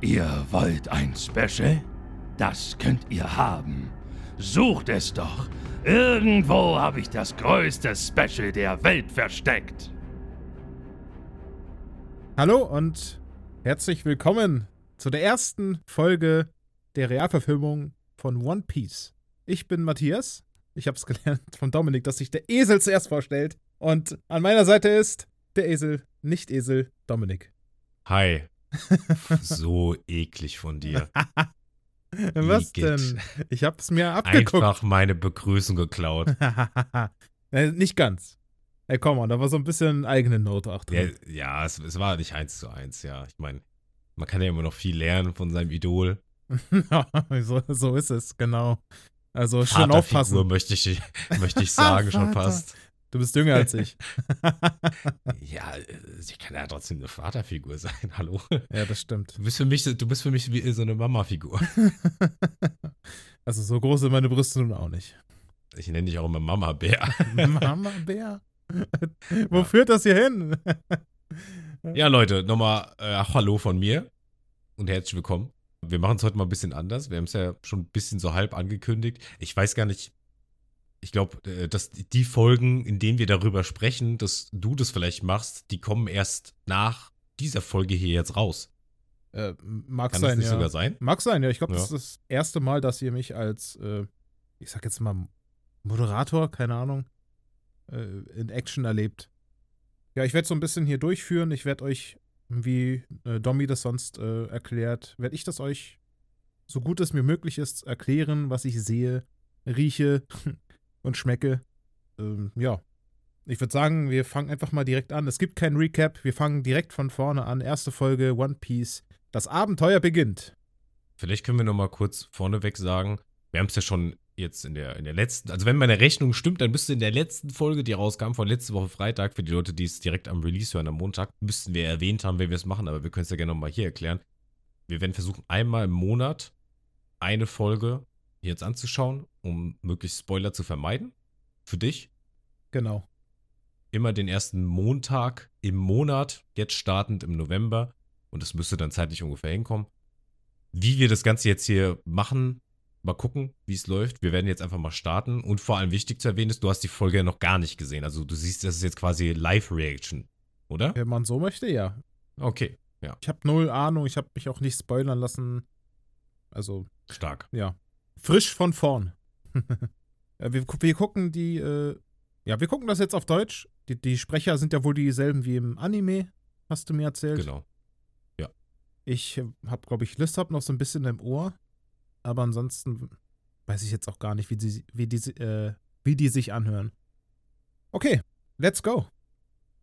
Ihr wollt ein Special? Das könnt ihr haben. Sucht es doch. Irgendwo habe ich das größte Special der Welt versteckt. Hallo und herzlich willkommen zu der ersten Folge der Realverfilmung von One Piece. Ich bin Matthias. Ich habe es gelernt von Dominik, dass sich der Esel zuerst vorstellt. Und an meiner Seite ist der Esel, nicht Esel, Dominik. Hi. So eklig von dir. Was Igitt. denn? Ich habe es mir abgeguckt. Einfach meine Begrüßung geklaut. Äh, nicht ganz. Ey, komm mal, da war so ein bisschen eigene Note auch Ja, drin. ja es, es war nicht eins zu eins, ja. Ich meine, man kann ja immer noch viel lernen von seinem Idol. so, so ist es, genau. Also schon Vaterfigur aufpassen. möchte ich, möchte ich sagen, schon fast. Du bist jünger als ich. Ja, äh, sie kann ja trotzdem eine Vaterfigur sein, hallo. ja, das stimmt. Du bist für mich, du bist für mich wie so eine Mama-Figur. Also so groß sind meine Brüste nun auch nicht. Ich nenne dich auch immer Mama-Bär. Mama Bär. Wo führt das hier hin? Ja, Leute, nochmal äh, Hallo von mir und herzlich willkommen. Wir machen es heute mal ein bisschen anders. Wir haben es ja schon ein bisschen so halb angekündigt. Ich weiß gar nicht, ich glaube, äh, dass die Folgen, in denen wir darüber sprechen, dass du das vielleicht machst, die kommen erst nach dieser Folge hier jetzt raus. Äh, mag Kann das sein, nicht ja. sogar sein? Mag sein, ja. Ich glaube, Ja. das ist das erste Mal, dass ihr mich als, äh, ich sag jetzt mal, Moderator, keine Ahnung, äh, in Action erlebt. Ja, ich werde so ein bisschen hier durchführen. Ich werde euch, wie äh, Domi das sonst äh, erklärt, werde ich das euch, so gut es mir möglich ist, erklären, was ich sehe, rieche und schmecke. Ähm, ja. Ich würde sagen, wir fangen einfach mal direkt an. Es gibt kein Recap. Wir fangen direkt von vorne an. Erste Folge One Piece. Das Abenteuer beginnt. Vielleicht können wir nochmal kurz vorneweg sagen, wir haben es ja schon jetzt in der, in der letzten, also wenn meine Rechnung stimmt, dann müsste in der letzten Folge, die rauskam, von letzte Woche Freitag, für die Leute, die es direkt am Release hören, am Montag, müssten wir erwähnt haben, wie wir es machen, aber wir können es ja gerne nochmal hier erklären. Wir werden versuchen, einmal im Monat eine Folge jetzt anzuschauen, um möglichst Spoiler zu vermeiden. Für dich. Genau. Immer den ersten Montag im Monat, jetzt startend im November. Und das müsste dann zeitlich ungefähr hinkommen. Wie wir das Ganze jetzt hier machen, mal gucken, wie es läuft. Wir werden jetzt einfach mal starten. Und vor allem wichtig zu erwähnen ist, du hast die Folge ja noch gar nicht gesehen. Also du siehst, das ist jetzt quasi Live-Reaction, oder? Wenn man so möchte, ja. Okay, Ich habe null Ahnung. Ich habe mich auch nicht spoilern lassen. Also, stark. ja. Frisch von vorn. Ja, wir, wir gucken die, äh, ja, wir gucken das jetzt auf Deutsch. Die, die Sprecher sind ja wohl dieselben wie im Anime, hast du mir erzählt. Genau. Ich habe, glaube ich, Lysop noch so ein bisschen im Ohr. Aber ansonsten weiß ich jetzt auch gar nicht, wie die, wie die, äh, wie die sich anhören. Okay, let's go.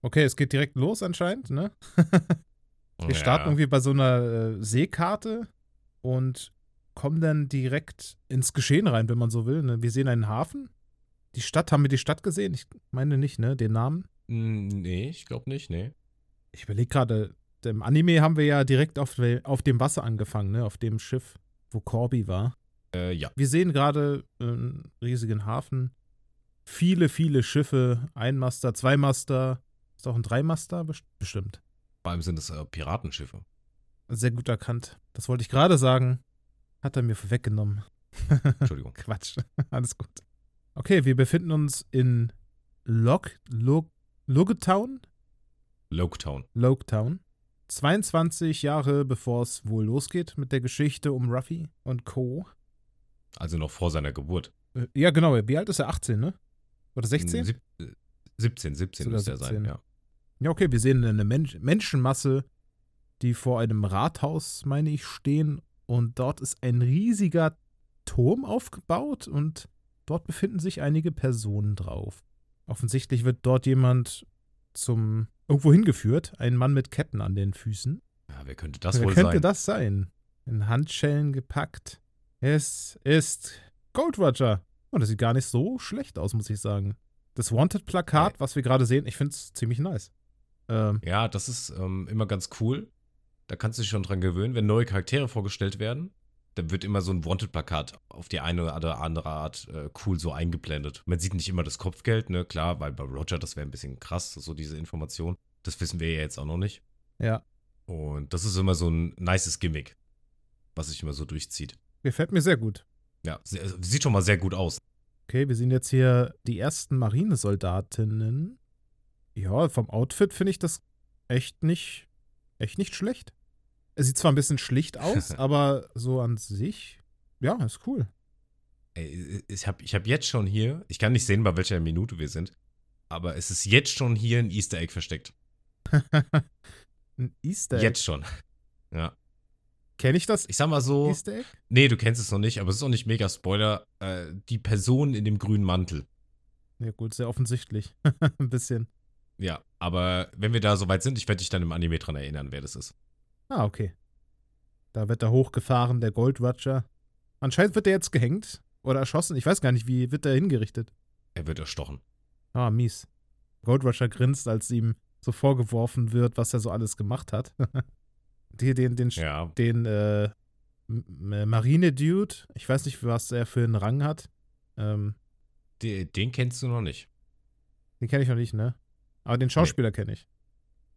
Okay, es geht direkt los anscheinend, ne? Wir starten irgendwie bei so einer äh, Seekarte und kommen dann direkt ins Geschehen rein, wenn man so will. Ne? Wir sehen einen Hafen. Die Stadt, haben wir die Stadt gesehen? Ich meine nicht, ne? Den Namen. Mm, Nee, ich glaube nicht, nee. Ich überlege gerade, im Anime haben wir ja direkt auf, auf dem Wasser angefangen, ne? Auf dem Schiff, wo Corby war. Äh, ja. Wir sehen gerade einen riesigen Hafen. Viele, viele Schiffe. Einmaster, Zweimaster. Ist auch ein Dreimaster best- bestimmt. Vor allem sind es äh, Piratenschiffe. Sehr gut erkannt. Das wollte ich gerade sagen. Hat er mir vorweggenommen. Entschuldigung. Quatsch. Alles gut. Okay, wir befinden uns in Log, Log, Logetown? Loketown. Logetown. 22 Jahre bevor es wohl losgeht mit der Geschichte um Ruffy und Co. Also noch vor seiner Geburt. Äh, Ja, genau. Wie alt ist er? 18, ne? Oder 16? Sieb, äh, 17, 17 Sogar müsste er 17. sein, ja. Ja, okay, wir sehen eine Men Menschenmasse, die vor einem Rathaus, meine ich, stehen. Und dort ist ein riesiger Turm aufgebaut und dort befinden sich einige Personen drauf. Offensichtlich wird dort jemand zum irgendwo hingeführt, ein Mann mit Ketten an den Füßen. Ja, wer könnte das Wer wohl könnte sein? das sein? In Handschellen gepackt. Es ist Gold Roger. Und das sieht gar nicht so schlecht aus, muss ich sagen. Das Wanted-Plakat, was wir gerade sehen, ich finde es ziemlich nice. Ähm, Ja, das ist ähm, immer ganz cool. Da kannst du dich schon dran gewöhnen, wenn neue Charaktere vorgestellt werden. Dann wird immer so ein Wanted-Plakat auf die eine oder andere Art äh, cool so eingeblendet. Man sieht nicht immer das Kopfgeld, ne, klar, weil bei Roger das wäre ein bisschen krass, so diese Information. Das wissen wir ja jetzt auch noch nicht. ja. Und das ist immer so ein nices Gimmick. was sich immer so durchzieht. Gefällt mir sehr gut. Ja, sie- sieht schon mal sehr gut aus. Okay, wir sehen jetzt hier die ersten Marinesoldatinnen. Ja, vom Outfit finde ich das echt nicht, echt nicht schlecht. Es sieht zwar ein bisschen schlicht aus, aber so an sich, ja, ist cool. Ey, ich habe ich hab jetzt schon hier, ich kann nicht sehen, bei welcher Minute wir sind, aber es ist jetzt schon hier ein Easter Egg versteckt. ein Easter Egg. Jetzt schon. Ja. Kenne ich das Ich sag mal so, Easter Egg? nee, du kennst es noch nicht, aber es ist auch nicht mega Spoiler. Äh, die Person in dem grünen Mantel. Ja, gut, sehr offensichtlich. ein bisschen. Ja, aber wenn wir da soweit sind, ich werde dich dann im Anime dran erinnern, wer das ist. Ah, okay. Da wird er hochgefahren, der Gold Roger. Anscheinend wird er jetzt gehängt oder erschossen. Ich weiß gar nicht, wie wird er hingerichtet. Er wird erstochen. Ah, mies. Gold Roger grinst, als ihm so vorgeworfen wird, was er so alles gemacht hat. Die, den, den, Ja, den äh, Marine-Dude, ich weiß nicht, was er für einen Rang hat. Ähm, den, den kennst du noch nicht. den kenne ich noch nicht, ne? Aber den Schauspieler kenne ich.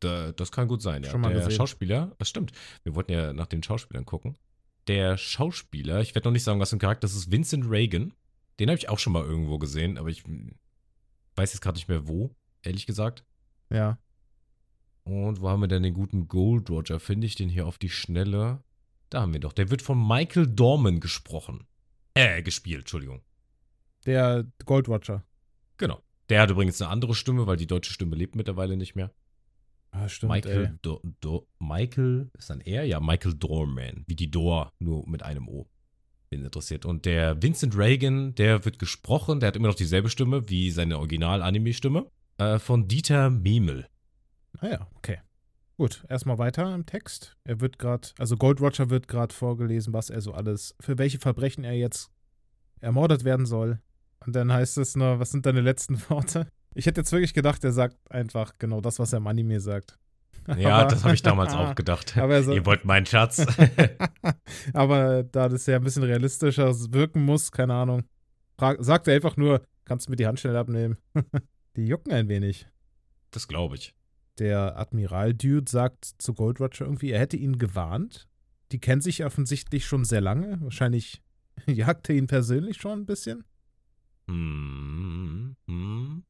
Da, das kann gut sein, ja. Schon mal der gesehen. Schauspieler, das stimmt. Wir wollten ja nach den Schauspielern gucken. Der Schauspieler, ich werde noch nicht sagen, was für ein Charakter das ist, Vincent Reagan. Den habe ich auch schon mal irgendwo gesehen, aber ich weiß jetzt gerade nicht mehr wo, ehrlich gesagt. Ja. Und wo haben wir denn den guten Gold Roger? Finde ich den hier auf die Schnelle? Da haben wir doch. Der wird von Michael Dorman gesprochen. Äh, gespielt, Entschuldigung. Der Gold Roger. Genau. Der hat übrigens eine andere Stimme, weil die deutsche Stimme lebt mittlerweile nicht mehr. Ah, stimmt, Michael. Do, Do, Michael, ist dann er? Ja, Michael Dorman. Wie die Dor, nur mit einem O. Bin interessiert. Und der Vincent Reagan, der wird gesprochen, der hat immer noch dieselbe Stimme wie seine Original-Anime-Stimme. Äh, von Dieter Memel. Naja, Ah okay. Gut, erstmal weiter im Text. Er wird gerade, also Gold Roger wird gerade vorgelesen, was er so alles, für welche Verbrechen er jetzt ermordet werden soll. Und dann heißt es nur, was sind deine letzten Worte? Ich hätte jetzt wirklich gedacht, er sagt einfach genau das, was er im Anime sagt. Ja, Aber- das habe ich damals auch gedacht. Aber so- Ihr wollt meinen Schatz. Aber da das ja ein bisschen realistischer wirken muss, keine Ahnung, sagt er einfach nur, kannst du mir die Hand schnell abnehmen? die jucken ein wenig. das glaube ich. Der Admiral-Dude sagt zu Gold Roger irgendwie, er hätte ihn gewarnt. Die kennen sich offensichtlich schon sehr lange. Wahrscheinlich jagt er ihn persönlich schon ein bisschen. Hm, hm.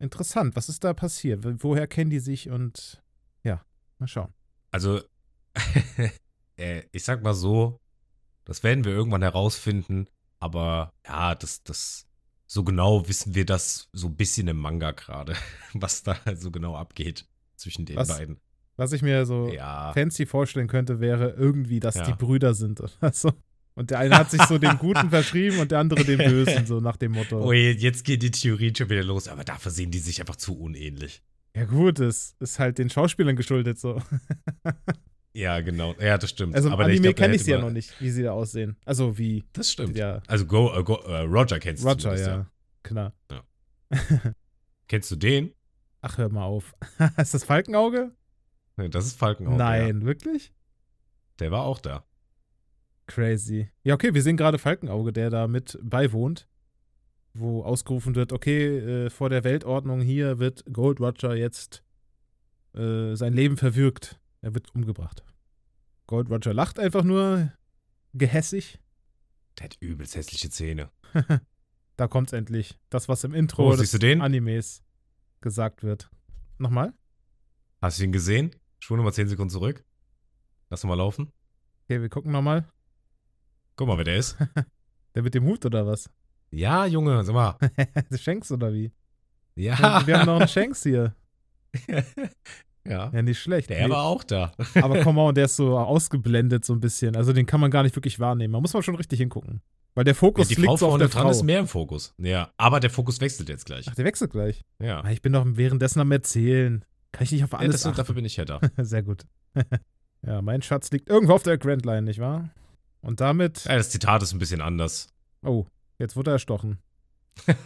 Interessant, was ist da passiert? Wo- Woher kennen die sich und ja, mal schauen. Also, äh, ich sag mal so, das werden wir irgendwann herausfinden, aber ja, das, das, so genau wissen wir das so ein bisschen im Manga gerade, was da so genau abgeht zwischen den Was? beiden. Was ich mir so Ja, fancy vorstellen könnte, wäre irgendwie, dass Ja. die Brüder sind oder so. Und der eine hat sich so den Guten verschrieben und der andere den Bösen, so nach dem Motto. oh, jetzt geht die Theorie schon wieder los, aber dafür sehen die sich einfach zu unähnlich. Ja, gut, es ist halt den Schauspielern geschuldet so. Ja, genau. Ja, das stimmt. Also im aber ich Anime kenne ich sie ja noch nicht, wie sie da aussehen. Also wie Das stimmt. der Also Go, äh, Go, äh, Roger kennst du Roger, zumindest, ja. Klar. Kennst du den? Ach, hör mal auf. ist das Falkenauge? Nee, Das ist Falkenauge. Nein, wirklich? Ja. Der war auch da. Crazy. Ja, okay, wir sehen gerade Falkenauge, der da mit beiwohnt, wo ausgerufen wird, okay, äh, vor der Weltordnung hier wird Gold Roger jetzt äh, sein Leben verwirkt. Er wird umgebracht. Gold Roger lacht einfach nur gehässig. Der hat übelst hässliche Zähne. da kommt's endlich. Das, was im Intro Oh, des siehst du den? Animes gesagt wird. Nochmal? Hast du ihn gesehen? Spur nochmal 10 Sekunden zurück. Lass mal laufen. Okay, wir gucken nochmal. Guck mal, wer der ist. Der mit dem Hut oder was? ja, Junge, sag mal. Shanks oder wie? Ja. Wir haben noch einen Shanks hier. ja. Ja, nicht schlecht. Der Nee, war auch da. Aber come on, der ist so ausgeblendet so ein bisschen. Also den kann man gar nicht wirklich wahrnehmen. Man muss mal schon richtig hingucken. Weil der Ja, Fokus die liegt Frau auf der dran Frau. ist mehr im Fokus. Ja, aber der Fokus wechselt jetzt gleich. Ach, der wechselt gleich. Ja. Ah, Ich bin doch währenddessen am Erzählen. Kann ich nicht auf ja alles das, achten. dafür bin ich ja da. Sehr gut. ja, mein Schatz liegt irgendwo auf der Grand Line, nicht wahr? Und damit. Ja, das Zitat ist ein bisschen anders. Oh, jetzt wurde er erstochen.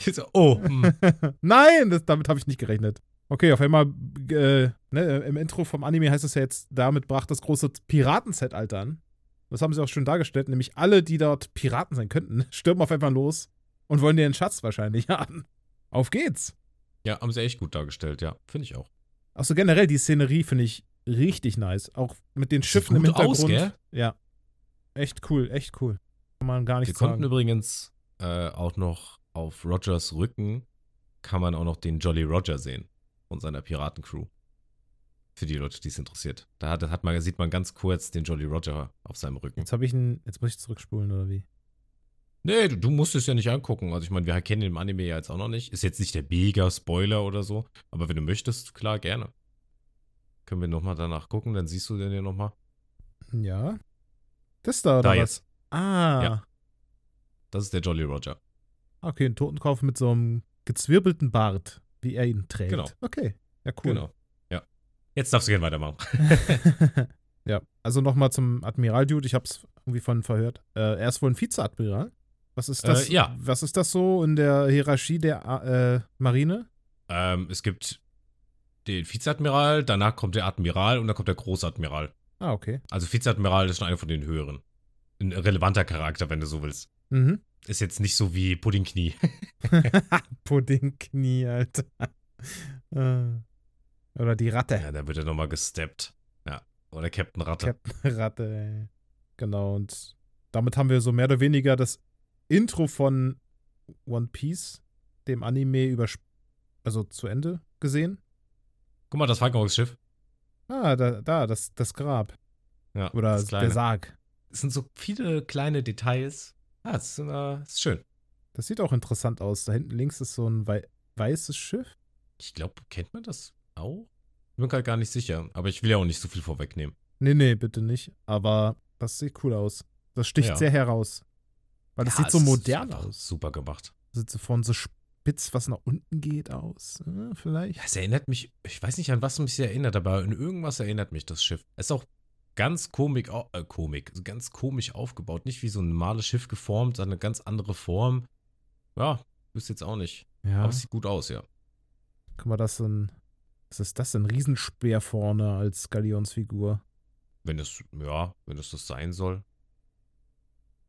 So, oh, hm. Nein, das, damit habe ich nicht gerechnet. Okay, auf einmal, äh, ne, im Intro vom Anime heißt es ja jetzt, damit brach das große Piraten-Zeitalter an. Das haben sie auch schön dargestellt, nämlich alle, die dort Piraten sein könnten, stürmen auf einmal los und wollen den Schatz wahrscheinlich haben. Auf geht's. Ja, haben sie echt gut dargestellt, ja. Finde ich auch. Auch so generell, die Szenerie finde ich richtig nice. Auch mit den Sieht Schiffen im gut Hintergrund. aus, gell? Ja. Echt cool, echt cool. Kann man gar Wir nicht konnten sagen. übrigens äh, auch noch auf Rogers Rücken kann man auch noch den Jolly Roger sehen und seiner Piratencrew. Für die Leute, die es interessiert. Da hat, hat man, sieht man ganz kurz den Jolly Roger auf seinem Rücken. Jetzt habe ich einen. Jetzt muss ich zurückspulen, oder wie? Nee, du, du musst es ja nicht angucken. Also ich meine, wir kennen den im Anime ja jetzt auch noch nicht. Ist jetzt nicht der mega Spoiler oder so. Aber wenn du möchtest, klar, gerne. Können wir nochmal danach gucken, dann siehst du den ja nochmal. Ja. Das da, oder Da was? jetzt. Ah. Ja. Das ist der Jolly Roger. Okay, ein Totenkopf mit so einem gezwirbelten Bart, wie er ihn trägt. Genau. Okay. Ja, cool. Genau. Ja. Jetzt darfst du gerne weitermachen. ja, also nochmal zum Admiral Dude. Ich habe es irgendwie von verhört. Äh, er ist wohl ein Vizeadmiral. Was ist das? Äh, ja. Was ist das so in der Hierarchie der äh, Marine? ähm, es gibt den Vizeadmiral, danach kommt der Admiral und dann kommt der Großadmiral. Ah, okay. Also Vizeadmiral ist schon einer von den höheren. Ein relevanter Charakter, wenn du so willst. Mhm. Ist jetzt nicht so wie Puddingknie. Puddingknie, Alter. Äh, Oder die Ratte. Ja, da wird er nochmal gesteppt. Ja. Oder Captain Ratte. Captain Ratte, ey. Genau, und damit haben wir so mehr oder weniger das Intro von One Piece, dem Anime, übersp also zu Ende gesehen. Guck mal, das Falkenhawks-Schiff. Ah, da, da das, das Grab. Ja, Oder das der. Sarg. Es sind so viele kleine Details. Ah, es ist, es ist schön. Das sieht auch interessant aus. Da hinten links ist so ein wei weißes Schiff. Ich glaube, kennt man das auch? Ich bin gerade gar nicht sicher, aber ich will ja auch nicht so viel vorwegnehmen. Nee, nee, bitte nicht. Aber das sieht cool aus. Das sticht Ja. sehr heraus. Weil das Ja, sieht so modern aus. Super gemacht. Sieht so von so spitz, was nach unten geht, aus. Äh, vielleicht. Ja, es erinnert mich, ich weiß nicht, an was mich sehr erinnert, aber an irgendwas erinnert mich das Schiff. Es ist auch ganz komik, au- äh, komik, ganz komisch aufgebaut. Nicht wie so ein normales Schiff geformt, sondern eine ganz andere Form. Ja, wüsste jetzt auch nicht. Ja. Aber es sieht gut aus, ja. Guck mal, das ist ein. Was ist das? Ein Riesenspeer vorne als Galionsfigur. Wenn es, ja, wenn es das sein soll.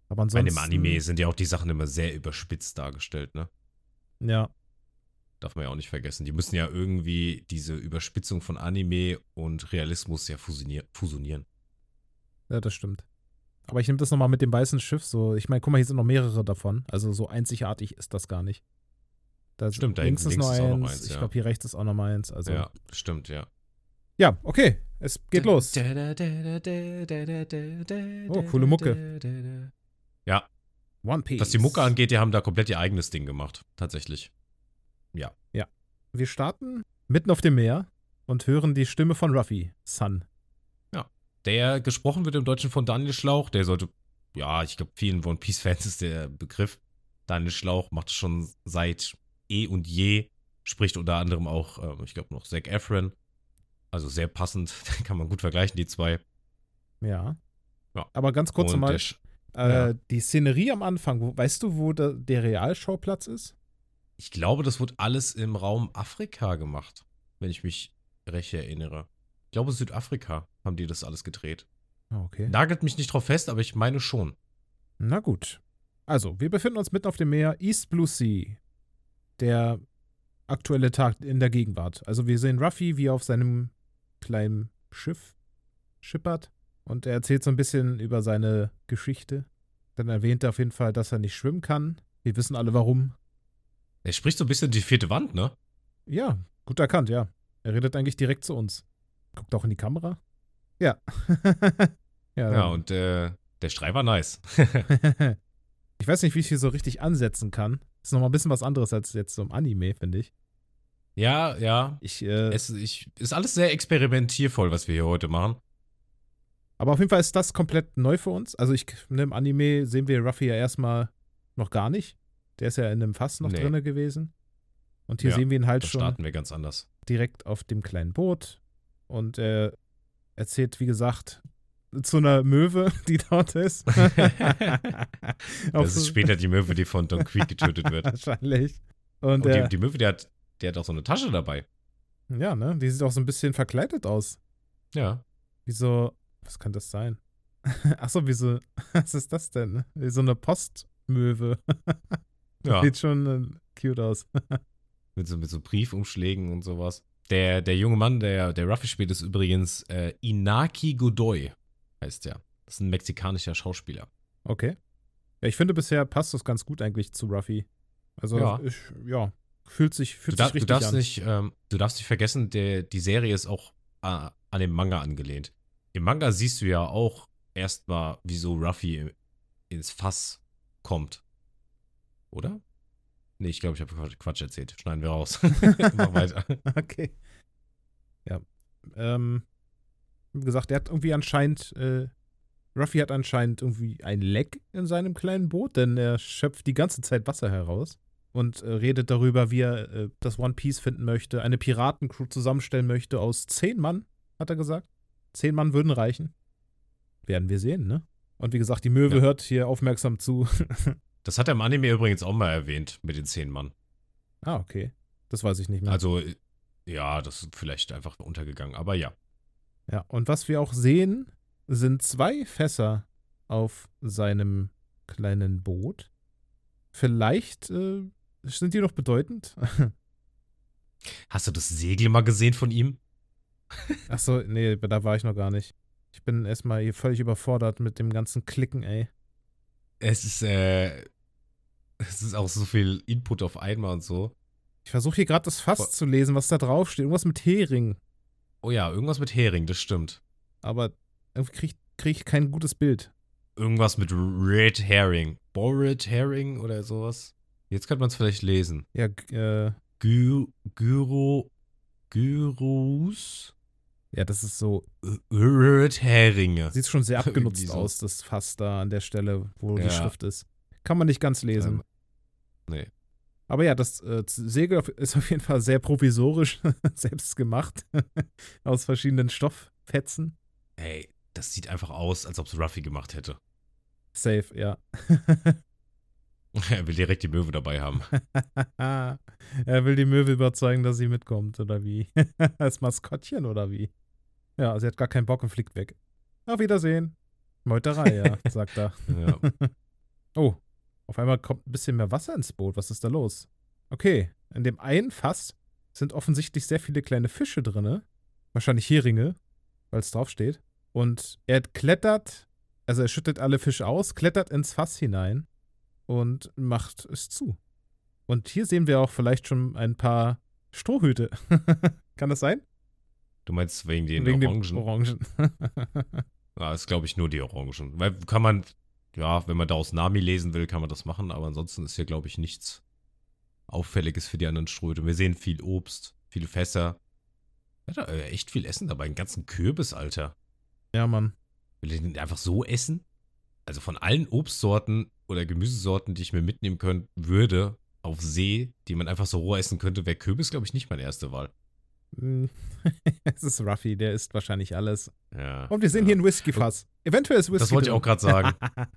Aber Bei ansonsten. dem Anime sind ja auch die Sachen immer sehr überspitzt dargestellt, ne? Ja. Darf man ja auch nicht vergessen. Die müssen ja irgendwie diese Überspitzung von Anime und Realismus ja fusionier fusionieren. Ja, das stimmt. Aber ich nehme das nochmal mit dem weißen Schiff so. Ich meine, guck mal, hier sind noch mehrere davon. Also so einzigartig ist das gar nicht. Da Stimmt, da links hinten ist links noch ist auch eins. noch eins, ich ja. glaube, hier rechts ist auch noch mal eins. Also. Ja, stimmt, ja. Ja, okay. Es geht los. Oh, coole Mucke. Ja, One Piece. was die Mucke angeht, die haben da komplett ihr eigenes Ding gemacht. Tatsächlich. Wir starten mitten auf dem Meer und hören die Stimme von Ruffy, Sun. Der gesprochen wird im Deutschen von Daniel Schlauch. Der sollte, ja, ich glaube, vielen One Piece-Fans ist der Begriff. Daniel Schlauch macht es schon seit eh und je. Spricht unter anderem auch, ähm, ich glaube, noch Zac Efron. Also sehr passend. Kann man gut vergleichen, die zwei. Ja. Ja. Aber ganz kurz Und mal, äh, ja. die Szenerie am Anfang, wo, weißt du, wo da, der Realschauplatz ist? Ich glaube, das wird alles im Raum Afrika gemacht, wenn ich mich recht erinnere. Ich glaube, Südafrika haben die das alles gedreht. Ah, okay. Nagelt mich nicht drauf fest, aber ich meine schon. Na gut. Also, wir befinden uns mitten auf dem Meer, East Blue Sea. Der aktuelle Tag in der Gegenwart. Also, wir sehen Ruffy, wie er auf seinem kleinen Schiff schippert. Und er erzählt so ein bisschen über seine Geschichte. Dann erwähnt er auf jeden Fall, dass er nicht schwimmen kann. Wir wissen alle warum. Er spricht so ein bisschen die vierte Wand, ne? Ja, gut erkannt, ja. Er redet eigentlich direkt zu uns. Guckt auch in die Kamera. Ja. ja, Ja, und äh, der Schrei war nice. ich weiß nicht, wie ich hier so richtig ansetzen kann. Ist nochmal ein bisschen was anderes als jetzt so im Anime, finde ich. ja, ja. Ich, äh, Es ich, ist alles sehr experimentiervoll, was wir hier heute machen. Aber auf jeden Fall ist das komplett neu für uns. Also ich, ne, im Anime sehen wir Ruffy ja erstmal noch gar nicht. Der ist ja in einem Fass noch Nee. drinne gewesen. Und hier Ja, sehen wir ihn halt schon starten wir ganz anders. direkt auf dem kleinen Boot. Und er erzählt, wie gesagt, zu einer Möwe, die dort ist. Das ist später die Möwe, die von Don Creek getötet wird. Wahrscheinlich. Und, Und die, die Möwe, die hat, die hat auch so eine Tasche dabei. ja, ne, die sieht auch so ein bisschen verkleidet aus. Ja. Wie so, was kann das sein? Achso, wie so, was ist das denn? Wie so eine Postmöwe. Ja. Sieht schon äh, cute aus. Mit so, mit so Briefumschlägen und sowas. Der, der junge Mann, der, der Ruffy spielt, ist übrigens äh, Inaki Godoy, heißt der. Das ist ein mexikanischer Schauspieler. Okay. Ja, ich finde bisher passt das ganz gut eigentlich zu Ruffy. Also, Ja. ich, ja, fühlt sich, fühlt Du, sich richtig du, darfst an. nicht, ähm, du darfst nicht vergessen, der, die Serie ist auch äh, an den Manga angelehnt. Im Manga siehst du ja auch erstmal, wieso Ruffy ins Fass kommt. Oder? Nee, ich glaube, ich habe Quatsch, erzählt. Schneiden wir raus. Mach weiter. Okay. Ja. Ähm, wie gesagt, er hat irgendwie anscheinend, äh, Ruffy hat anscheinend irgendwie ein Leck in seinem kleinen Boot, denn er schöpft die ganze Zeit Wasser heraus und äh, redet darüber, wie er äh, das One Piece finden möchte, eine Piratencrew zusammenstellen möchte aus zehn Mann, hat er gesagt. Zehn Mann würden reichen. Werden wir sehen, ne? Und wie gesagt, die Möwe Ja. hört hier aufmerksam zu. Das hat er im Anime übrigens auch mal erwähnt mit den zehn Mann. ah, okay. Das weiß ich nicht mehr. Also, äh, ja, das ist vielleicht einfach untergegangen, aber ja. Ja, und was wir auch sehen, sind zwei Fässer auf seinem kleinen Boot. Vielleicht äh, sind die noch bedeutend. Hast du das Segel mal gesehen von ihm? Achso, nee, da war ich noch gar nicht. Ich bin erstmal hier völlig überfordert mit dem ganzen Klicken, ey. Es ist, äh, es ist auch so viel Input auf einmal und so. Ich versuche hier gerade das Fass Voll. zu lesen, was da drauf steht. Irgendwas mit Hering. Oh ja, irgendwas mit Hering, das stimmt. Aber irgendwie kriege krieg ich kein gutes Bild. Irgendwas mit Red Herring. Borred Herring oder sowas. Jetzt könnte man es vielleicht lesen. Ja, äh, Gy Gyro. Gyrus. Ja, das ist so. Heringe. Sieht schon sehr abgenutzt so. aus, das Fass da an der Stelle, wo die Ja. Schrift ist. Kann man nicht ganz lesen. Ähm, nee. Aber ja, das äh, Segel ist auf jeden Fall sehr provisorisch, selbst gemacht, aus verschiedenen Stofffetzen. Ey, das sieht einfach aus, als ob es Ruffy gemacht hätte. Safe, ja. er will direkt die Möwe dabei haben. er will die Möwe überzeugen, dass sie mitkommt, oder wie? Als Maskottchen, oder wie? Ja, sie hat gar keinen Bock und fliegt weg. Auf Wiedersehen. Meuterei, ja, sagt er. Ja. Oh, auf einmal kommt ein bisschen mehr Wasser ins Boot. Was ist da los? Okay, in dem einen Fass sind offensichtlich sehr viele kleine Fische drinne. Wahrscheinlich Heringe, weil es draufsteht. Und er klettert, also er schüttet alle Fische aus, klettert ins Fass hinein und macht es zu. Und hier sehen wir auch vielleicht schon ein paar Strohhüte. Kann das sein? Du meinst wegen den Wegen Orangen? den Orangen. Ja, ist, glaube ich, nur die Orangen. Weil kann man, ja, wenn man da aus Nami lesen will, kann man das machen, aber ansonsten ist hier, glaube ich, nichts Auffälliges für die anderen Ströte. Wir sehen viel Obst, viele Fässer. Er da äh, echt viel Essen dabei, einen ganzen Kürbis, Alter. ja, Mann. Will er den einfach so essen? Also von allen Obstsorten oder Gemüsesorten, die ich mir mitnehmen können würde auf See, die man einfach so roh essen könnte, wäre Kürbis, glaube ich, nicht meine erste Wahl. Mm, es ist Ruffy, der isst wahrscheinlich alles. Ja. Und wir sehen ja. hier ein Whiskyfass. Eventuell ist Whisky. Das wollte ich auch gerade sagen.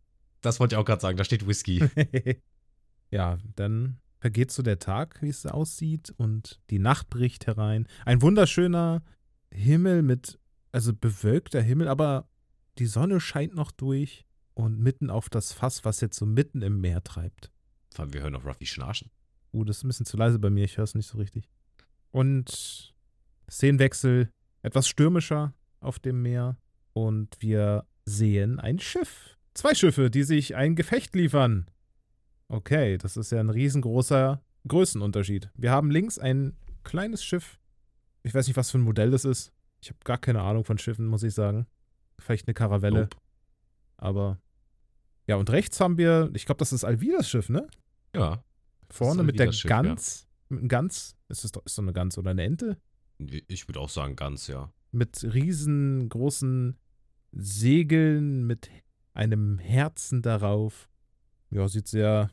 Das wollte ich auch gerade sagen. Da steht Whisky. ja, dann vergeht so der Tag, wie es aussieht, und die Nacht bricht herein. Ein wunderschöner Himmel mit, also bewölkter Himmel, aber die Sonne scheint noch durch und mitten auf das Fass, was jetzt so mitten im Meer treibt. Vor allem, wir hören auf Ruffy schnarchen. Uh, das ist ein bisschen zu leise bei mir, ich höre es nicht so richtig. Und Szenenwechsel, etwas stürmischer auf dem Meer. Und wir sehen ein Schiff. Zwei Schiffe, die sich ein Gefecht liefern. Okay, das ist ja ein riesengroßer Größenunterschied. Wir haben links ein kleines Schiff. Ich weiß nicht, was für ein Modell das ist. Ich habe gar keine Ahnung von Schiffen, muss ich sagen. Vielleicht eine Karavelle, Nope. aber. Ja, und rechts haben wir, ich glaube, das ist Alvidas Schiff, ne? Ja. Vorne mit der Schiff, ja. Gans. Mit einem Gans. Ist das doch ist so eine Gans oder eine Ente? Ich würde auch sagen, ganz, ja. Mit riesengroßen Segeln, mit einem Herzen darauf. Ja, sieht sehr.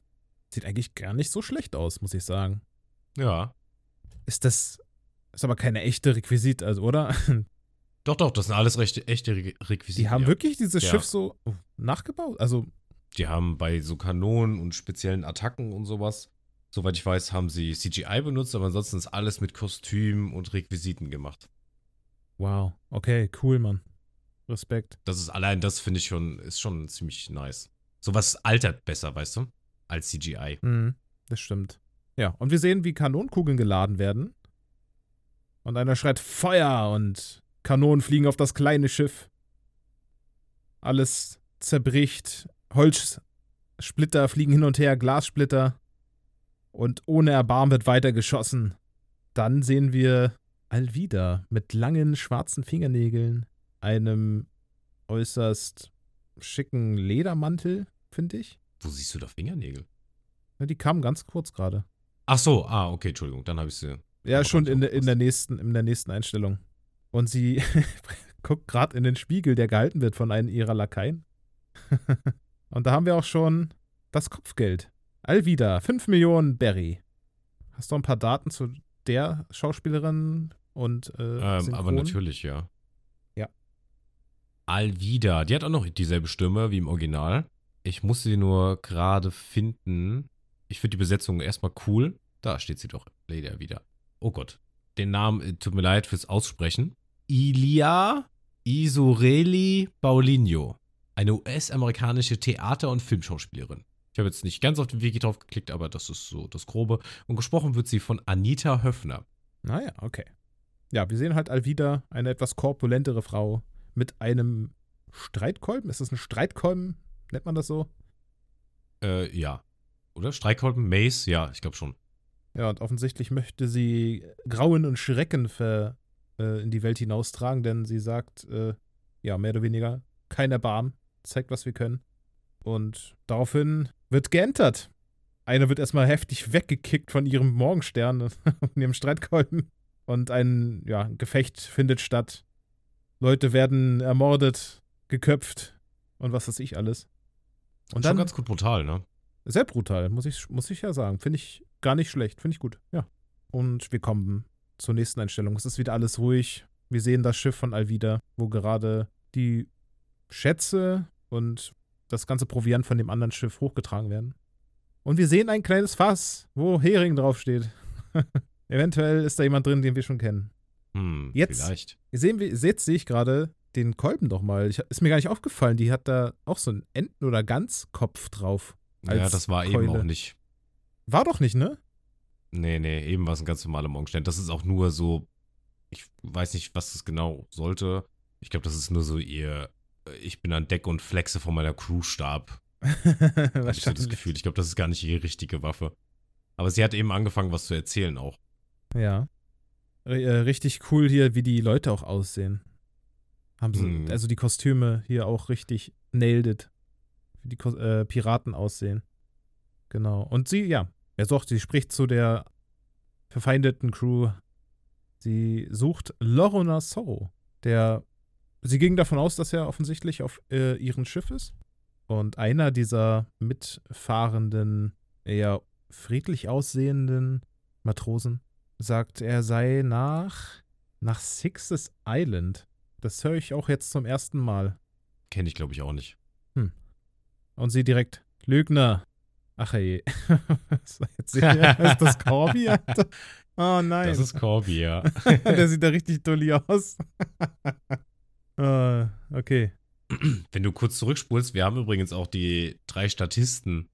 Sieht eigentlich gar nicht so schlecht aus, muss ich sagen. Ja. Ist das. Ist aber keine echte Requisit, also, oder? Doch, doch, das sind alles recht, echte Re Requisiten. Die haben ja. wirklich dieses Ja. Schiff so oh, nachgebaut? Also, Die haben bei so Kanonen und speziellen Attacken und sowas, soweit ich weiß, haben sie CGI benutzt, aber ansonsten ist alles mit Kostüm und Requisiten gemacht. wow. Okay, cool, Mann. Respekt. Das ist allein das, finde ich schon, ist schon ziemlich nice. Sowas altert besser, weißt du? Als CGI. Mhm, das stimmt. Ja, und wir sehen, wie Kanonenkugeln geladen werden. Und einer schreit Feuer und Kanonen fliegen auf das kleine Schiff. Alles zerbricht, Holzsplitter fliegen hin und her, Glassplitter. Und ohne Erbarmen wird weiter geschossen. Dann sehen wir Alvida mit langen schwarzen Fingernägeln, einem äußerst schicken Ledermantel, finde ich. Wo siehst du da Fingernägel? Ja, die kamen ganz kurz gerade. Ach so, ah, okay, Entschuldigung, dann habe ich sie. Ja, Aber schon in, der- in, der nächsten, in der nächsten Einstellung. Und sie guckt gerade in den Spiegel, der gehalten wird von einem ihrer Lakaien. Und da haben wir auch schon das Kopfgeld. Alvida, 5 Millionen Berry. Hast du ein paar Daten zu der Schauspielerin und äh, Ähm, aber natürlich, ja. Ja. Alvida, die hat auch noch dieselbe Stimme wie im Original. Ich muss sie nur gerade finden. Ich finde die Besetzung erstmal cool. Da steht sie doch, Lady Alvida. Oh Gott. Den Namen, äh, tut mir leid fürs Aussprechen. Ilia Isoreli Paulinho. Eine US-amerikanische Theater- und Filmschauspielerin. Ich habe jetzt nicht ganz auf den Wiki drauf geklickt, aber das ist so das Grobe. Und gesprochen wird sie von Anita Höfner. Naja, okay. Ja, wir sehen halt Alvida, eine etwas korpulentere Frau mit einem Streitkolben. Ist das ein Streitkolben? Nennt man das so? Äh, ja. Oder? Streikkolben? Mace? Ja, ich glaube schon. Ja, und offensichtlich möchte sie Grauen und Schrecken ver, äh, in die Welt hinaustragen, denn sie sagt, äh, ja, mehr oder weniger, kein Erbarmen, zeigt, was wir können. Und daraufhin wird geentert. Eine wird erstmal heftig weggekickt von ihrem Morgenstern, von ihrem Streitkolben. Und ein ja, Gefecht findet statt. Leute werden ermordet, geköpft und was weiß ich alles. Und Und dann schon ganz gut brutal, ne? sehr brutal, muss ich, muss ich ja sagen. Finde ich gar nicht schlecht. Finde ich gut. Ja. Und wir kommen zur nächsten Einstellung. Es ist wieder alles ruhig. Wir sehen das Schiff von Alvida, wo gerade die Schätze und das ganze Proviant von dem anderen Schiff hochgetragen werden. Und wir sehen ein kleines Fass, wo Hering draufsteht. Eventuell ist da jemand drin, den wir schon kennen. Hm, Jetzt- vielleicht. Sehen wir, jetzt sehe ich gerade den Kolben doch mal. Ich, ist mir gar nicht aufgefallen. Die hat da auch so einen Enten- oder Ganzkopf drauf. Ja, das war eben Keule. auch nicht. War doch nicht, ne? Nee, nee, eben war es ein ganz normaler Morgenstern. Das ist auch nur so, ich weiß nicht, was das genau sollte. Ich glaube, das ist nur so ihr, ich bin an Deck und flexe von meiner Crew-Stab. Habe ich so das Gefühl. Ich glaube, das ist gar nicht ihre richtige Waffe. Aber sie hat eben angefangen, was zu erzählen auch. Ja. R äh, richtig cool hier, wie die Leute auch aussehen. Haben sie, Mhm. also die Kostüme hier auch richtig nailed it. Wie die Kos äh, Piraten aussehen. Genau. Und sie, ja, er sagt, sie spricht zu der verfeindeten Crew. Sie sucht Lorona Sorrow, der, sie ging davon aus, dass er offensichtlich auf äh, ihrem Schiff ist. Und einer dieser mitfahrenden, eher friedlich aussehenden Matrosen sagt, er sei nach, nach Sixes Island. Das höre ich auch jetzt zum ersten Mal. Kenne ich, glaube ich, auch nicht. Und sie direkt, Lügner. Ach hier? ist das Corby? Alter? Oh nein. Das ist Corby, ja. Der sieht da richtig dulli aus. Ah, okay. Wenn du kurz zurückspulst, wir haben übrigens auch die drei Statisten.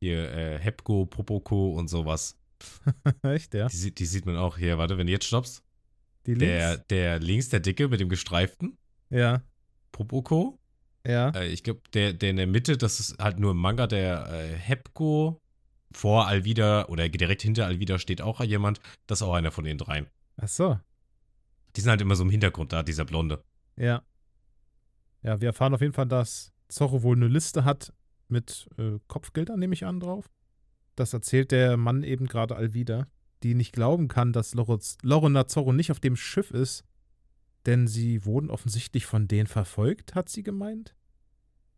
Hier, äh, Hepko, Popoko und sowas. Echt, ja? Die, sieht- die sieht man auch hier. Warte, wenn du jetzt stoppst. Die Der, links? der links, der Dicke mit dem gestreiften, Ja, Popoko. ja. Äh, ich glaube, der, der in der Mitte, das ist halt nur im Manga der äh, Hepko. Vor Alvida oder direkt hinter Alvida steht auch jemand. Das ist auch einer von den dreien. Ach so. Die sind halt immer so im Hintergrund da, dieser Blonde. Ja. Ja, wir erfahren auf jeden Fall, dass Zorro wohl eine Liste hat mit äh, Kopfgeldern, nehme ich an, drauf. Das erzählt der Mann eben gerade Alvida, die nicht glauben kann, dass Lorena Zorro nicht auf dem Schiff ist, denn sie wurden offensichtlich von denen verfolgt, hat sie gemeint.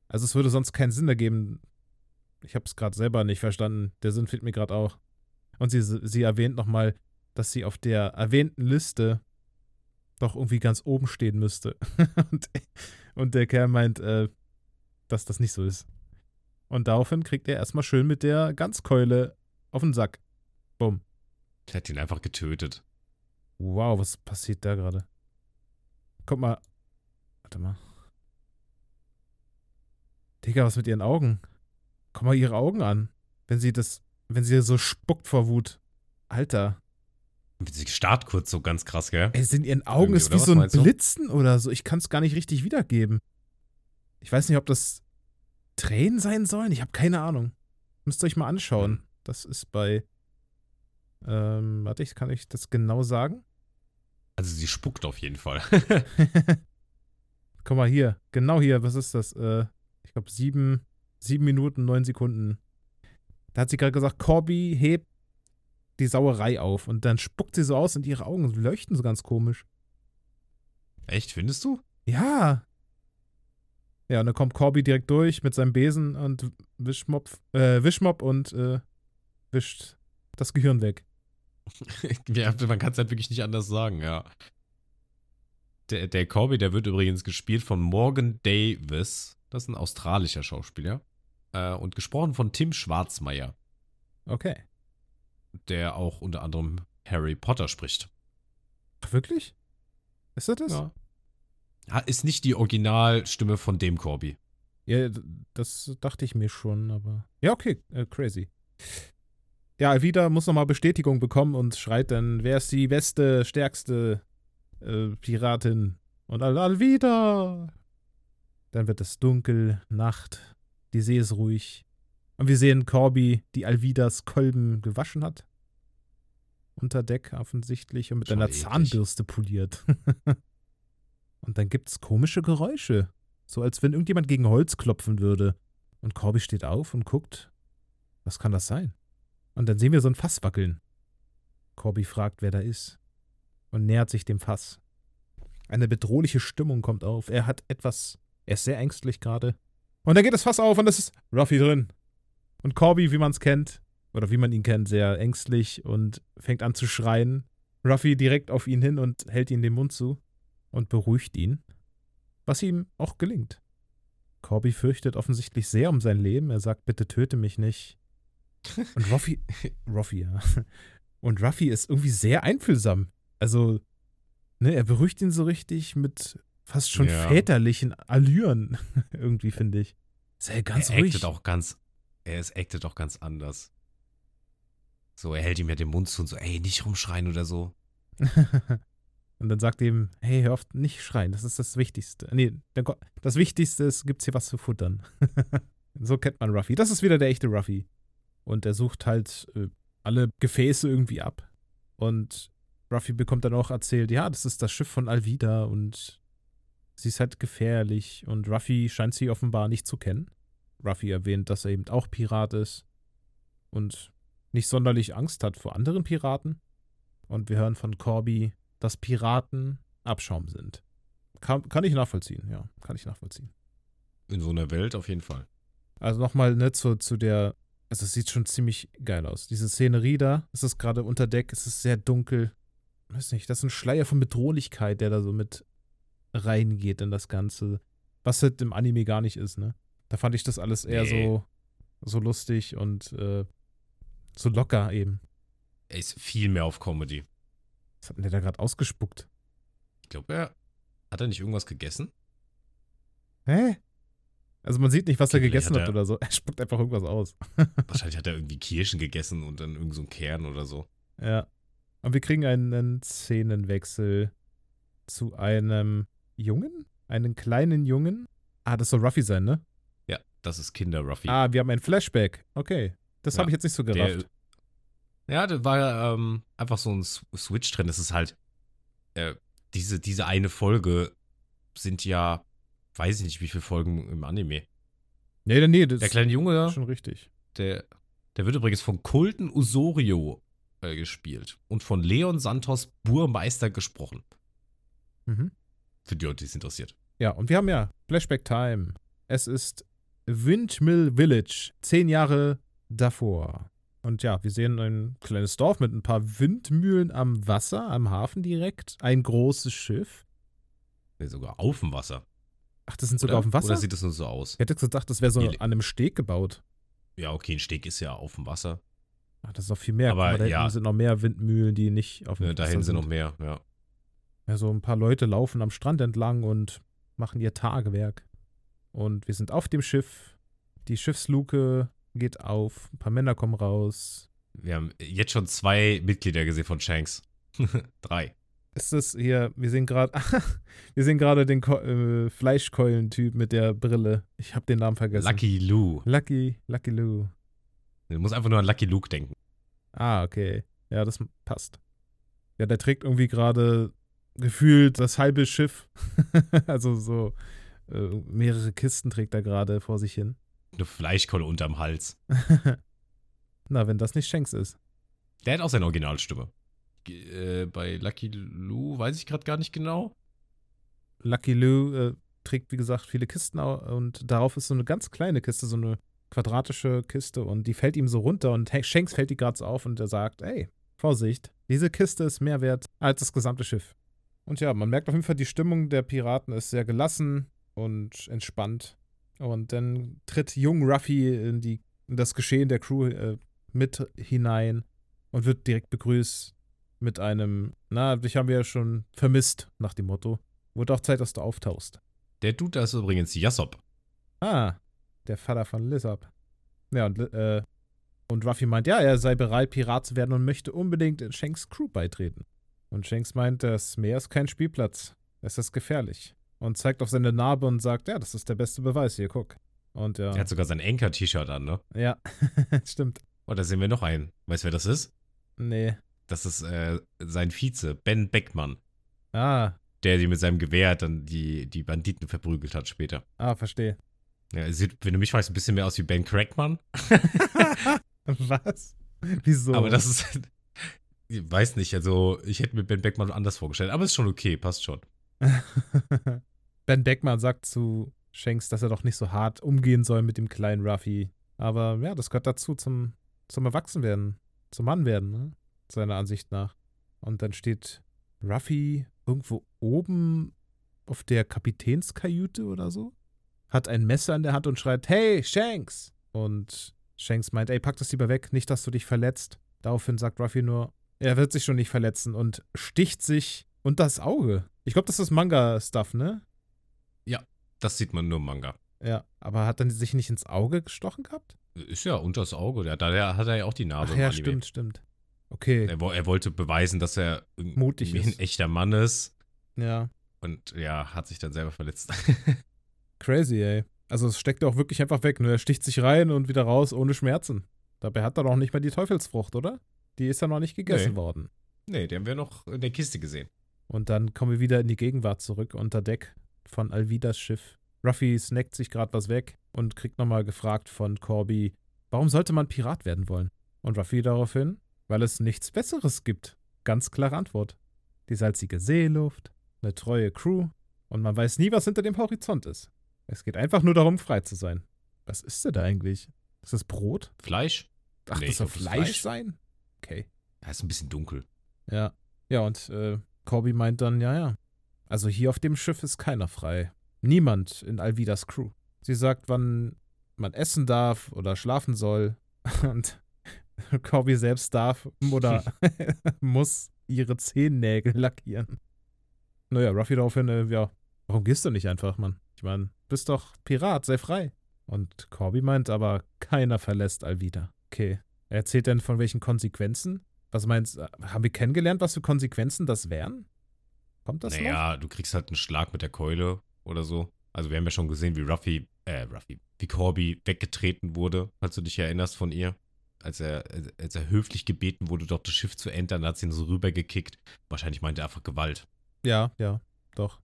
Also es würde sonst keinen Sinn ergeben. Ich habe es gerade selber nicht verstanden. Der Sinn fehlt mir gerade auch. Und sie, sie erwähnt nochmal, dass sie auf der erwähnten Liste doch irgendwie ganz oben stehen müsste. und, und der Kerl meint, äh, dass das nicht so ist. Und daraufhin kriegt er erstmal schön mit der Ganzkeule auf den Sack. Bumm. Der hat ihn einfach getötet. Wow, was passiert da gerade? Guck mal. Warte mal. Digga, was mit ihren Augen? Guck mal ihre Augen an. Wenn sie das, wenn sie so spuckt vor Wut. Alter. Start kurz so ganz krass, gell? Ey, in ihren Augen Irgendwie, ist wie so ein meinst du? Blitzen oder so. Ich kann es gar nicht richtig wiedergeben. Ich weiß nicht, ob das Tränen sein sollen. Ich habe keine Ahnung. Müsst ihr euch mal anschauen. Hm. Das ist bei. Ähm, warte, ich kann ich das genau sagen? Also sie spuckt auf jeden Fall. Guck mal hier. Genau hier. Was ist das? Äh, ich glaube, sieben, sieben Minuten, neun Sekunden. Da hat sie gerade gesagt, Corby hebt die Sauerei auf. Und dann spuckt sie so aus und ihre Augen leuchten so ganz komisch. Echt, findest du? Ja. Ja, und dann kommt Corby direkt durch mit seinem Besen und Wischmopp, äh, Wischmopp und äh, wischt das Gehirn weg. ja, man kann es halt wirklich nicht anders sagen, ja. Der, der Corby, der wird übrigens gespielt von Morgan Davis. Das ist ein australischer Schauspieler. Äh, und gesprochen von Tim Schwarzmeier, Okay. Der auch unter anderem Harry Potter spricht. Wirklich? Ist das das? Ja. Ja, Ist nicht die Originalstimme von dem Corby. Ja, das dachte ich mir schon, aber. Ja, okay, äh, crazy. Ja, Alvida muss nochmal Bestätigung bekommen und schreit dann, wer ist die beste, stärkste äh, Piratin? Und Al Alvida! Dann wird es dunkel, Nacht, die See ist ruhig. Und wir sehen Corby, die Alvidas Kolben gewaschen hat. Unter Deck offensichtlich und mit Schon einer eklig. Zahnbürste poliert. und dann gibt's komische Geräusche. So als wenn irgendjemand gegen Holz klopfen würde. Und Corby steht auf und guckt. Was kann das sein? Und dann sehen wir so ein Fass wackeln. Corby fragt, wer da ist. Und nähert sich dem Fass. Eine bedrohliche Stimmung kommt auf. Er hat etwas. Er ist sehr ängstlich gerade. Und dann geht das Fass auf und es ist Ruffy drin. Und Corby, wie man es kennt, oder wie man ihn kennt, sehr ängstlich und fängt an zu schreien. Ruffy direkt auf ihn hin und hält ihm den Mund zu und beruhigt ihn was ihm auch gelingt. Corby fürchtet offensichtlich sehr um sein Leben. Er sagt, bitte töte mich nicht. Und Ruffy, Ruffy, ja. Und Ruffy ist irgendwie sehr einfühlsam. Also, ne, er beruhigt ihn so richtig mit fast schon Ja. väterlichen Allüren, irgendwie, finde ich. Er ganz er ruhig. actet auch ganz, er ist actet auch ganz anders. So, er hält ihm ja den Mund zu und so, ey, nicht rumschreien oder so. Und dann sagt er ihm, hey, hör auf, nicht schreien, das ist das Wichtigste. Nee, das Wichtigste ist, gibt's hier was zu futtern. so kennt man Ruffy. Das ist wieder der echte Ruffy. Und er sucht halt äh, alle Gefäße irgendwie ab. Und Ruffy bekommt dann auch erzählt, ja, das ist das Schiff von Alvida und sie ist halt gefährlich. Und Ruffy scheint sie offenbar nicht zu kennen. Ruffy erwähnt, dass er eben auch Pirat ist und nicht sonderlich Angst hat vor anderen Piraten. Und wir hören von Corby, dass Piraten Abschaum sind. Kann, kann ich nachvollziehen, ja, kann ich nachvollziehen. In so einer Welt auf jeden Fall. Also nochmal ne, zu, zu der, also es sieht schon ziemlich geil aus. Diese Szenerie da, es ist gerade unter Deck, es ist sehr dunkel. Weiß nicht, das ist ein Schleier von Bedrohlichkeit, der da so mit reingeht in das Ganze. Was halt im Anime gar nicht ist, ne? Da fand ich das alles eher Nee. so, so lustig und äh, so locker eben. Er ist viel mehr auf Comedy. Was hat denn der da gerade ausgespuckt? Ich glaube, er hat er nicht irgendwas gegessen? Hä? Also man sieht nicht, was er gegessen hat hat er- oder so. Er spuckt einfach irgendwas aus. Wahrscheinlich hat er irgendwie Kirschen gegessen und dann irgend so einen Kern oder so. Ja. Und wir kriegen einen Szenenwechsel zu einem Jungen? Einen kleinen Jungen? Ah, das soll Ruffy sein, ne? Das ist Kinder Ruffy. Ah, wir haben ein Flashback. Okay. Das Ja, habe ich jetzt nicht so gerafft. Der, ja, das war ähm, einfach so ein Switch drin. Das ist halt, äh, diese, diese eine Folge sind ja, weiß ich nicht, wie viele Folgen im Anime. nee, nee, nee, das Der kleine Junge, ist da, schon richtig. der, der wird übrigens von Colton Osorio äh, gespielt und von Leon Santos Burmeister gesprochen. Mhm. Für die Leute, die es interessiert. Ja, und wir haben ja Flashback Time. Es ist Windmill Village, zehn Jahre davor. Und ja, wir sehen ein kleines Dorf mit ein paar Windmühlen am Wasser, am Hafen direkt. Ein großes Schiff. Nee, sogar auf dem Wasser. Ach, das sind Oder? sogar auf dem Wasser? Oder sieht das nur so aus? ich hätte gedacht, das wäre so Die- an einem Steg gebaut. Ja, okay, ein Steg ist ja auf dem Wasser. Ach, das ist noch viel mehr. Aber mal, da ja. hinten sind noch mehr Windmühlen, die nicht auf dem Ne, Wasser dahin sind noch mehr, ja. Ja, so ein paar Leute laufen am Strand entlang und machen ihr Tagewerk. Und wir sind auf dem Schiff. Die Schiffsluke geht auf. Ein paar Männer kommen raus. Wir haben jetzt schon zwei Mitglieder gesehen von Shanks. Drei. Ist das hier, wir sehen gerade, wir sehen gerade den Ko äh, Fleischkeulen-Typ mit der Brille. Ich habe den Namen vergessen. Lucky Lou. Lucky, Lucky Lou. Du musst einfach nur an Lucky Luke denken. Ah, okay. Ja, das passt. Ja, der trägt irgendwie gerade gefühlt das halbe Schiff. also so mehrere Kisten trägt er gerade vor sich hin. Eine Fleischkolle unterm Hals. Na, wenn das nicht Shanks ist. Der hat auch seine Originalstimme. Äh, bei Lucky Lou weiß ich gerade gar nicht genau. Lucky Lou äh, trägt, wie gesagt, viele Kisten und darauf ist so eine ganz kleine Kiste, so eine quadratische Kiste und die fällt ihm so runter und Hank- Shanks fällt die gerade so auf und er sagt, ey, Vorsicht, diese Kiste ist mehr wert als das gesamte Schiff. Und ja, man merkt auf jeden Fall, die Stimmung der Piraten ist sehr gelassen und entspannt. Und dann tritt jung Ruffy in, die, in das Geschehen der Crew äh, mit hinein und wird direkt begrüßt mit einem, na, dich haben wir ja schon vermisst, nach dem Motto. Wurde auch Zeit, dass du auftauchst. Der Dude da ist übrigens Yasop. Ah, der Vater von Lissab. Ja, und, äh, und Ruffy meint, ja, er sei bereit, Pirat zu werden und möchte unbedingt in Shanks Crew beitreten. Und Shanks meint, das Meer ist kein Spielplatz. Es ist gefährlich. Und zeigt auf seine Narbe und sagt, ja, das ist der beste Beweis hier, guck. Und ja. Der hat sogar sein Anchor-T-Shirt an, ne? Ja, stimmt. Oh, da sehen wir noch einen. Weißt du, wer das ist? Nee. Das ist äh, sein Vize, Ben Beckmann. Ah, Der, die mit seinem Gewehr dann die, die Banditen verprügelt hat später. ah, verstehe. Ja, er sieht, wenn du mich fragst, ein bisschen mehr aus wie Ben Crackman. Was? Wieso? Aber das ist. Ich weiß nicht, also ich hätte mir Ben Beckmann anders vorgestellt, aber ist schon okay, passt schon. Ben Beckmann sagt zu Shanks, dass er doch nicht so hart umgehen soll mit dem kleinen Ruffy. Aber ja, das gehört dazu zum, zum Erwachsenwerden, zum Mannwerden, ne? seiner Ansicht nach. Und dann steht Ruffy irgendwo oben auf der Kapitänskajüte oder so, hat ein Messer in der Hand und schreit, hey, Shanks! Und Shanks meint, ey, pack das lieber weg, nicht, dass du dich verletzt. Daraufhin sagt Ruffy nur, er wird sich schon nicht verletzen und sticht sich unter das Auge. Ich glaube, das ist Manga-Stuff, ne? Das sieht man nur im Manga. Ja, aber hat dann sich nicht ins Auge gestochen gehabt? Ist ja unters Auge. Der, da hat er ja auch die Narbe Ach ja, stimmt, stimmt. Okay, Er, er wollte beweisen, dass er irgendwie Mutig ein ist. echter Mann ist. ja. Und ja, hat sich dann selber verletzt. Crazy, ey. Also es steckt auch wirklich einfach weg, ne? Er sticht sich rein und wieder raus ohne Schmerzen. Dabei hat er doch nicht mal die Teufelsfrucht, oder? Die ist ja noch nicht gegessen Nee. worden. nee, den haben wir noch in der Kiste gesehen. Und dann kommen wir wieder in die Gegenwart zurück, unter Deck von Alvidas Schiff. Ruffy snackt sich gerade was weg und kriegt nochmal gefragt von Corby, warum sollte man Pirat werden wollen? Und Ruffy daraufhin, weil es nichts Besseres gibt. Ganz klare Antwort. Die salzige Seeluft, eine treue Crew und man weiß nie, was hinter dem Horizont ist. Es geht einfach nur darum, frei zu sein. Was ist denn da eigentlich? Ist das Brot? Fleisch? Ach, Nee, das soll Fleisch. sein? Okay. Ja, ist ein bisschen dunkel. Ja. Ja, und äh, Corby meint dann, ja, ja. Also hier auf dem Schiff ist keiner frei. Niemand in Alvidas Crew. Sie sagt, wann man essen darf oder schlafen soll. Und Corby selbst darf oder muss ihre Zehennägel lackieren. Naja, Ruffy daraufhin, äh, ja, warum gehst du nicht einfach, Mann? Ich meine, bist doch Pirat, sei frei. Und Corby meint aber, keiner verlässt Alvida. Okay. Er erzählt dann von welchen Konsequenzen? Was meinst du? Haben wir kennengelernt, was für Konsequenzen das wären? Kommt das noch? naja, du kriegst halt einen Schlag mit der Keule oder so. Also wir haben ja schon gesehen, wie Ruffy, äh, Ruffy, wie Corby weggetreten wurde, falls du dich erinnerst von ihr. Als er, als er höflich gebeten wurde, doch das Schiff zu entern, hat sie ihn so rübergekickt. Wahrscheinlich meinte er einfach Gewalt. Ja, ja, doch.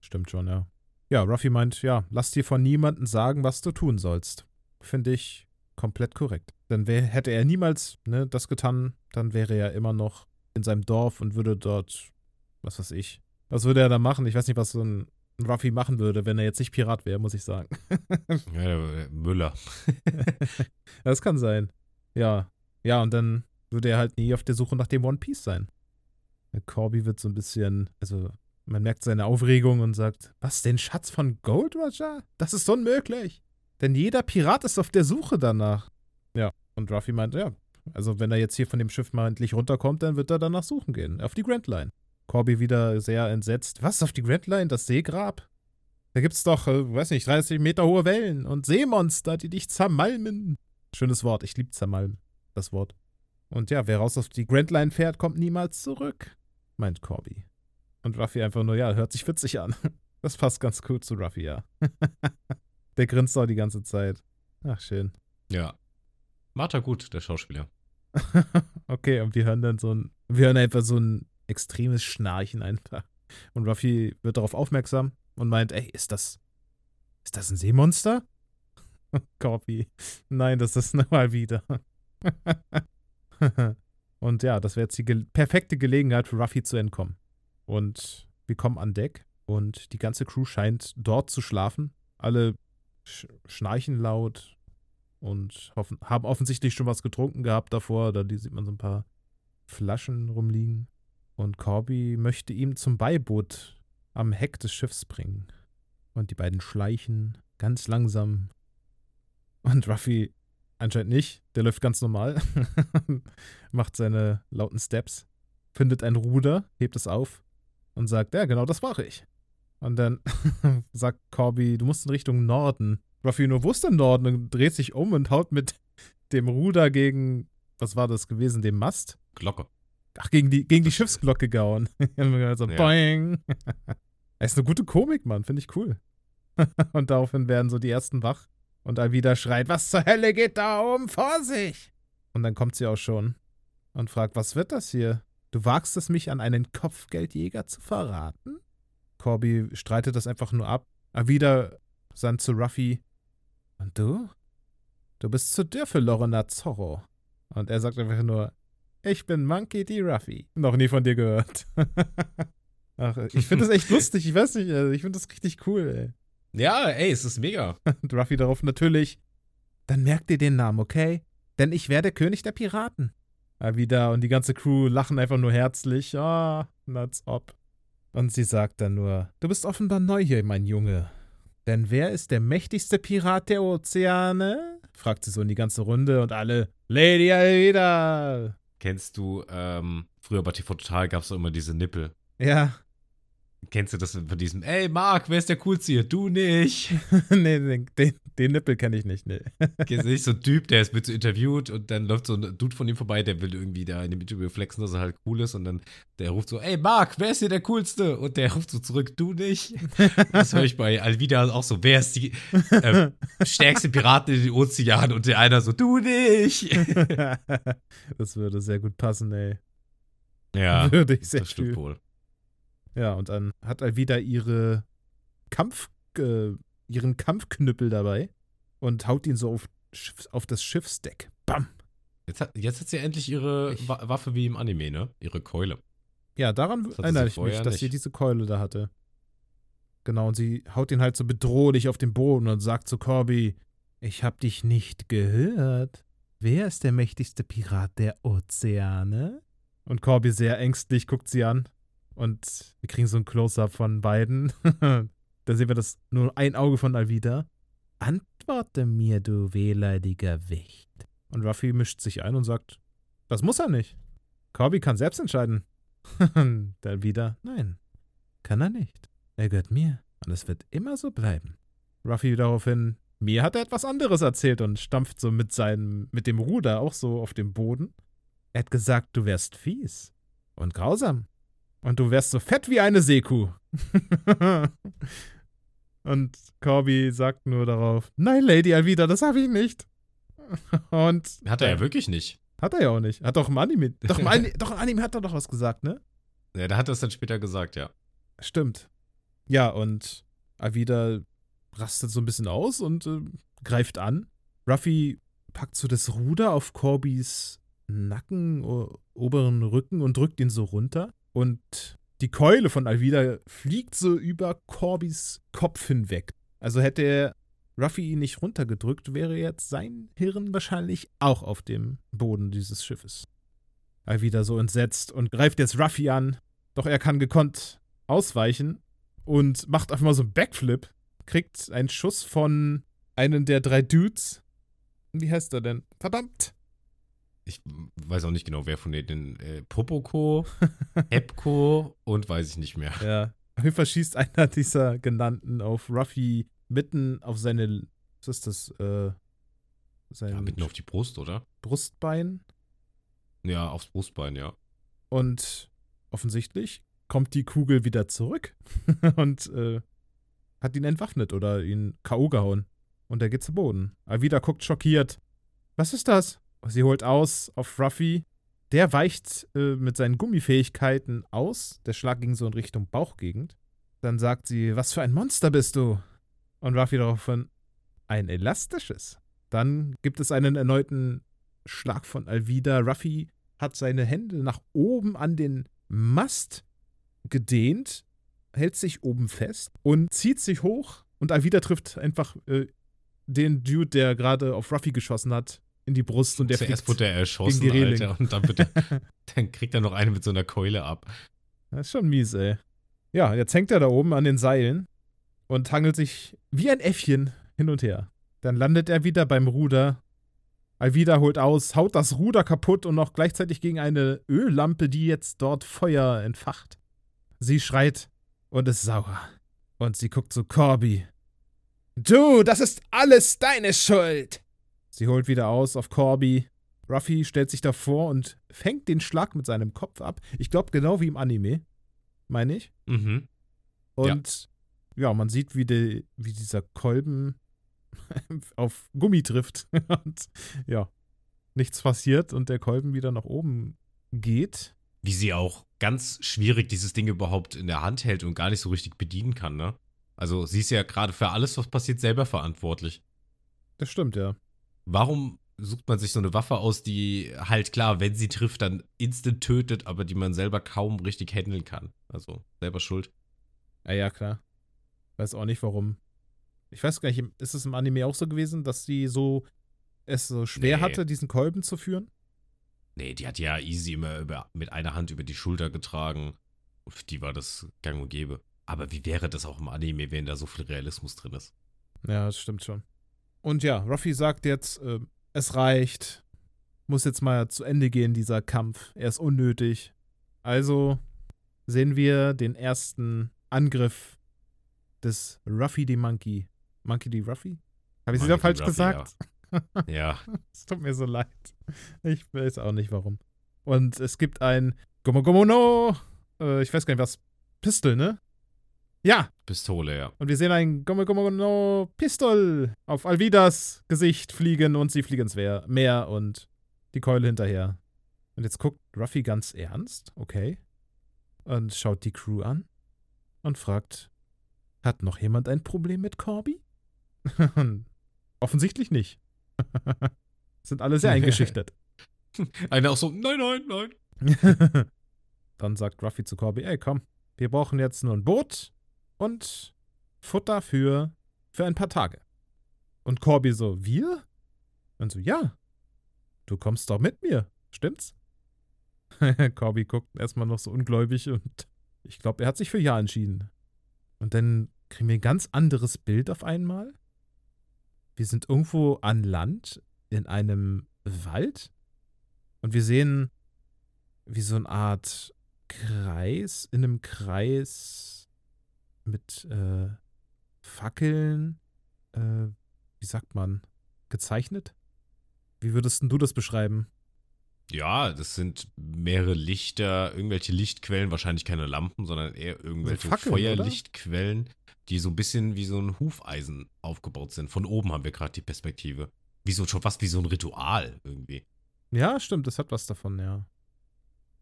Stimmt schon, ja. Ja, Ruffy meint, ja, lass dir von niemandem sagen, was du tun sollst. Finde ich komplett korrekt. Denn wär, hätte er niemals ne, das getan, dann wäre er immer noch in seinem Dorf und würde dort, was weiß ich, was würde er da machen? Ich weiß nicht, was so ein Ruffy machen würde, wenn er jetzt nicht Pirat wäre, muss ich sagen. Ja, Müller. Das kann sein. Ja. Ja, und dann würde er halt nie auf der Suche nach dem One Piece sein. Der Corby wird so ein bisschen, also man merkt seine Aufregung und sagt, was, den Schatz von Gold Roger? Das ist unmöglich. Denn jeder Pirat ist auf der Suche danach. Ja, und Ruffy meint, ja, also wenn er jetzt hier von dem Schiff mal endlich runterkommt, dann wird er danach suchen gehen, auf die Grand Line. Corby wieder sehr entsetzt. Was, auf die Grand Line, das Seegrab? Da gibt's doch, äh, weiß nicht, 30 Meter hohe Wellen und Seemonster, die dich zermalmen. Schönes Wort, ich liebe zermalmen, das Wort. Und ja, wer raus auf die Grand Line fährt, kommt niemals zurück. meint Corby. Und Ruffy einfach nur, ja, hört sich witzig an. Das passt ganz gut zu Ruffy, ja. Der grinst auch die ganze Zeit. Ach, schön. Ja. Er gut, der Schauspieler. okay, und wir hören dann so ein, wir hören einfach so ein extremes Schnarchen einfach. Und Ruffy wird darauf aufmerksam und meint, ey, ist das, ist das ein Seemonster? Corby, nein, das ist nochmal wieder. und ja, das wäre jetzt die ge perfekte Gelegenheit für Ruffy zu entkommen. Und wir kommen an Deck und die ganze Crew scheint dort zu schlafen. Alle sch schnarchen laut und haben offensichtlich schon was getrunken gehabt davor. Da sieht man so ein paar Flaschen rumliegen. Und Corby möchte ihm zum Beiboot am Heck des Schiffs bringen. Und die beiden schleichen ganz langsam. Und Ruffy anscheinend nicht. Der läuft ganz normal. Macht seine lauten Steps. Findet ein Ruder, hebt es auf und sagt, ja, genau das mache ich. Und dann sagt Corby, du musst in Richtung Norden. Ruffy nur, der Norden? Und dreht sich um und haut mit dem Ruder gegen, was war das gewesen, dem Mast? Glocke. Ach, gegen die, gegen die Schiffsglocke gehauen. so, ja. boing. Es ist eine gute Komik, Mann. Finde ich cool. und daraufhin werden so die ersten wach. Und Alvida schreit, was zur Hölle geht da oben vor sich? Und dann kommt sie auch schon und fragt, was wird das hier? Du wagst es, mich an einen Kopfgeldjäger zu verraten? Corby streitet das einfach nur ab. Alvida sandt zu Ruffy, und du? Du bist zu dürr für Lorena Zorro. Und er sagt einfach nur, ich bin Monkey D. Ruffy. Noch nie von dir gehört. Ach, ich finde das echt lustig. Ich weiß nicht, also ich finde das richtig cool, ey. Ja, ey, es ist mega. Und Ruffy darauf natürlich, dann merkt ihr den Namen, okay? Denn ich werde König der Piraten. Ja, wieder und die ganze Crew lachen einfach nur herzlich. Ah, oh, nuts up. Und sie sagt dann nur, du bist offenbar neu hier, mein Junge. Denn wer ist der mächtigste Pirat der Ozeane? fragt sie so in die ganze Runde und alle, Lady Alvida. Kennst du, ähm, früher bei TV Total gab es immer diese Nippel. Ja. Kennst du das von diesem, ey Marc, wer ist der coolste hier? Du nicht. nee, den, den, Nippel kenne ich nicht, nee. Kennst du nicht so ein Typ, der ist mit so interviewt und dann läuft so ein Dude von ihm vorbei, der will irgendwie da in dem Interview flexen, dass er halt cool ist und dann der ruft so, ey Marc, wer ist hier der coolste? Und der ruft so zurück, du nicht. das höre ich bei Alvida auch so, wer ist die äh, stärkste Piratin in den Ozeanen? Und der einer so, du nicht. das würde sehr gut passen, ey. Ja, würde ich sehr das stimmt wohl. Ja, und dann hat er wieder ihre Kampf, äh, ihren Kampfknüppel dabei und haut ihn so auf, auf das Schiffsdeck. Bam! Jetzt hat, jetzt hat sie endlich ihre Ich- Wa Waffe wie im Anime, ne? Ihre Keule. Ja, daran erinnere ich mich, dass nicht. sie diese Keule da hatte. Genau, und sie haut ihn halt so bedrohlich auf den Boden und sagt zu Corby, ich hab dich nicht gehört. Wer ist der mächtigste Pirat der Ozeane? Und Corby sehr ängstlich guckt sie an. Und wir kriegen so ein Close-up von beiden. da sehen wir das nur ein Auge von Alvida. Antworte mir, du wehleidiger Wicht. Und Ruffy mischt sich ein und sagt, das muss er nicht. Corby kann selbst entscheiden. Dann wieder, nein, kann er nicht. Er gehört mir und es wird immer so bleiben. Ruffy daraufhin, mir hat er etwas anderes erzählt und stampft so mit seinem, mit dem Ruder auch so auf dem Boden. Er hat gesagt, du wärst fies und grausam. Und du wärst so fett wie eine Seekuh. und Corby sagt nur darauf, nein, Lady Alvida, das habe ich nicht. Und Hat er ja wirklich nicht. hat er ja auch nicht. Hat doch im Anime. Doch im, Anime, doch im Anime hat er doch was gesagt, ne? Ja, der hat das dann später gesagt, ja. Stimmt. Ja, und Avida rastet so ein bisschen aus und äh, greift an. Ruffy packt so das Ruder auf Corbys Nacken, oberen Rücken und drückt ihn so runter. Und die Keule von Alvida fliegt so über Corbys Kopf hinweg. Also hätte er Ruffy ihn nicht runtergedrückt, wäre jetzt sein Hirn wahrscheinlich auch auf dem Boden dieses Schiffes. Alvida so entsetzt und greift jetzt Ruffy an. Doch er kann gekonnt ausweichen und macht einfach mal so einen Backflip. Kriegt einen Schuss von einem der drei Dudes. Wie heißt er denn? Verdammt! Ich weiß auch nicht genau, wer von denen äh, Popoko, Epco und weiß ich nicht mehr. Ja. Auf jeden Fall schießt einer dieser genannten auf Ruffy mitten auf seine. Was ist das? Äh, sein Ja, mitten auf die Brust, oder? Brustbein. Ja, aufs Brustbein, ja. Und offensichtlich kommt die Kugel wieder zurück und äh, hat ihn entwaffnet oder ihn K.O. gehauen. Und er geht zu Boden. Alvida guckt schockiert. Was ist das? Sie holt aus auf Ruffy. Der weicht äh, mit seinen Gummifähigkeiten aus. Der Schlag ging so in Richtung Bauchgegend. Dann sagt sie, was für ein Monster bist du? Und Ruffy daraufhin, ein elastisches. Dann gibt es einen erneuten Schlag von Alvida. Ruffy hat seine Hände nach oben an den Mast gedehnt, hält sich oben fest und zieht sich hoch. Und Alvida trifft einfach äh, den Dude, der gerade auf Ruffy geschossen hat, in die Brust und der Zuerst wurde er erschossen, gegen die Reling. Alter, und dann, er, dann kriegt er noch eine mit so einer Keule ab. Das ist schon mies, ey. Ja, jetzt hängt er da oben an den Seilen und hangelt sich wie ein Äffchen hin und her. Dann landet er wieder beim Ruder. Alvida holt aus, haut das Ruder kaputt und noch gleichzeitig gegen eine Öllampe, die jetzt dort Feuer entfacht. Sie schreit und ist sauer. Und sie guckt zu Corby. Du, das ist alles deine Schuld! Sie holt wieder aus auf Corby. Ruffy stellt sich davor und fängt den Schlag mit seinem Kopf ab. Ich glaube, genau wie im Anime, meine ich. Mhm. Und ja, man sieht, wie, die, wie dieser Kolben auf Gummi trifft. und ja, nichts passiert und der Kolben wieder nach oben geht. Wie sie auch ganz schwierig dieses Ding überhaupt in der Hand hält und gar nicht so richtig bedienen kann, ne? Also sie ist ja gerade für alles, was passiert, selber verantwortlich. Das stimmt, ja. Warum sucht man sich so eine Waffe aus, die halt klar, wenn sie trifft, dann instant tötet, aber die man selber kaum richtig handeln kann? Also selber schuld. Ja, ja, klar. Weiß auch nicht, warum. Ich weiß gar nicht, ist es im Anime auch so gewesen, dass sie so es so schwer Nee. hatte, diesen Kolben zu führen? Nee, die hat ja easy immer über, mit einer Hand über die Schulter getragen. Und für die war das gang und gäbe. Aber wie wäre das auch im Anime, wenn da so viel Realismus drin ist? Ja, das stimmt schon. Und ja, Ruffy sagt jetzt, äh, es reicht. Muss jetzt mal zu Ende gehen, dieser Kampf. Er ist unnötig. Also sehen wir den ersten Angriff des Ruffy the Monkey. Monkey the Ruffy? Habe ich es wieder falsch Ruffy, gesagt? Ja. Es tut mir so leid. Ich weiß auch nicht warum. Und es gibt ein Gomo Gomo no. Äh, ich weiß gar nicht was. Pistol, ne? Ja, Pistole, ja. und wir sehen ein Gomo Gomo no Pistol auf Alvidas Gesicht fliegen und sie fliegen ins Meer und die Keule hinterher. Und jetzt guckt Ruffy ganz ernst, okay, und schaut die Crew an und fragt, hat noch jemand ein Problem mit Corby? Offensichtlich nicht. Sind alle sehr eingeschüchtert. Einer auch so, nein, nein, nein. Dann sagt Ruffy zu Corby, ey, komm, wir brauchen jetzt nur ein Boot und Futter für, für ein paar Tage. Und Corby so, wir? Und so, ja, du kommst doch mit mir, stimmt's? Corby guckt erstmal noch so ungläubig und ich glaube, er hat sich für Ja entschieden. Und dann kriegen wir ein ganz anderes Bild auf einmal. Wir sind irgendwo an Land in einem Wald und wir sehen wie so eine Art Kreis, in einem Kreis mit äh, Fackeln, äh, wie sagt man, gezeichnet? Wie würdest denn du das beschreiben? Ja, das sind mehrere Lichter, irgendwelche Lichtquellen, wahrscheinlich keine Lampen, sondern eher irgendwelche Fackeln, oder? Feuerlichtquellen, die so ein bisschen wie so ein Hufeisen aufgebaut sind. Von oben haben wir gerade die Perspektive. Wie so, schon fast wie so ein Ritual irgendwie. Ja, stimmt, das hat was davon, ja.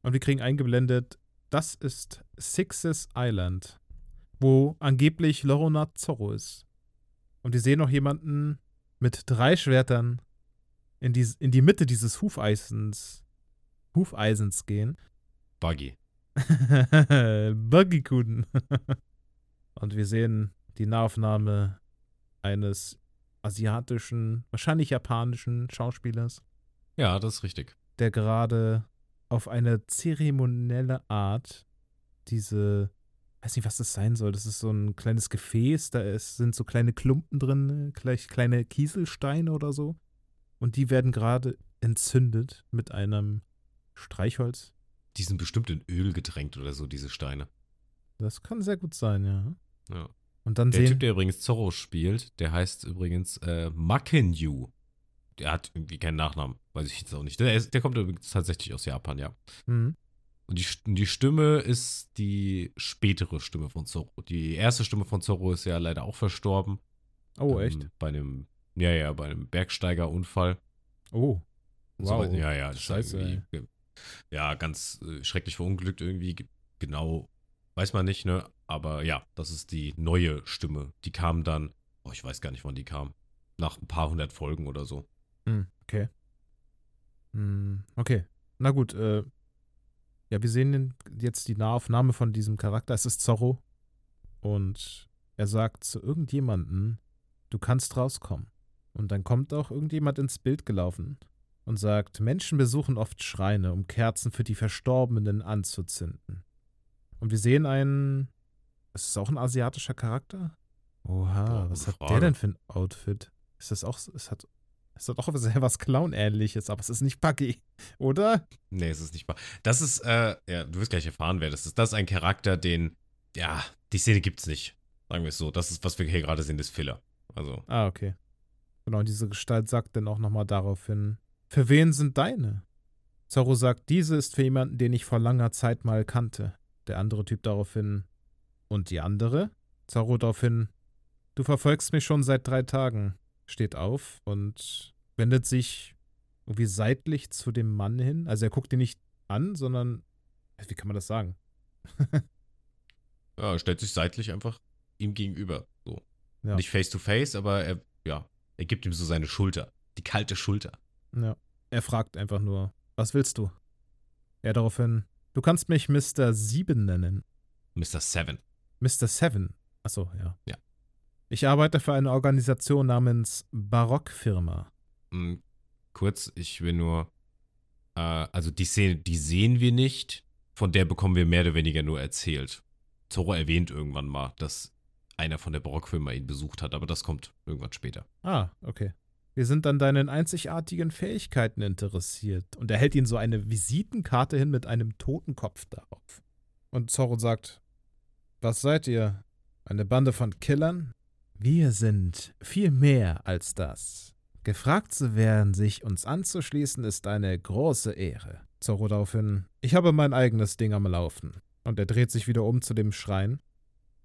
Und wir kriegen eingeblendet, das ist Sixes Island, wo angeblich Lorona Zorro ist. Und wir sehen noch jemanden mit drei Schwertern in die, in die Mitte dieses Hufeisens, Hufeisens gehen. Buggy. Buggykuden. Und wir sehen die Nahaufnahme eines asiatischen, wahrscheinlich japanischen Schauspielers, Ja, das ist richtig. der gerade auf eine zeremonielle Art diese, weiß nicht, was das sein soll. Das ist so ein kleines Gefäß, da ist, sind so kleine Klumpen drin, gleich kleine Kieselsteine oder so. Und die werden gerade entzündet mit einem Streichholz. Die sind bestimmt in Öl getränkt oder so, diese Steine. Das kann sehr gut sein, ja. Ja. Und dann Der sehen Typ, der übrigens Zorro spielt, der heißt übrigens äh, Makenyu. Der hat irgendwie keinen Nachnamen, weiß ich jetzt auch nicht. Der, ist, der kommt übrigens tatsächlich aus Japan, ja. Mhm. Und die, die Stimme ist die spätere Stimme von Zorro. Die erste Stimme von Zorro ist ja leider auch verstorben. Oh, Ähm, echt? Bei einem, ja, ja, bei einem Bergsteigerunfall. Oh. So, Wow. ja, ja, das Scheiße, ja, ganz äh, schrecklich verunglückt irgendwie. Ge- Genau, weiß man nicht, ne? Aber ja, das ist die neue Stimme. Die kam dann, oh, ich weiß gar nicht, wann die kam. Nach ein paar hundert Folgen oder so. Hm, okay. Hm, okay. Na gut, äh, ja, wir sehen jetzt die Nahaufnahme von diesem Charakter. Es ist Zorro. Und er sagt zu irgendjemanden, du kannst rauskommen. Und dann kommt auch irgendjemand ins Bild gelaufen und sagt, Menschen besuchen oft Schreine, um Kerzen für die Verstorbenen anzuzünden. Und wir sehen einen, ist es auch ein asiatischer Charakter? Oha, was hat der Frage. denn für ein Outfit? Ist das auch, es hat, es hat auch sehr was Clown-ähnliches, aber es ist nicht Buggy, oder? Nee, es ist nicht wahr. Das ist, äh, ja, du wirst gleich erfahren, wer das ist. Das ist ein Charakter, den, ja, die Szene gibt's nicht. Sagen wir es so. Das ist, was wir hier gerade sehen, ist Filler. Also, Ah, okay. Genau, und diese Gestalt sagt dann auch nochmal daraufhin, für wen sind deine? Zorro sagt, diese ist für jemanden, den ich vor langer Zeit mal kannte. Der andere Typ daraufhin, und die andere? Zorro daraufhin, du verfolgst mich schon seit drei Tagen. Steht auf und wendet sich irgendwie seitlich zu dem Mann hin. Also er guckt ihn nicht an, sondern, wie kann man das sagen? ja, er stellt sich seitlich einfach ihm gegenüber. So. Ja. Nicht face to face, aber er, ja, er gibt ihm so seine Schulter. Die kalte Schulter. Ja. Er fragt einfach nur, was willst du? Er daraufhin, du kannst mich Mr. Sieben nennen. Mr. Seven. Mr. Seven. Achso, ja. Ja. Ich arbeite für eine Organisation namens Barockfirma. Hm, kurz, ich will nur, äh, also die Szene, die sehen wir nicht. Von der bekommen wir mehr oder weniger nur erzählt. Zorro erwähnt irgendwann mal, dass einer von der Barockfirma ihn besucht hat, aber das kommt irgendwann später. Ah, okay. Wir sind an deinen einzigartigen Fähigkeiten interessiert. Und er hält ihnen so eine Visitenkarte hin mit einem Totenkopf darauf. Und Zorro sagt, was seid ihr? Eine Bande von Killern? Wir sind viel mehr als das. Gefragt zu werden, sich uns anzuschließen, ist eine große Ehre. Zorro daraufhin, ich habe mein eigenes Ding am Laufen. Und er dreht sich wieder um zu dem Schrein.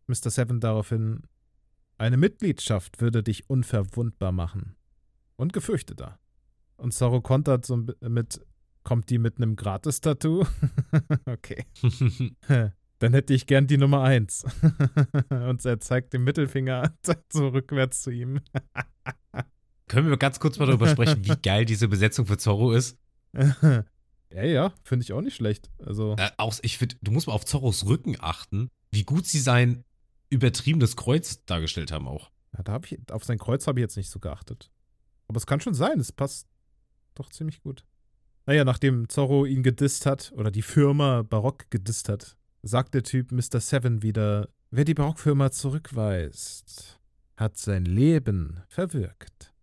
Mr. Seven daraufhin, eine Mitgliedschaft würde dich unverwundbar machen. Und gefürchteter. Und Zorro kontert so mit, kommt die mit einem Gratis-Tattoo? okay. Dann hätte ich gern die Nummer eins. Und er zeigt den Mittelfinger so rückwärts zu ihm. Können wir ganz kurz mal darüber sprechen, wie geil diese Besetzung für Zorro ist? ja, ja, finde ich auch nicht schlecht. Also, Äh, auch, ich finde, du musst mal auf Zorros Rücken achten, wie gut sie sein übertriebenes Kreuz dargestellt haben auch. ja, da hab ich, auf sein Kreuz habe ich jetzt nicht so geachtet. Aber es kann schon sein, es passt doch ziemlich gut. Naja, nachdem Zorro ihn gedisst hat, oder die Firma Barock gedisst hat, sagt der Typ Mr. Seven wieder, wer die Barockfirma zurückweist, hat sein Leben verwirkt.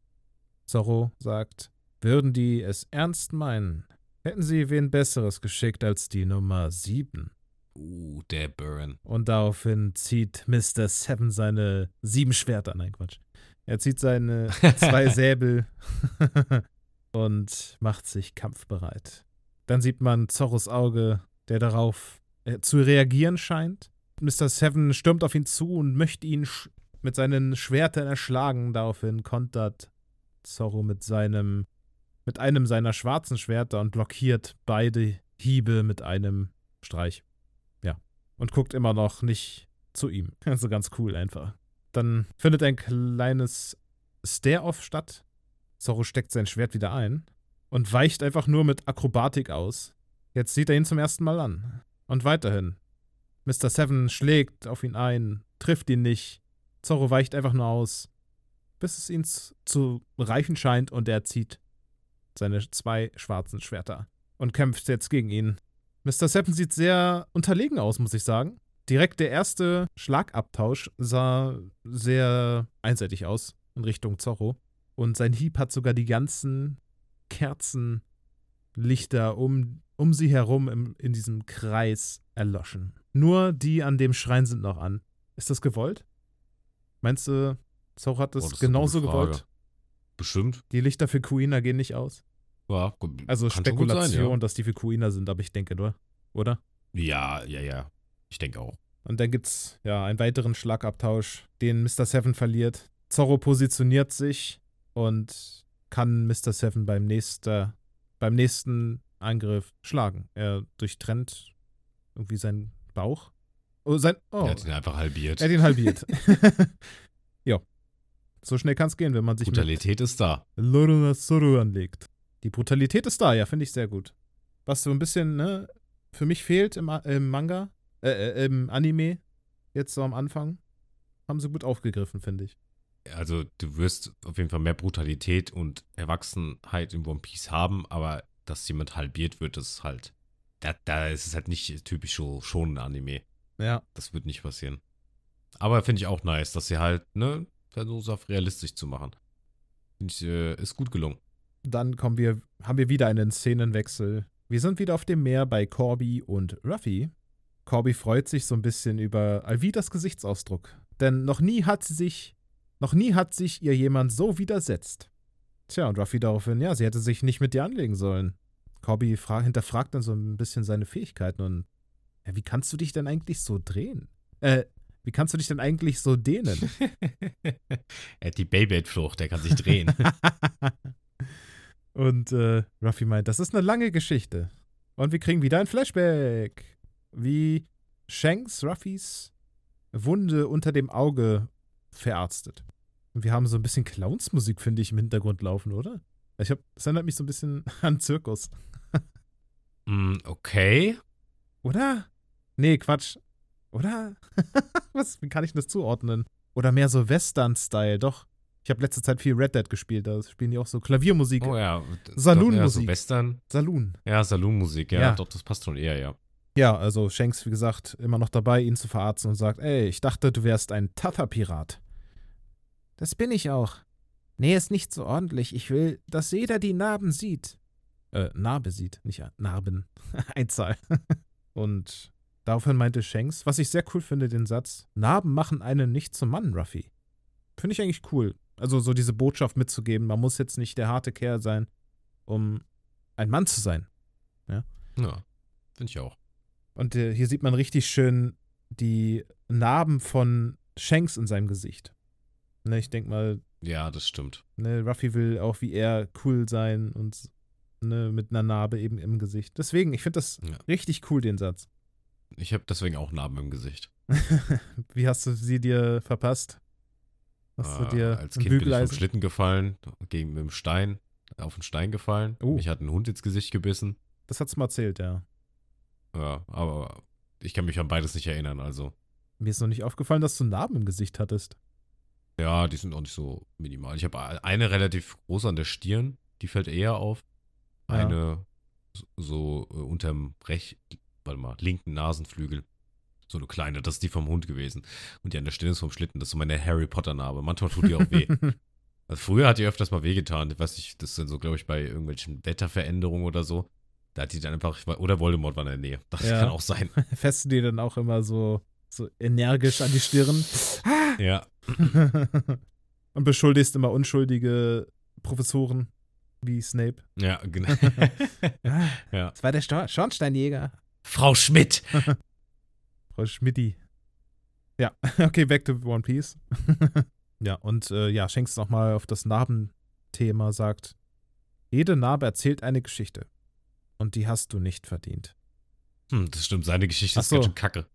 Zorro sagt, würden die es ernst meinen, hätten sie wen Besseres geschickt als die Nummer sieben. Uh, der Burn. Und daraufhin zieht Mr. Seven seine sieben Schwerter. Nein, Quatsch. Er zieht seine zwei Säbel und macht sich kampfbereit. Dann sieht man Zorros Auge, der darauf zu reagieren scheint. Mr. Seven stürmt auf ihn zu und möchte ihn mit seinen Schwertern erschlagen. Daraufhin kontert Zorro mit seinem, mit einem seiner schwarzen Schwerter und blockiert beide Hiebe mit einem Streich. Ja. Und guckt immer noch nicht zu ihm. Also ganz cool einfach. Dann findet ein kleines Stare-Off statt. Zorro steckt sein Schwert wieder ein und weicht einfach nur mit Akrobatik aus. Jetzt sieht er ihn zum ersten Mal an. Und weiterhin. Mr. Seven schlägt auf ihn ein, trifft ihn nicht. Zorro weicht einfach nur aus, bis es ihn zu reichen scheint und er zieht seine zwei schwarzen Schwerter und kämpft jetzt gegen ihn. Mr. Seven sieht sehr unterlegen aus, muss ich sagen. Direkt der erste Schlagabtausch sah sehr einseitig aus in Richtung Zorro. Und sein Hieb hat sogar die ganzen Kerzenlichter um, um sie herum im, in diesem Kreis erloschen. Nur die an dem Schrein sind noch an. Ist das gewollt? Meinst du, Zorro hat das, Oh, das genauso gewollt? Bestimmt. Die Lichter für Kuina gehen nicht aus. Ja, Also Spekulation, sein, dass die für Kuina sind, aber ich denke, oder? Oder? Ja, ja, ja. Ich denke auch. Und dann gibt's ja einen weiteren Schlagabtausch, den Mr. Seven verliert. Zorro positioniert sich und kann Mr. Seven beim, nächster, beim nächsten Angriff schlagen. Er durchtrennt irgendwie seinen Bauch. Oh, sein, oh. Er hat ihn einfach halbiert. Er hat ihn halbiert. ja. So schnell kann es gehen, wenn man sich Brutalität ist da. Loruna Zoro anlegt. Die Brutalität ist da, ja, finde ich sehr gut. Was so ein bisschen, ne, für mich fehlt im, im Manga, äh, äh, im Anime, jetzt so am Anfang, haben sie gut aufgegriffen, finde ich. Also, du wirst auf jeden Fall mehr Brutalität und Erwachsenheit in One Piece haben, aber dass jemand halbiert wird, ist halt. Da, da ist es halt nicht typisch so schon ein Anime. Ja. Das wird nicht passieren. Aber finde ich auch nice, dass sie halt, ne, versuchen auf realistisch zu machen. Finde ich, äh, ist gut gelungen. Dann kommen wir, haben wir wieder einen Szenenwechsel. Wir sind wieder auf dem Meer bei Corby und Ruffy. Corby freut sich so ein bisschen über Alvidas Gesichtsausdruck. Denn noch nie hat sie sich, noch nie hat sich ihr jemand so widersetzt. Tja, und Ruffy daraufhin, ja, sie hätte sich nicht mit dir anlegen sollen. Corby hinterfragt dann so ein bisschen seine Fähigkeiten und ja, wie kannst du dich denn eigentlich so drehen? Äh, wie kannst du dich denn eigentlich so dehnen? er hat die Beyblade-Flucht, der kann sich drehen. und äh, Ruffy meint, das ist eine lange Geschichte. Und wir kriegen wieder ein Flashback. Wie Shanks Ruffys Wunde unter dem Auge verarztet. Und wir haben so ein bisschen Clownsmusik, finde ich, im Hintergrund laufen, oder? Ich hab, das erinnert mich so ein bisschen an Zirkus. Mm, okay. Oder? Nee, Quatsch. Oder? Was, wie kann ich das zuordnen? Oder mehr so Western-Style, doch. Ich habe letzte Zeit viel Red Dead gespielt, da spielen die auch so Klaviermusik. Oh ja. Saloon-Musik. Ja, so Western. Saloon. Ja, Saloon-Musik, ja, Ja. Doch, das passt schon eher, ja. Ja, also Shanks, wie gesagt, immer noch dabei, ihn zu verarzten und sagt, ey, ich dachte, du wärst ein Tatha-Pirat. Das bin ich auch. Nee, ist nicht so ordentlich. Ich will, dass jeder die Narben sieht. Äh, Narbe sieht, nicht Narben. Einzahl. und daraufhin meinte Shanks, was ich sehr cool finde, den Satz, Narben machen einen nicht zum Mann, Ruffy. Finde ich eigentlich cool. Also so diese Botschaft mitzugeben, man muss jetzt nicht der harte Kerl sein, um ein Mann zu sein. Ja, finde ich auch. Und äh, hier sieht man richtig schön die Narben von Shanks in seinem Gesicht. Ne, ich denke mal, Ja, das stimmt. ne, Ruffy will auch wie er cool sein und ne, mit einer Narbe eben im Gesicht. Deswegen, ich finde das Ja. richtig cool, den Satz. Ich habe deswegen auch Narben im Gesicht. wie hast du sie dir verpasst? Hast du Äh, dir als Kind bin ich vom Bügeleisen? Schlitten gefallen, gegen mit dem Stein, auf den Stein gefallen. Oh. Mich hat ein Hund ins Gesicht gebissen. Das hat's mal erzählt, ja. Ja, aber ich kann mich an beides nicht erinnern, also. Mir ist noch nicht aufgefallen, dass du Narben im Gesicht hattest. Ja, die sind auch nicht so minimal. Ich habe eine relativ groß an der Stirn, die fällt eher auf. Ja. Eine so- so äh, unterm recht, warte mal, linken Nasenflügel. So eine kleine, das ist die vom Hund gewesen. Und die an der Stirn ist vom Schlitten, das ist so meine Harry Potter Narbe. Manchmal tut die auch weh. Also früher hat die öfters mal wehgetan. Ich weiß nicht, das sind so, glaube ich, bei irgendwelchen Wetterveränderungen oder so. Da hat die dann einfach, oder Voldemort war in der Nähe. Das Ja. kann auch sein. Festen die dann auch immer so, so energisch an die Stirn. Ja. und beschuldigst immer unschuldige Professoren wie Snape. Ja, genau. Ja, das war der Stor Schornsteinjäger. Frau Schmidt. Frau Schmidti. Ja, okay, back to One Piece. ja, und äh, ja, Shanks nochmal auf das Narbenthema sagt, jede Narbe erzählt eine Geschichte. Und die hast du nicht verdient. Hm, das stimmt, seine Geschichte Ach ist so. ganz schön kacke.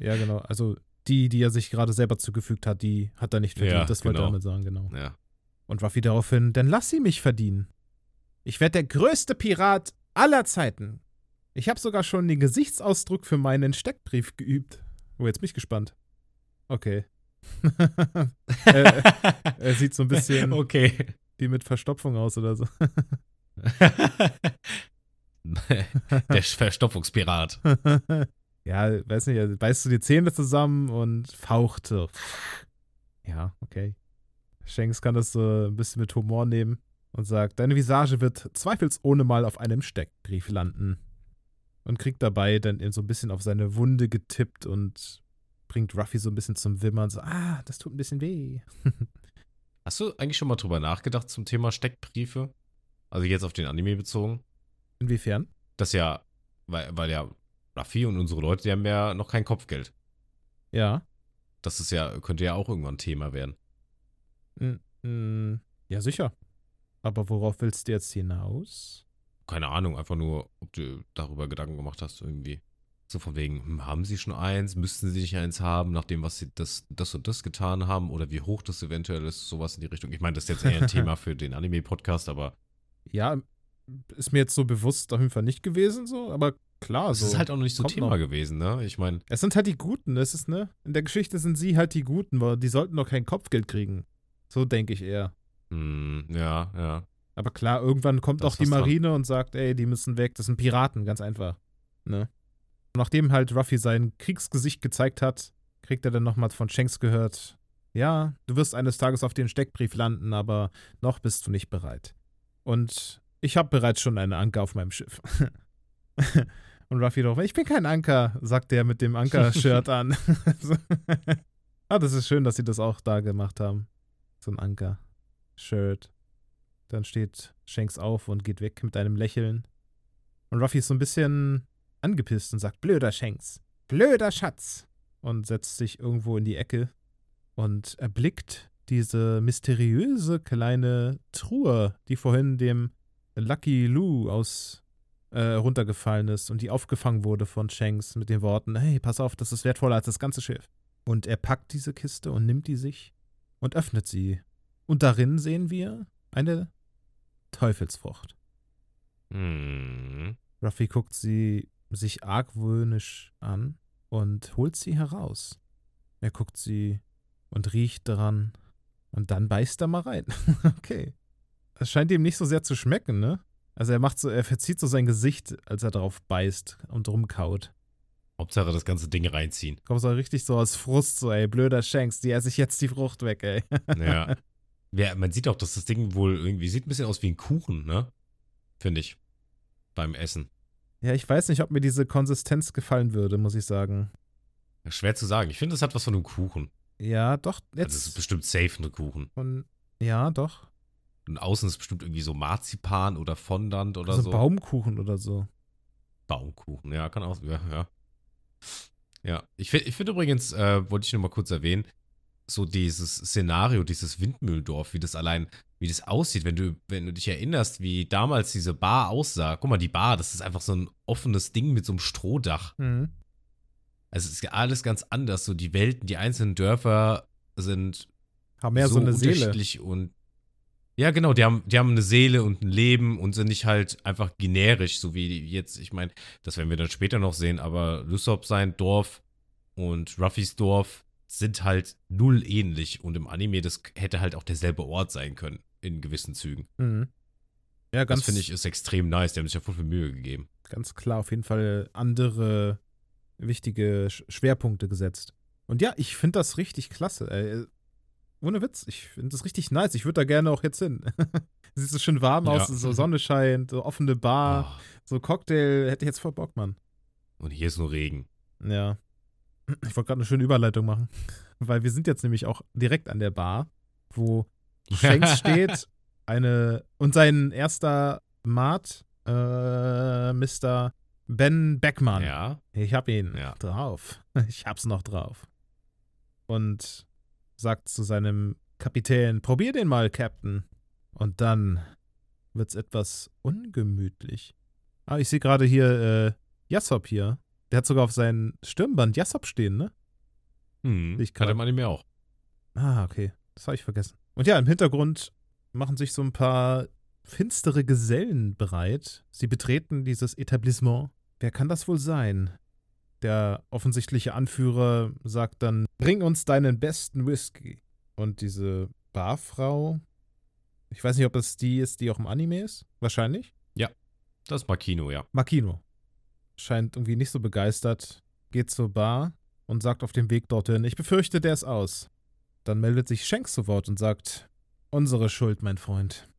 Ja, genau. Also die, die er sich gerade selber zugefügt hat, die hat er nicht verdient. Ja, das wollte er genau. damit sagen, genau. Ja. Und Ruffy daraufhin, dann lass sie mich verdienen. Ich werde der größte Pirat aller Zeiten. Ich habe sogar schon den Gesichtsausdruck für meinen Steckbrief geübt. Oh, jetzt bin ich gespannt. Okay. er, er sieht so ein bisschen Okay. wie mit Verstopfung aus oder so. Der Verstopfungspirat. ja, weiß nicht, er beißt du die Zähne zusammen und faucht so. Ja, okay. Shanks kann das so ein bisschen mit Humor nehmen und sagt, deine Visage wird zweifelsohne mal auf einem Steckbrief landen. Und kriegt dabei dann eben so ein bisschen auf seine Wunde getippt und bringt Ruffy so ein bisschen zum Wimmern. So, ah, das tut ein bisschen weh. Hast du eigentlich schon mal drüber nachgedacht zum Thema Steckbriefe? Also jetzt auf den Anime bezogen? Inwiefern? Das ja, weil, weil ja Ruffy und unsere Leute, die haben ja noch kein Kopfgeld. Ja. Das ist ja, könnte ja auch irgendwann Thema werden. Ja, sicher. Aber worauf willst du jetzt hinaus? Keine Ahnung, einfach nur, ob du darüber Gedanken gemacht hast, irgendwie. So von wegen, hm, haben sie schon eins? Müssten sie nicht eins haben, nachdem, was sie das, das und das getan haben? Oder wie hoch das eventuell ist, sowas in die Richtung. Ich meine, das ist jetzt eher ein Thema für den Anime-Podcast, aber Ja, ist mir jetzt so bewusst auf jeden Fall nicht gewesen, so, aber klar, es so. ist halt auch noch nicht so kommt Thema noch. gewesen, ne? Ich meine, Es sind halt die Guten, das ist, ne? In der Geschichte sind sie halt die Guten, weil die sollten doch kein Kopfgeld kriegen. So denke ich eher. hm, ja, ja. Aber klar, irgendwann kommt Da auch die was dran. Marine und sagt, ey, die müssen weg, das sind Piraten, ganz einfach. Ne? Nachdem halt Ruffy sein Kriegsgesicht gezeigt hat, kriegt er dann nochmal von Shanks gehört, ja, du wirst eines Tages auf den Steckbrief landen, aber noch bist du nicht bereit. Und ich habe bereits schon eine Anker auf meinem Schiff. und Ruffy doch, ich bin kein Anker, sagt er mit dem Anker-Shirt an. Ah, das ist schön, dass sie das auch da gemacht haben. So ein Anker-Shirt. Dann steht Shanks auf und geht weg mit einem Lächeln. Und Ruffy ist so ein bisschen angepisst und sagt, blöder Shanks, blöder Schatz. Und setzt sich irgendwo in die Ecke und erblickt diese mysteriöse kleine Truhe, die vorhin dem Lucky Lou aus äh, runtergefallen ist und die aufgefangen wurde von Shanks mit den Worten, hey, pass auf, das ist wertvoller als das ganze Schiff. Und er packt diese Kiste und nimmt die sich und öffnet sie. Und darin sehen wir eine Teufelsfrucht. Hm. Ruffy guckt sie sich argwöhnisch an und holt sie heraus. Er guckt sie und riecht daran und dann beißt er mal rein. okay. Es scheint ihm nicht so sehr zu schmecken, ne? Also er macht so, er verzieht so sein Gesicht, als er drauf beißt und rumkaut. Hauptsache das ganze Ding reinziehen. Kommt so richtig so aus Frust, so, ey, blöder Shanks, die esse ich jetzt die Frucht weg, ey. Ja. ja. Man sieht auch, dass das Ding wohl irgendwie sieht ein bisschen aus wie ein Kuchen, ne? Finde ich. Beim Essen. Ja, ich weiß nicht, ob mir diese Konsistenz gefallen würde, muss ich sagen. Schwer zu sagen. Ich finde, es hat was von einem Kuchen. Ja, doch, Also es ist jetzt. bestimmt safe ein Kuchen. von, ja, doch. Und außen ist bestimmt irgendwie so Marzipan oder Fondant oder Also so. Baumkuchen oder so. Baumkuchen, ja, kann auch, ja, ja. Ja, ich finde ich find übrigens, äh, wollte ich nur mal kurz erwähnen, so dieses Szenario, dieses Windmühldorf, wie das allein, wie das aussieht, wenn du, wenn du dich erinnerst, wie damals diese Bar aussah. Guck mal, die Bar, das ist einfach so ein offenes Ding mit so einem Strohdach. Mhm. Also es ist alles ganz anders. So die Welten, die einzelnen Dörfer sind Haben mehr so, eine Seele. unterschiedlich und ja, genau, die haben, die haben eine Seele und ein Leben und sind nicht halt einfach generisch, so wie jetzt, ich meine, das werden wir dann später noch sehen, aber Lysop sein Dorf und Ruffys Dorf sind halt null ähnlich und im Anime, das hätte halt auch derselbe Ort sein können, in gewissen Zügen. Mhm. Ja, ganz, das finde ich ist extrem nice, die haben sich ja voll viel Mühe gegeben. ganz klar auf jeden Fall andere wichtige Sch- Schwerpunkte gesetzt. Und ja, ich finde das richtig klasse. Ohne Witz, ich finde das richtig nice. Ich würde da gerne auch jetzt hin. Sieht so schön warm Ja. aus, so Sonne scheint, so offene Bar, Oh, so Cocktail, hätte ich jetzt voll Bock, Mann. und hier ist nur Regen. Ja. Ich wollte gerade eine schöne Überleitung machen, weil wir sind jetzt nämlich auch direkt an der Bar, wo Shanks steht, eine und sein erster Mart, äh, Mr. Ben Beckmann. Ja, Ich hab ihn Ja. drauf. Ich hab's noch drauf. Und sagt zu seinem Kapitän, probier den mal, Captain. Und dann wird's etwas ungemütlich. Ah, ich sehe gerade hier äh, Jassop hier. Der hat sogar auf seinem Stirnband Jassop stehen, ne? hm, Ich kann- kann im Anime auch. Ah, okay. Das habe ich vergessen. Und ja, im Hintergrund machen sich so ein paar finstere Gesellen bereit. Sie betreten dieses Etablissement. Wer kann das wohl sein? Der offensichtliche Anführer sagt dann: Bring uns deinen besten Whisky. Und diese Barfrau, ich weiß nicht, ob das die ist, die auch im Anime ist. Wahrscheinlich. Das ist Makino, ja. Makino. Scheint irgendwie nicht so begeistert, geht zur Bar und sagt auf dem Weg dorthin, ich befürchte, der ist aus. Dann meldet sich Shanks zu Wort und sagt, unsere Schuld, mein Freund.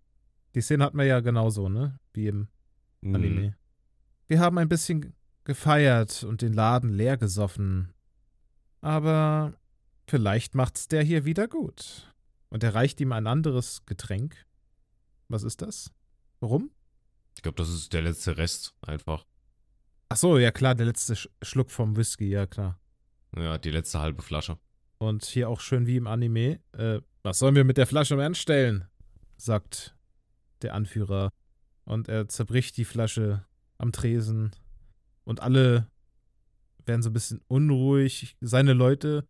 Die Szene hatten wir ja genauso, ne? Wie im Hm. Anime. Wir haben ein bisschen gefeiert und den Laden leer gesoffen. Aber vielleicht macht's der hier wieder gut. Und er reicht ihm ein anderes Getränk. Was ist das? Warum? Ich glaube, das ist der letzte Rest einfach. Ach so, ja klar, der letzte Sch Schluck vom Whisky, ja klar. Ja, die letzte halbe Flasche. Und hier auch schön wie im Anime. Äh, was sollen wir mit der Flasche anstellen? sagt der Anführer. Und er zerbricht die Flasche am Tresen. Und alle werden so ein bisschen unruhig. Seine Leute.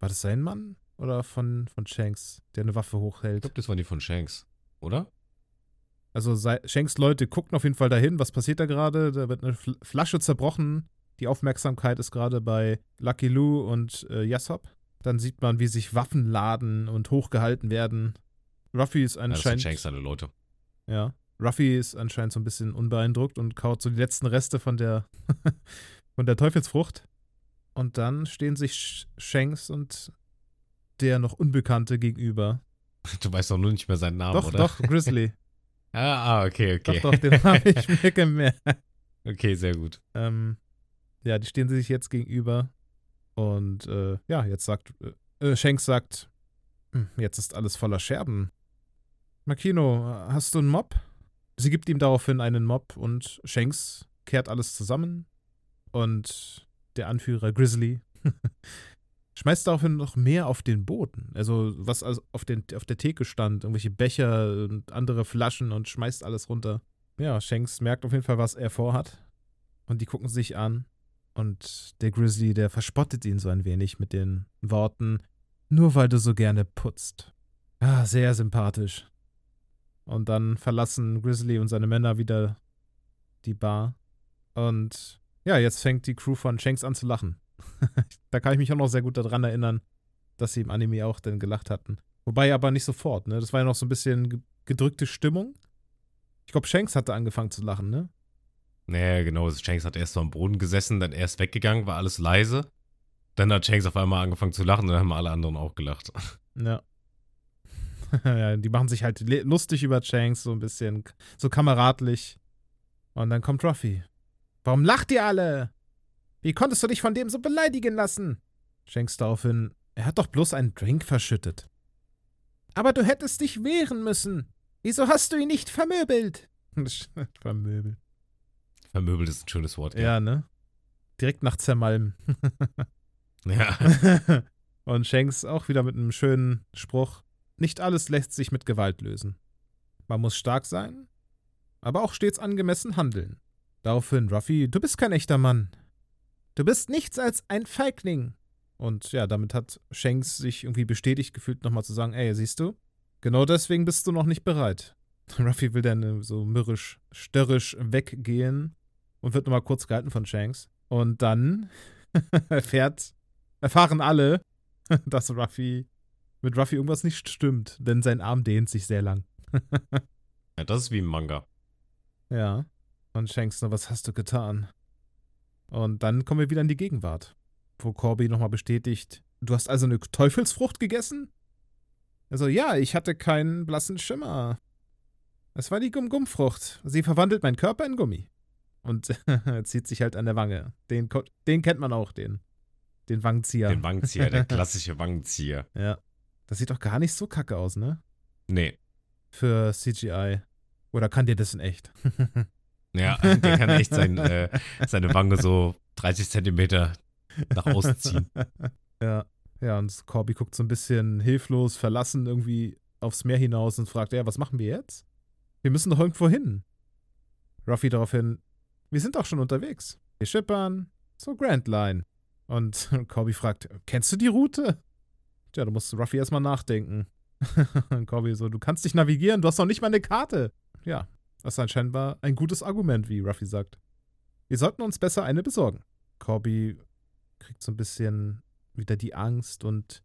War das sein Mann? Oder von, von Shanks, der eine Waffe Ich hochhält? glaube, das waren die von Shanks, oder? Also sei, Shanks Leute gucken auf jeden Fall dahin. Was passiert da gerade? Da wird eine Fl Flasche zerbrochen. Die Aufmerksamkeit ist gerade bei Lucky Lou und äh, Yassop. Dann sieht man, wie sich Waffen laden und hochgehalten werden. Ruffy ist Ja, das sind anscheinend. Shanks seine Leute. Ja. Ruffy ist anscheinend so ein bisschen unbeeindruckt und kaut so die letzten Reste von der, von der Teufelsfrucht. Und dann stehen sich Sh- Shanks und der noch Unbekannte gegenüber. Du weißt doch nur nicht mehr seinen Namen, doch, oder? doch, Grizzly. Ah, ah, okay, okay. Doch, doch, den habe ich mir gemerkt. Okay, sehr gut. Ähm, ja, die stehen sich jetzt gegenüber. Und äh, ja, jetzt sagt, äh, äh, Shanks sagt, "Hm, jetzt ist alles voller Scherben. Makino, hast du einen Mob? Sie gibt ihm daraufhin einen Mob und Shanks kehrt alles zusammen. Und der Anführer Grizzly schmeißt daraufhin noch mehr auf den Boden. Also, was also auf, den, auf der Theke stand, irgendwelche Becher und andere Flaschen und schmeißt alles runter. Ja, Shanks merkt auf jeden Fall, was er vorhat. Und die gucken sich an. Und der Grizzly, der verspottet ihn so ein wenig mit den Worten, nur weil du so gerne putzt. Ah, sehr sympathisch. Und dann verlassen Grizzly und seine Männer wieder die Bar. Und ja, jetzt fängt die Crew von Shanks an zu lachen. da kann ich mich auch noch sehr gut daran erinnern, dass sie im Anime auch dann gelacht hatten. Wobei aber nicht sofort, ne? Das war ja noch so ein bisschen ge- gedrückte Stimmung. Ich glaube, Shanks hatte angefangen zu lachen, ne? Naja, genau. Shanks hat erst so am Boden gesessen, dann erst weggegangen, war alles leise. Dann hat Shanks auf einmal angefangen zu lachen, dann haben alle anderen auch gelacht. Ja. ja, die machen sich halt lustig über Shanks, so ein bisschen so kameradlich. Und dann kommt Ruffy. Warum lacht ihr alle? Wie konntest du dich von dem so beleidigen lassen? Shanks daraufhin, er hat doch bloß einen Drink verschüttet. Aber du hättest dich wehren müssen. Wieso hast du ihn nicht vermöbelt? vermöbelt. Vermöbelt ist ein schönes Wort. Ja, ne? Direkt nach Zermalm. ja. Und Shanks auch wieder mit einem schönen Spruch. Nicht alles lässt sich mit Gewalt lösen. Man muss stark sein, aber auch stets angemessen handeln. Daraufhin, Ruffy, du bist kein echter Mann. Du bist nichts als ein Feigling. Und ja, damit hat Shanks sich irgendwie bestätigt gefühlt, nochmal zu sagen, ey, siehst du, genau deswegen bist du noch nicht bereit. Ruffy will dann so mürrisch, störrisch weggehen und wird nochmal kurz gehalten von Shanks. Und dann erfährt, erfahren alle, dass Ruffy mit Ruffy irgendwas nicht stimmt, denn sein Arm dehnt sich sehr lang. ja, das ist wie im Manga. Ja. Und Shanks, nur was hast du getan? Und dann kommen wir wieder in die Gegenwart, wo Corby nochmal bestätigt, du hast also eine Teufelsfrucht gegessen? Also ja, ich hatte keinen blassen Schimmer. Es war die Gum-Gum-Frucht. Sie verwandelt meinen Körper in Gummi. Und zieht sich halt an der Wange. Den, den kennt man auch, den. Den Wangenzieher. Den Wangenzieher, der klassische Wangenzieher. Ja. Das sieht doch gar nicht so kacke aus, ne? Nee. Für CGI. Oder kann dir das in echt? Ja, der kann echt sein, äh, seine Wange so 30 Zentimeter nach außen ziehen. ja. Ja, und Corby guckt so ein bisschen hilflos, verlassen irgendwie aufs Meer hinaus und fragt, ja, was machen wir jetzt? Wir müssen doch irgendwo hin. Ruffy daraufhin, wir sind doch schon unterwegs. Wir schippern zur Grand Line. Und Corby fragt, kennst du die Route? Tja, du musst Ruffy erstmal nachdenken. Corby so, du kannst dich navigieren, du hast noch nicht mal eine Karte. Ja, das ist anscheinend ein gutes Argument, wie Ruffy sagt. Wir sollten uns besser eine besorgen. Corby kriegt so ein bisschen wieder die Angst und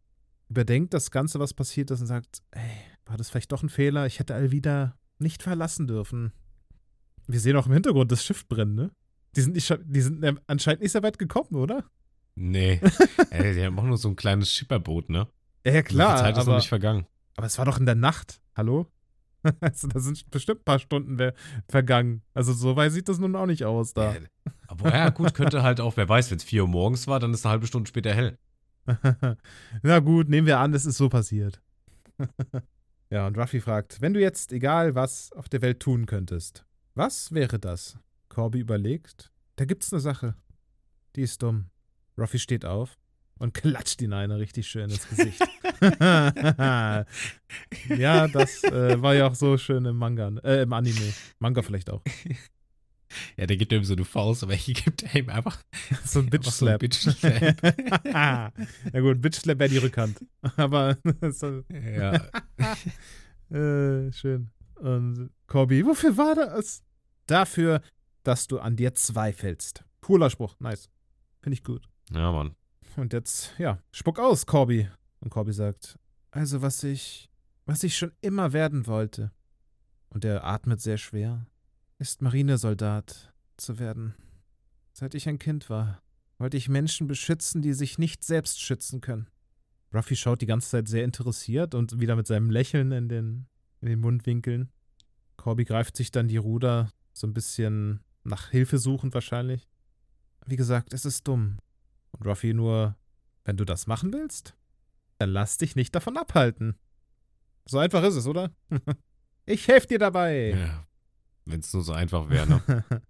überdenkt das Ganze, was passiert ist und sagt, ey, war das vielleicht doch ein Fehler? Ich hätte Alvida nicht verlassen dürfen. Wir sehen auch im Hintergrund das Schiff brennen, ne? Die sind, nicht, die sind äh, anscheinend nicht sehr weit gekommen, oder? Nee. Ey, die haben auch nur so ein kleines Schipperboot, ne? Ja, So viel Zeit ist noch aber, nicht vergangen. aber es war doch in der Nacht. Hallo? Also, da sind bestimmt ein paar Stunden vergangen. Also, so weit sieht das nun auch nicht aus da. Äh, aber ja, gut, könnte halt auch, wer weiß, wenn es 4 Uhr morgens war, dann ist eine halbe Stunde später hell. Na gut, nehmen wir an, es ist so passiert. ja, und Ruffy fragt, wenn du jetzt egal was auf der Welt tun könntest, was wäre das? Corby überlegt. da gibt's eine Sache. Die ist dumm. Ruffy steht auf und klatscht ihn eine richtig schön ins Gesicht. ja, das äh, war ja auch so schön im Manga, äh, im Anime. Manga vielleicht auch. Ja, der gibt ihm so eine Faust, aber hier gibt er ihm einfach So ein Bitch-Slap. Bitch-Slap. ja gut, Bitch-Slap wäre die Rückhand. Aber ja. äh, schön. Und Corby, wofür war das? Dafür, dass du an dir zweifelst. Cooler Spruch, nice. Finde ich gut. ja, Mann. Und jetzt, ja, spuck aus, Corby. Und Corby sagt, also was ich, was ich schon immer werden wollte. Und er atmet sehr schwer, ist Marinesoldat zu werden. Seit ich ein Kind war, wollte ich Menschen beschützen, die sich nicht selbst schützen können. Ruffy schaut die ganze Zeit sehr interessiert und wieder mit seinem Lächeln in den, in den Mundwinkeln. Corby greift sich dann die Ruder, so ein bisschen nach Hilfe suchend wahrscheinlich. Wie gesagt, es ist dumm. Und Ruffy nur, wenn du das machen willst, dann lass dich nicht davon abhalten. So einfach ist es, oder? ich helfe dir dabei. Ja. Wenn es nur so einfach wäre, ne?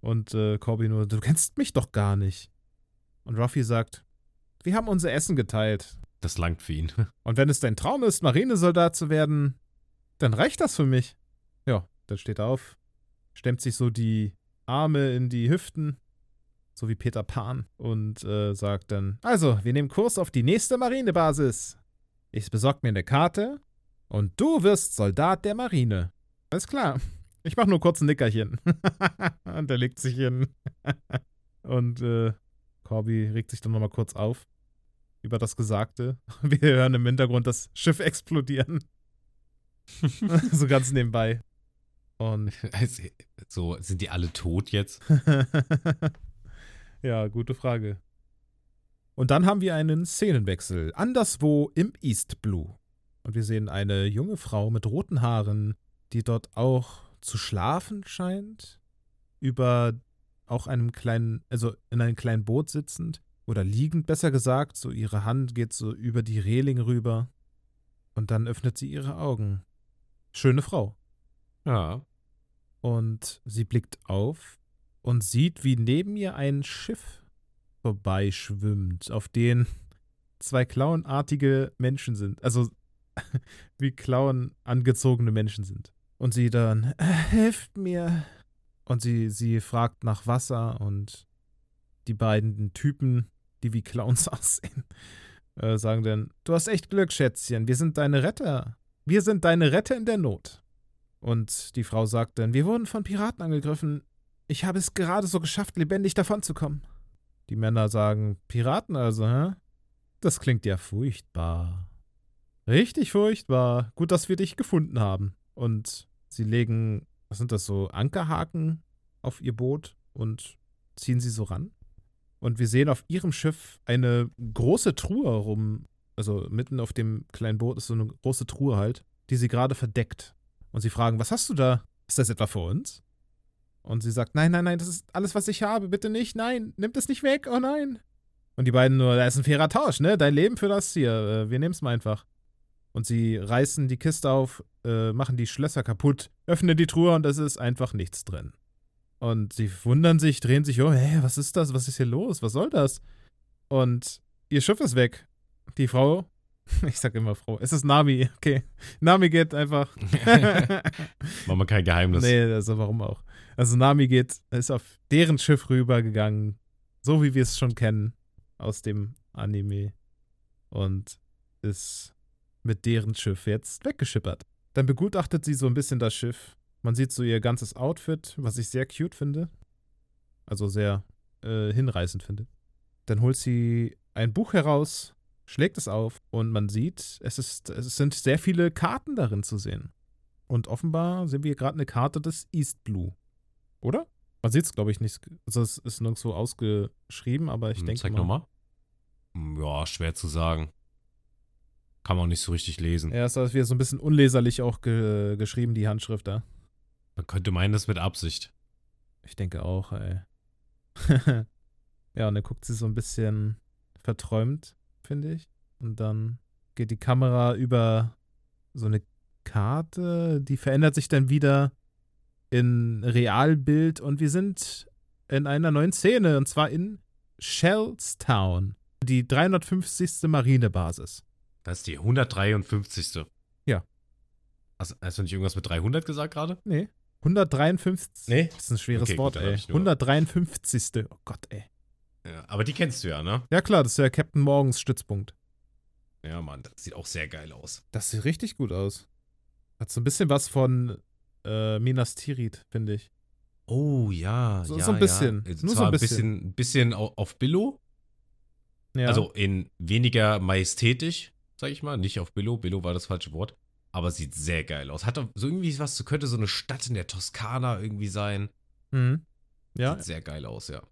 Und äh, Corby nur, du kennst mich doch gar nicht. Und Ruffy sagt, wir haben unser Essen geteilt. Das langt für ihn. Und wenn es dein Traum ist, Marinesoldat zu werden, dann reicht das für mich. Ja, dann steht er auf, stemmt sich so die Arme in die Hüften, so wie Peter Pan, und äh, sagt dann: Also, wir nehmen Kurs auf die nächste Marinebasis. Ich besorg mir eine Karte und du wirst Soldat der Marine. Alles klar. Ich mach nur kurz ein Nickerchen. und er legt sich hin. und äh, Corby regt sich dann nochmal kurz auf über das Gesagte. Wir hören im Hintergrund das Schiff explodieren. so ganz nebenbei. Und so, sind die alle tot jetzt? Ja, gute Frage. Und dann haben wir einen Szenenwechsel. Anderswo im East Blue. Und wir sehen eine junge Frau mit roten Haaren, die dort auch zu schlafen scheint. Über auch einem kleinen, also in einem kleinen Boot sitzend. Oder liegend, besser gesagt. So ihre Hand geht so über die Reling rüber. Und dann öffnet sie ihre Augen. Schöne Frau. Ja. Und sie blickt auf und sieht, wie neben ihr ein Schiff vorbeischwimmt, auf dem zwei clownartige Menschen sind. Also wie Clown angezogene Menschen sind. Und sie dann, "Äh, helft mir. Und sie, sie fragt nach Wasser und die beiden Typen, die wie Clowns aussehen, äh, sagen dann, du hast echt Glück, Schätzchen, wir sind deine Retter. Wir sind deine Retter in der Not. Und die Frau sagt dann, wir wurden von Piraten angegriffen. Ich habe es gerade so geschafft, lebendig davonzukommen. Die Männer sagen, Piraten also, hä? Das klingt ja furchtbar. Richtig furchtbar. Gut, dass wir dich gefunden haben. Und sie legen, was sind das so, Ankerhaken auf ihr Boot und ziehen sie so ran. Und wir sehen auf ihrem Schiff eine große Truhe rum. Also mitten auf dem kleinen Boot ist so eine große Truhe halt, die sie gerade verdeckt. Und sie fragen, was hast du da? Ist das etwa für uns? Und sie sagt, nein, nein, nein, das ist alles, was ich habe. Bitte nicht, nein, nimm das nicht weg, oh nein. Und die beiden nur, da ist ein fairer Tausch, ne? Dein Leben für das hier. Äh, wir nehmen es mal einfach. Und sie reißen die Kiste auf, äh, machen die Schlösser kaputt, öffnen die Truhe und es ist einfach nichts drin. Und sie wundern sich, drehen sich um, hä, was ist das? Was ist hier los? Was soll das? Und ihr Schiff ist weg. Die Frau, ich sag immer Frau, es ist Nami, okay. Nami geht einfach. Machen wir kein Geheimnis. Nee, also warum auch? Also Nami geht, ist auf deren Schiff rübergegangen, so wie wir es schon kennen aus dem Anime und ist mit deren Schiff jetzt weggeschippert. Dann begutachtet sie so ein bisschen das Schiff. Man sieht so ihr ganzes Outfit, was ich sehr cute finde. Also sehr äh, hinreißend finde. Dann holt sie ein Buch heraus, schlägt es auf und man sieht, es, ist, es sind sehr viele Karten darin zu sehen. Und offenbar sehen wir gerade eine Karte des East Blue. Oder? Man sieht es, glaube ich, nicht. Also es ist nirgendwo ausgeschrieben, aber ich Hm, denke Zeig mal. nochmal. Hm, Ja, schwer zu sagen. Kann man auch nicht so richtig lesen. Ja, es ist wieder so ein bisschen unleserlich auch ge geschrieben, die Handschrift da. Man könnte meinen, das mit Absicht. Ich denke auch, ey. ja, und dann guckt sie so ein bisschen verträumt, finde ich. Und dann geht die Kamera über so eine Karte, die verändert sich dann wieder in Realbild und wir sind in einer neuen Szene und zwar in Shellstown, die 350. Marinebasis. Das ist die 153. Ja. Hast, hast du nicht irgendwas mit 300 gesagt gerade? Nee. 153. Nee? Das ist ein schweres Okay, gut, Wort, hab ey. ich nur- 153. Oh Gott, ey. Ja, aber die kennst du ja, ne? Ja klar, das ist der Captain Morgens Stützpunkt. Ja, Mann, das sieht auch sehr geil aus. Das sieht richtig gut aus. Hat so ein bisschen was von äh, Minas Tirith, finde ich. Oh ja, So- ja, so ein bisschen. Ja. Nur Zwar so ein ein bisschen. bisschen, bisschen au- auf Billo, Ja. also in weniger majestätisch, sag ich mal. Nicht auf Billo, Billo war das falsche Wort. Aber sieht sehr geil aus. Hat doch so irgendwie was, könnte so eine Stadt in der Toskana irgendwie sein. Mhm. Ja, Sieht sehr geil aus, ja.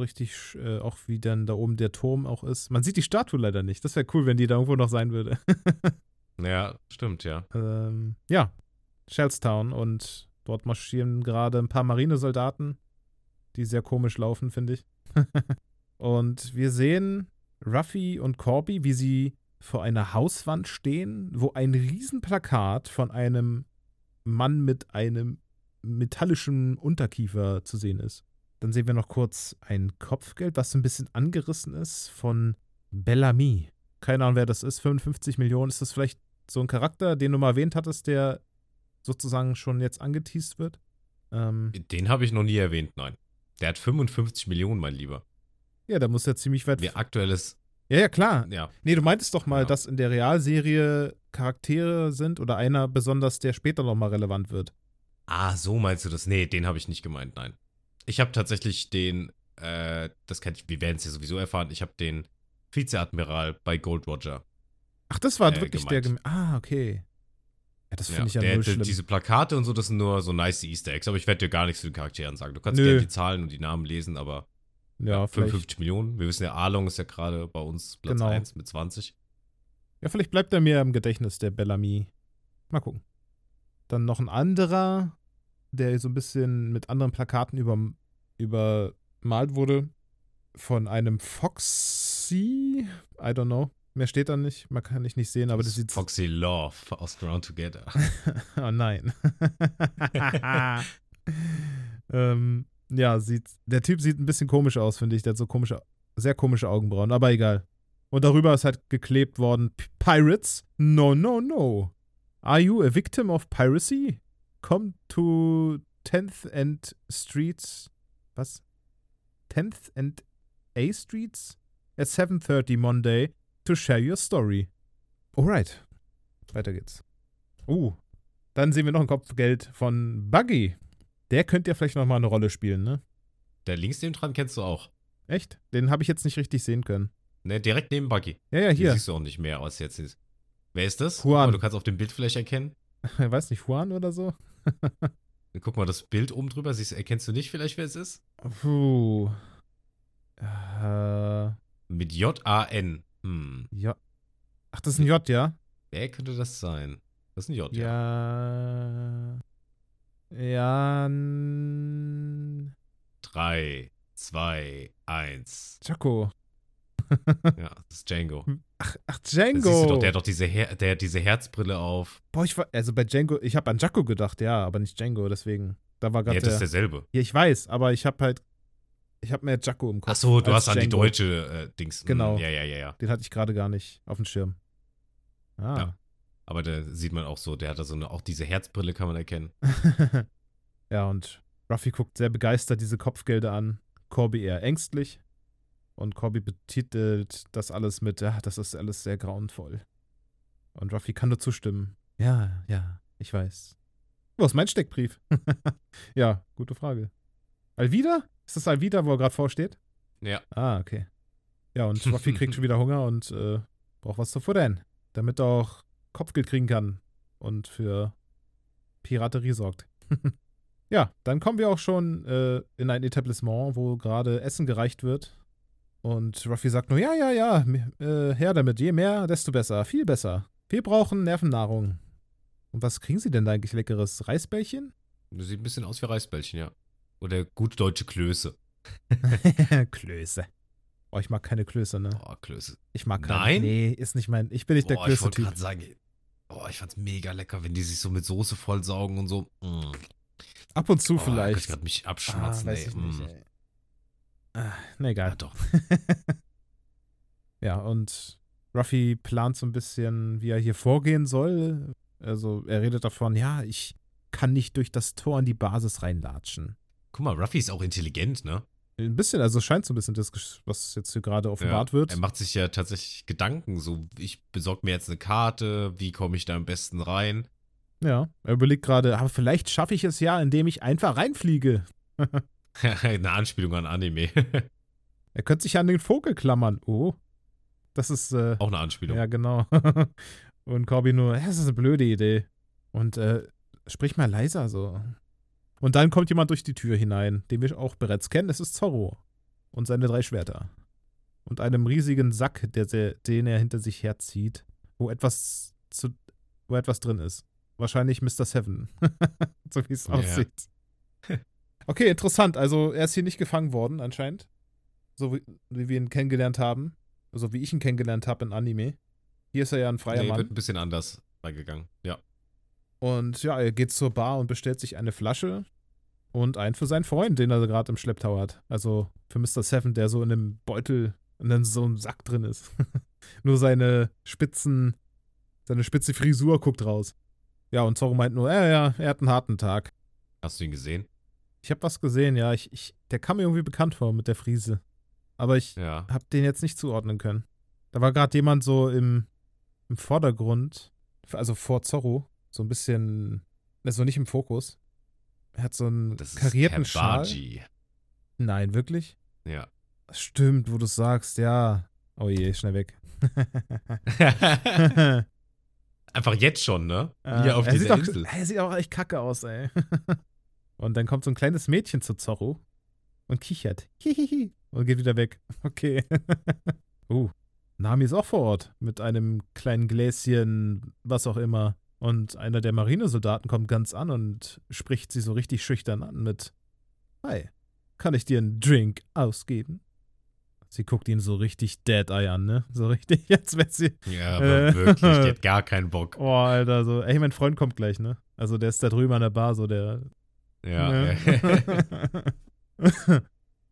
Richtig, äh, auch wie dann da oben der Turm auch ist. Man sieht die Statue leider nicht. Das wäre cool, wenn die da irgendwo noch sein würde. Ja, stimmt, ja. ähm, ja, Shellstown und dort marschieren gerade ein paar Marinesoldaten, die sehr komisch laufen, finde ich. und wir sehen Ruffy und Corby, wie sie vor einer Hauswand stehen, wo ein Riesenplakat von einem Mann mit einem metallischen Unterkiefer zu sehen ist. Dann sehen wir noch kurz ein Kopfgeld, was so ein bisschen angerissen ist von Bellamy. Keine Ahnung, wer das ist. 55 Millionen. Ist das vielleicht so ein Charakter, den du mal erwähnt hattest, der sozusagen schon jetzt angeteased wird? Ähm, Den habe ich noch nie erwähnt, nein. Der hat 55 Millionen, mein Lieber. ja, da muss ja ziemlich weit. Wie aktuelles, Ja, ja, klar. ja. Nee, du meintest doch mal, Ja. dass in der Realserie Charaktere sind oder einer besonders, der später nochmal relevant wird. Ah, so meinst du das? Nee, den habe ich nicht gemeint, nein. Ich habe tatsächlich den, äh, das kann ich, wir werden es ja sowieso erfahren, ich habe den Vizeadmiral bei Gold Roger. Ach, das war Äh, wirklich der. gemeint. Gem ah, okay. Ja, das finde Ja, ich ja der, null der, schlimm. diese Plakate und so, das sind nur so nice Easter Eggs, aber ich werde dir gar nichts zu den Charakteren sagen. Du kannst Nö. gerne die Zahlen und die Namen lesen, aber ja, vielleicht, 55 Millionen. Wir wissen ja, Arlong ist ja gerade bei uns Platz Genau. 1 mit 20. ja, vielleicht bleibt er mir im Gedächtnis, der Bellamy. Mal gucken. Dann noch ein anderer, der so ein bisschen mit anderen Plakaten über, übermalt wurde. Von einem Foxy. I don't know. Mehr steht da nicht. Man kann ich nicht sehen, aber das sieht. Foxy Love aus Ground Together. oh nein. ähm, ja, sieht, der Typ sieht ein bisschen komisch aus, finde ich. Der hat so komische, sehr komische Augenbrauen, aber egal. Und darüber ist halt geklebt worden: Pirates? No, no, no. Are you a victim of piracy? Come to 10th and Streets. Was? 10th and A Streets? At 7.30 Monday to share your story. Alright. Weiter geht's. Uh, dann sehen wir noch ein Kopfgeld von Buggy. Der könnte ja vielleicht noch mal eine Rolle spielen, ne? Der links neben dran kennst du auch. Echt? Den habe ich jetzt nicht richtig sehen können. Ne, direkt neben Buggy. Ja, ja, Hier hier. siehst du auch nicht mehr als jetzt. Wer ist das? Juan. Du kannst auf dem Bild vielleicht erkennen. Ich weiß nicht, Juan oder so? Guck mal, das Bild oben drüber. Siehst, erkennst du nicht vielleicht, wer es ist? Puh. Äh, Mit J-A-N. Hm. ja. Ach, das ist ein J, ja? Wer könnte das sein? Das ist ein J, ja. Ja. Ja. Drei, zwei, eins. Jaco. Ja, das ist Django. Ach, ach Das siehst du Django. doch, der hat doch diese, Her der hat diese Herzbrille auf. Boah, ich war, also bei Django, ich habe an Jaco gedacht, ja, aber nicht Django, deswegen. Da war Ja, gerade das ist der. derselbe. Ja, ich weiß, aber ich habe halt, ich habe mehr Jaco im Kopf. Ach so, du hast an die Django. deutsche äh, Dings. Hm, Genau. Ja, ja, ja, ja. Den hatte ich gerade gar nicht auf dem Schirm. Ah. Ja. Aber da sieht man auch so, der hat da so eine, auch diese Herzbrille kann man erkennen. ja, und Ruffy guckt sehr begeistert diese Kopfgelder an. Corby eher ängstlich. Und Corby betitelt das alles mit, ja, das ist alles sehr grauenvoll. Und Ruffy kann nur zustimmen. Ja, ja, ich weiß. Wo ist mein Steckbrief? ja, gute Frage. Alvida? Ist das Alvida, wo er gerade vorsteht? Ja. Ah, okay. Ja, und Ruffy kriegt schon wieder Hunger und äh, braucht was zu futtern, damit er auch Kopfgeld kriegen kann und für Piraterie sorgt. ja, dann kommen wir auch schon äh, in ein Etablissement, wo gerade Essen gereicht wird. Und Ruffy sagt nur, ja, ja, ja, äh, her damit, je mehr, desto besser, viel besser. Wir brauchen Nervennahrung. Und was kriegen sie denn da eigentlich leckeres? Reisbällchen? Das sieht ein bisschen aus wie Reisbällchen, ja. Oder gut deutsche Klöße. Klöße. Oh, ich mag keine Klöße, ne? Oh, Klöße. Ich mag keine. Nein? Nee, ist nicht mein. Ich bin nicht der Boah, ich wollte Klöße-Typ. gerade sagen, oh, ich fand's mega lecker, wenn die sich so mit Soße vollsaugen und so. Mm. Ab und zu Oh, vielleicht. Ich gerade mich ah, abschmatzen, weiß ey. ich nicht, Mm. ey. Ah, na Ja, egal. doch. Ja, und Ruffy plant so ein bisschen, wie er hier vorgehen soll. Also er redet davon, ja, ich kann nicht durch das Tor in die Basis reinlatschen. Guck mal, Ruffy ist auch intelligent, ne? Ein bisschen, also scheint so ein bisschen das, was jetzt hier gerade offenbart wird. Er macht sich ja tatsächlich Gedanken, so, ich besorge mir jetzt eine Karte, wie komme ich da am besten rein? Ja, er überlegt gerade, aber vielleicht schaffe ich es ja, indem ich einfach reinfliege. eine Anspielung an Anime. Er könnte sich an den Vogel klammern. Oh, das ist, äh, auch eine Anspielung. ja genau. Und Corby nur, ja, das ist eine blöde Idee. Und äh, sprich mal leiser so. Und dann kommt jemand durch die Tür hinein, den wir auch bereits kennen. Es ist Zorro und seine drei Schwerter. Und einem riesigen Sack, der, der, den er hinter sich herzieht, wo etwas, zu, wo etwas drin ist. Wahrscheinlich Mr. Seven. so wie es Ja. aussieht. Okay, interessant. Also er ist hier nicht gefangen worden, anscheinend. So wie, wie wir ihn kennengelernt haben. So wie ich ihn kennengelernt habe in Anime. Hier ist er ja ein freier nee, Mann. wird ein bisschen anders reingegangen. Ja. Und ja, er geht zur Bar und bestellt sich eine Flasche und einen für seinen Freund, den er gerade im Schlepptau hat. Also für Mr. Seven, der so in einem Beutel, in einem, so einem Sack drin ist. nur seine spitzen, seine spitze Frisur guckt raus. Ja, und Zorro meint nur, ja, ja, er hat einen harten Tag. Hast du ihn gesehen? Ich habe was gesehen, ja, ich, ich, der kam mir irgendwie bekannt vor mit der Frise. Aber ich Ja. hab den jetzt nicht zuordnen können. Da war gerade jemand so im, im Vordergrund, also vor Zorro, so ein bisschen, also nicht im Fokus. Er hat so einen Das ist karierten Schal. Kabaji. Nein, wirklich? Ja. Stimmt, wo du sagst, ja. Oh je, schnell weg. Einfach jetzt schon, ne? Äh, Hier auf er, sieht dieser auch, Insel. er sieht auch echt kacke aus, ey. Und dann kommt so ein kleines Mädchen zu Zorro und kichert. Hihihi. Und geht wieder weg. Okay. uh, Nami ist auch vor Ort mit einem kleinen Gläschen, was auch immer. Und einer der Marinesoldaten kommt ganz an und spricht sie so richtig schüchtern an mit Hi, kann ich dir einen Drink ausgeben? Sie guckt ihn so richtig Dead-Eye an, ne? So richtig, jetzt wird sie Ja, aber Äh. wirklich, die hat gar keinen Bock. Oh, Alter, so. Ey, mein Freund kommt gleich, ne? Also der ist da drüben an der Bar, so der. Ja. Ne?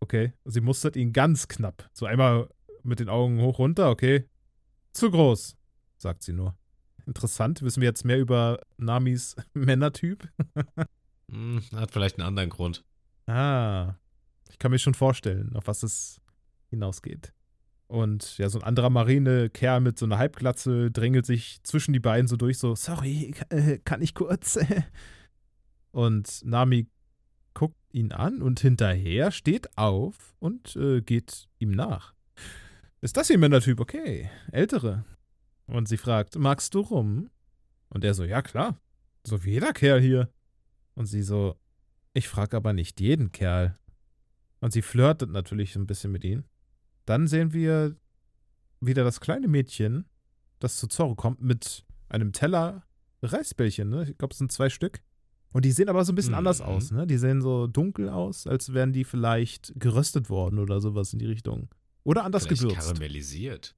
okay, sie mustert ihn ganz knapp. So einmal mit den Augen hoch runter, okay. Zu groß, sagt sie nur. Interessant, wissen wir jetzt mehr über Namis Männertyp? Hm, Hat vielleicht einen anderen Grund. Ah, ich kann mir schon vorstellen, auf was es hinausgeht. Und ja, so ein anderer Marinekerl mit so einer Halbglatze drängelt sich zwischen die beiden so durch, so, sorry, äh, kann ich kurz? Und Nami guckt ihn an und hinterher steht auf und äh, geht ihm nach. Ist das ihr Männertyp? Okay, ältere. Und sie fragt, magst du rum? Und er so, ja klar, so wie jeder Kerl hier. Und sie so, ich frage aber nicht jeden Kerl. Und sie flirtet natürlich ein bisschen mit ihm. Dann sehen wir wieder das kleine Mädchen, das zu Zorro kommt, mit einem Teller Reisbällchen, ne? Ich glaube, es sind zwei Stück. Und die sehen aber so ein bisschen Mhm. anders aus, ne? Die sehen so dunkel aus, als wären die vielleicht geröstet worden oder sowas in die Richtung. Oder anders Vielleicht gewürzt. karamellisiert.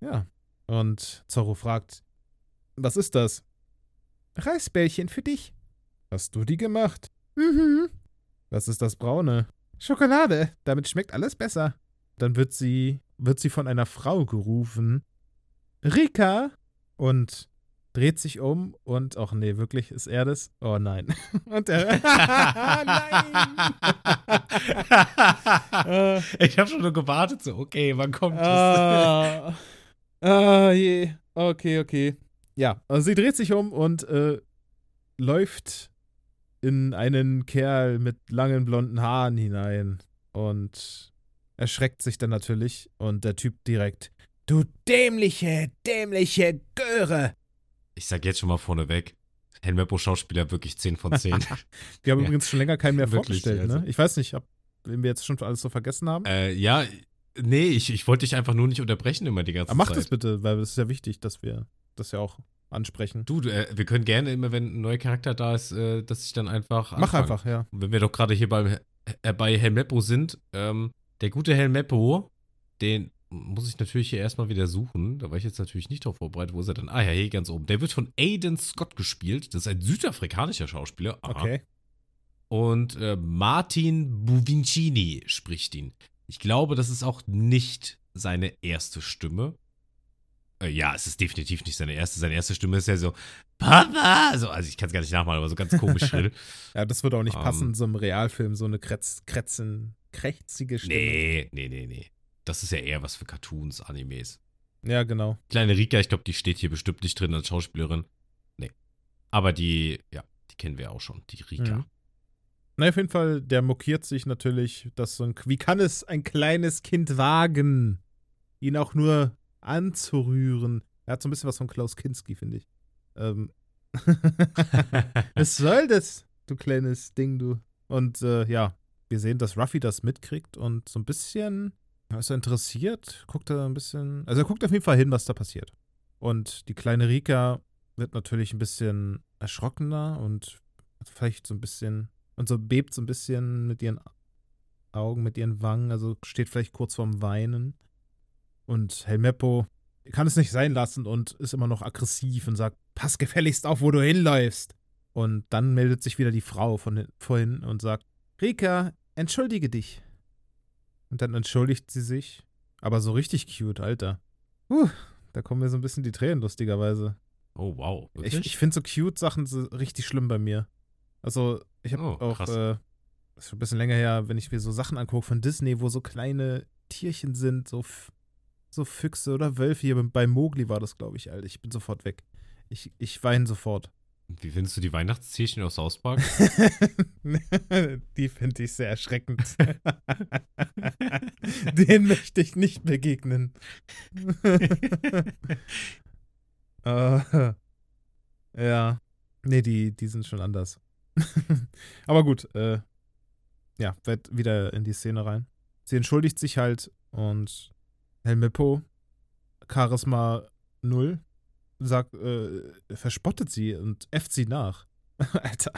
Ja. Und Zorro fragt, was ist das? Reisbällchen für dich. Hast du die gemacht? Mhm. Was ist das Braune? Schokolade. Damit schmeckt alles besser. Dann wird sie, wird sie von einer Frau gerufen. Rika. Und dreht sich um und, ach nee, wirklich, ist er das? Oh nein. Und er, nein. Äh, ich habe schon nur gewartet, so, okay, wann kommt das? Ah, ah je. Okay, okay. Ja, also sie dreht sich um und äh, läuft in einen Kerl mit langen blonden Haaren hinein und erschreckt sich dann natürlich und der Typ direkt. Du dämliche, dämliche Göre! Ich sag jetzt schon mal vorneweg, Helmeppo Schauspieler wirklich 10 von 10. Wir haben Ja. übrigens schon länger keinen mehr Wirklich, vorgestellt, also. ne? Ich weiß nicht, ob wir jetzt schon alles so vergessen haben. äh, ja, nee, ich, ich wollte dich einfach nur nicht unterbrechen immer die ganze Aber mach Zeit. das bitte, weil es ist ja wichtig, dass wir das ja auch ansprechen. Du, äh, wir können gerne immer, wenn ein neuer Charakter da ist, äh, dass ich dann einfach Mach anfange. einfach, ja. Und wenn wir doch gerade hier beim, äh, bei Helmeppo sind, ähm, der gute Helmeppo, den muss ich natürlich hier erstmal wieder suchen. Da war ich jetzt natürlich nicht drauf vorbereitet. Wo ist er denn? Ah ja, hier ganz oben. Der wird von Aiden Scott gespielt. Das ist ein südafrikanischer Schauspieler. Aha. Okay. Und äh, Martin Buvincini spricht ihn. Ich glaube, das ist auch nicht seine erste Stimme. Äh, ja, es ist definitiv nicht seine erste. Seine erste Stimme ist ja so, Papa! So, also ich kann es gar nicht nachmachen, aber so ganz komisch schrill. ja, das würde auch nicht Ähm. passen so einem Realfilm, so eine kretz, kretzen, krächzige Stimme. nee, nee, nee, nee. Das ist ja eher was für Cartoons, Animes. Ja, genau. Kleine Rika, ich glaube, die steht hier bestimmt nicht drin als Schauspielerin. Nee. Aber die, ja, die kennen wir auch schon, die Rika. Mhm. Na, auf jeden Fall, der mokiert sich natürlich, dass so ein, wie kann es ein kleines Kind wagen, ihn auch nur anzurühren? Er hat so ein bisschen was von Klaus Kinski, finde ich. Ähm. Was soll das, du kleines Ding, du? Und äh, ja, wir sehen, dass Ruffy das mitkriegt und so ein bisschen, ist er interessiert, guckt er ein bisschen, also er guckt auf jeden Fall hin, was da passiert. Und die kleine Rika wird natürlich ein bisschen erschrockener und vielleicht so ein bisschen, und so bebt so ein bisschen mit ihren Augen, mit ihren Wangen, also steht vielleicht kurz vorm Weinen. Und Helmeppo kann es nicht sein lassen und ist immer noch aggressiv und sagt, pass gefälligst auf, wo du hinläufst. Und dann meldet sich wieder die Frau von hin- vorhin und sagt, Rika, entschuldige dich. Und dann entschuldigt sie sich, aber so richtig cute, Alter. Puh, da kommen mir so ein bisschen die Tränen, lustigerweise. Oh, wow. Ich, Wirklich? ich finde so cute Sachen so richtig schlimm bei mir. Also, ich habe Oh, auch, äh, das ist schon ein bisschen länger her, wenn ich mir so Sachen angucke von Disney, wo so kleine Tierchen sind, so, so Füchse oder Wölfe. Hier bei Mowgli war das, glaube ich, Alter. Ich bin sofort weg. Ich, ich weine sofort. Wie findest du die Weihnachtstierchen aus South Park? Die finde ich sehr erschreckend. Den möchte ich nicht begegnen. äh, ja. Nee, die, die sind schon anders. Aber gut, äh, ja, wird wieder in die Szene rein. Sie entschuldigt sich halt und Helmeppo, Charisma 0, sagt, äh, verspottet sie und äfft sie nach. Alter,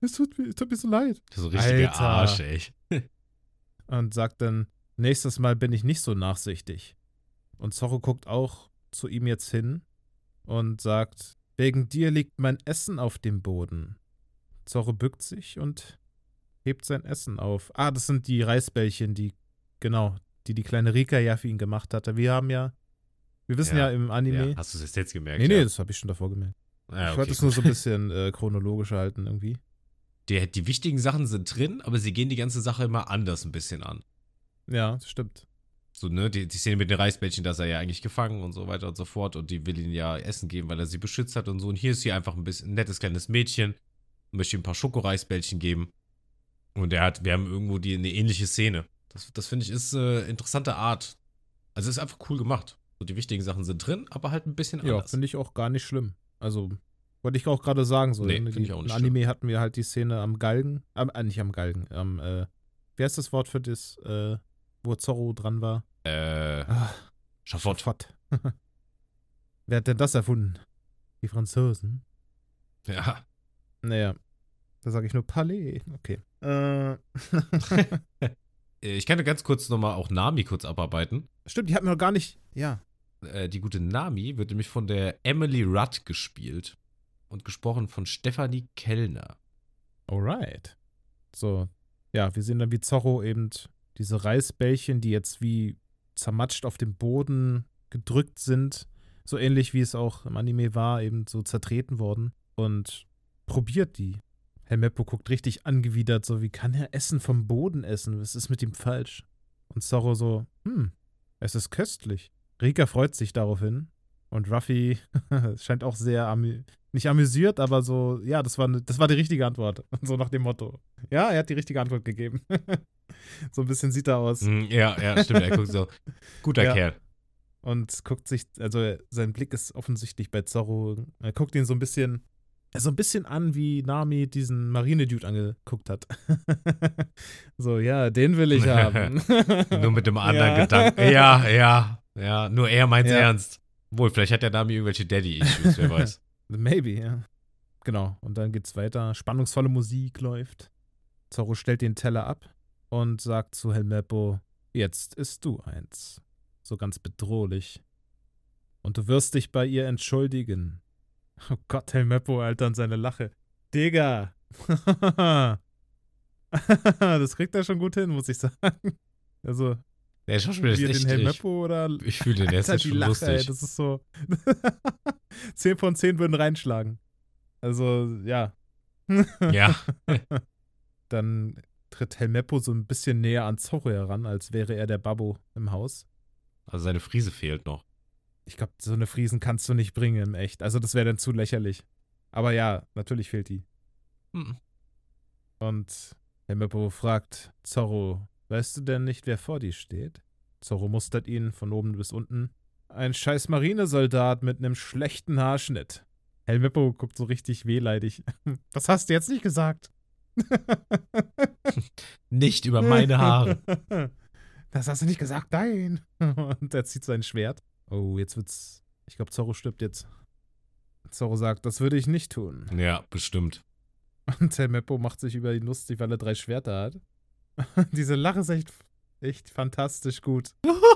es tut, mir, tut mir so leid. Das ist so richtiger Alter. Arsch, ey. Und sagt dann, nächstes Mal bin ich nicht so nachsichtig. Und Zorro guckt auch zu ihm jetzt hin und sagt, wegen dir liegt mein Essen auf dem Boden. Zorro bückt sich und hebt sein Essen auf. Ah, das sind die Reisbällchen, die, genau, die die kleine Rika ja für ihn gemacht hatte. Wir haben ja, wir wissen ja, Ja, im Anime. Ja, hast du es jetzt gemerkt? nee, nee, das habe ich schon davor gemerkt. Ah, ich okay, wollte es nur so ein bisschen äh, chronologisch halten irgendwie. Die, die wichtigen Sachen sind drin, aber sie gehen die ganze Sache immer anders ein bisschen an. Ja, das stimmt. So, ne, die, die Szene mit den Reisbällchen, da ist er ja eigentlich gefangen und so weiter und so fort. Und die will ihn ja Essen geben, weil er sie beschützt hat und so. Und hier ist sie einfach ein bisschen ein nettes kleines Mädchen. Möchte ihm ein paar Schokoreisbällchen geben. Und er hat, wir haben irgendwo die, eine ähnliche Szene. Das, das finde ich ist äh, interessante Art. Also ist einfach cool gemacht. So, die wichtigen Sachen sind drin, aber halt ein bisschen Ja, anders. finde ich auch gar nicht schlimm. Also, wollte ich auch gerade sagen, so Nee, in, die, ich auch nicht im Anime hatten wir halt die Szene am Galgen, am, äh, nicht am Galgen, am, äh, wie heißt das Wort für das, äh, wo Zorro dran war? äh, Ah, Schafott. Schafott. Wer hat denn das erfunden? Die Franzosen? Ja. Naja, da sage ich nur Palais. Okay. Äh, Äh, Ich kann ja ganz kurz nochmal auch Nami kurz abarbeiten. Stimmt, die hatten wir noch gar nicht, ja. Äh, die gute Nami wird nämlich von der Emily Rudd gespielt und gesprochen von Stephanie Kellner. Alright. So, ja, wir sehen dann wie Zorro eben diese Reisbällchen, die jetzt wie zermatscht auf dem Boden gedrückt sind, so ähnlich wie es auch im Anime war, eben so zertreten worden und probiert die. Herr Meppo guckt richtig angewidert, so wie kann er Essen vom Boden essen? Was ist mit ihm falsch? Und Zorro so, hm, es ist köstlich. Rika freut sich daraufhin und Ruffy scheint auch sehr amü nicht amüsiert, aber so, ja, das war, ne, das war die richtige Antwort. So nach dem Motto. Ja, er hat die richtige Antwort gegeben. so ein bisschen sieht er aus. Hm, ja, ja, stimmt. Er guckt so, guter Ja. Kerl. Und guckt sich, also sein Blick ist offensichtlich bei Zorro. Er guckt ihn so ein bisschen, so ein bisschen an, wie Nami diesen Marine-Dude angeguckt hat. so, ja, den will ich haben. Nur mit dem anderen Ja. Gedanken. Ja, ja, ja. Nur er meint's Ja. ernst. Wohl, vielleicht hat der Nami irgendwelche Daddy-Issues, wer weiß. Maybe, ja. Genau. Und dann geht's weiter. Spannungsvolle Musik läuft. Zorro stellt den Teller ab und sagt zu Helmeppo: Jetzt isst du eins. So ganz bedrohlich. Und du wirst dich bei ihr entschuldigen. Oh Gott, Helmeppo, Alter, und seine Lache. Digga. das kriegt er schon gut hin, muss ich sagen. Also, Der Schauspieler ist echt den ich, Helmeppo oder ich fühle den, der ist die schon Lache, lustig. ey, das ist so. 10 von 10 würden reinschlagen. Also, ja. ja, Dann tritt Helmeppo so ein bisschen näher an Zorro heran, als wäre er der Babbo im Haus. also seine Friese fehlt noch. Ich glaube, so eine Friesen kannst du nicht bringen, im echt. Also, das wäre dann zu lächerlich. Aber ja, natürlich fehlt die. Hm. Und Helmeppo fragt Zorro, weißt du denn nicht, wer vor dir steht? Zorro mustert ihn von oben bis unten. Ein scheiß Marinesoldat mit einem schlechten Haarschnitt. Helmeppo guckt so richtig wehleidig. Was hast du jetzt nicht gesagt? Nicht über meine Haare. Das hast du nicht gesagt, nein. Und er zieht sein Schwert. Oh, jetzt wird's. Ich glaube, Zorro stirbt jetzt. Zorro sagt, das würde ich nicht tun. Ja, bestimmt. Und der Meppo macht sich über ihn lustig, weil er drei Schwerter hat. Diese Lache ist echt, echt fantastisch gut.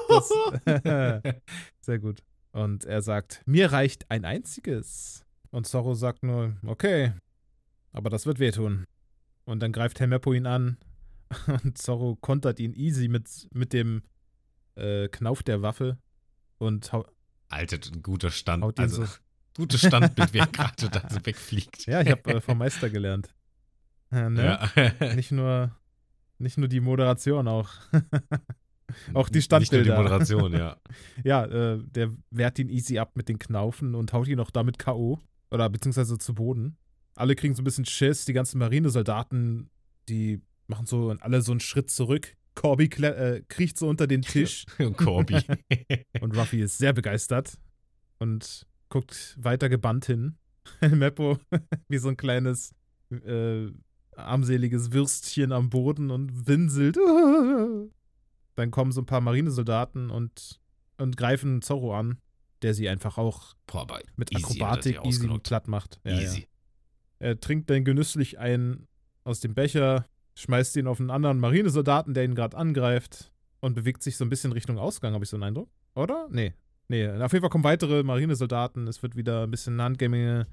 Das, sehr gut. Und er sagt, mir reicht ein einziges. Und Zorro sagt nur, okay, aber das wird wehtun. Und dann greift Helmeppo ihn an. Und Zorro kontert ihn easy mit, mit dem äh, Knauf der Waffe. Und hau Alter, ein guter Stand. Haut Also, so- gutes Standbild, er gerade da so wegfliegt. ja, ich habe äh, vom Meister gelernt. Äh, ne? Ja. Nicht nur, nicht nur die Moderation, auch. Auch die Nicht nur die Standbilder. Moderation, ja. ja, äh, der wehrt ihn easy ab mit den Knaufen und haut ihn auch damit K.O. Oder beziehungsweise zu Boden. Alle kriegen so ein bisschen Schiss. Die ganzen Marinesoldaten, die machen so alle so einen Schritt zurück. Corby äh, kriecht so unter den Tisch Und Corby. und Ruffy ist sehr begeistert und guckt weiter gebannt hin. Meppo wie so ein kleines äh, armseliges Würstchen am Boden und winselt. Dann kommen so ein paar Marinesoldaten und, und greifen Zorro an, der sie einfach auch Boah, mit easy Akrobatik easy platt macht. Ja, ja. Easy. Er trinkt dann genüsslich einen aus dem Becher, schmeißt ihn auf einen anderen Marinesoldaten, der ihn gerade angreift und bewegt sich so ein bisschen Richtung Ausgang, habe ich so einen Eindruck. Oder? Nee. Nee, auf jeden Fall kommen weitere Marinesoldaten. Es wird wieder ein bisschen Handgämminge.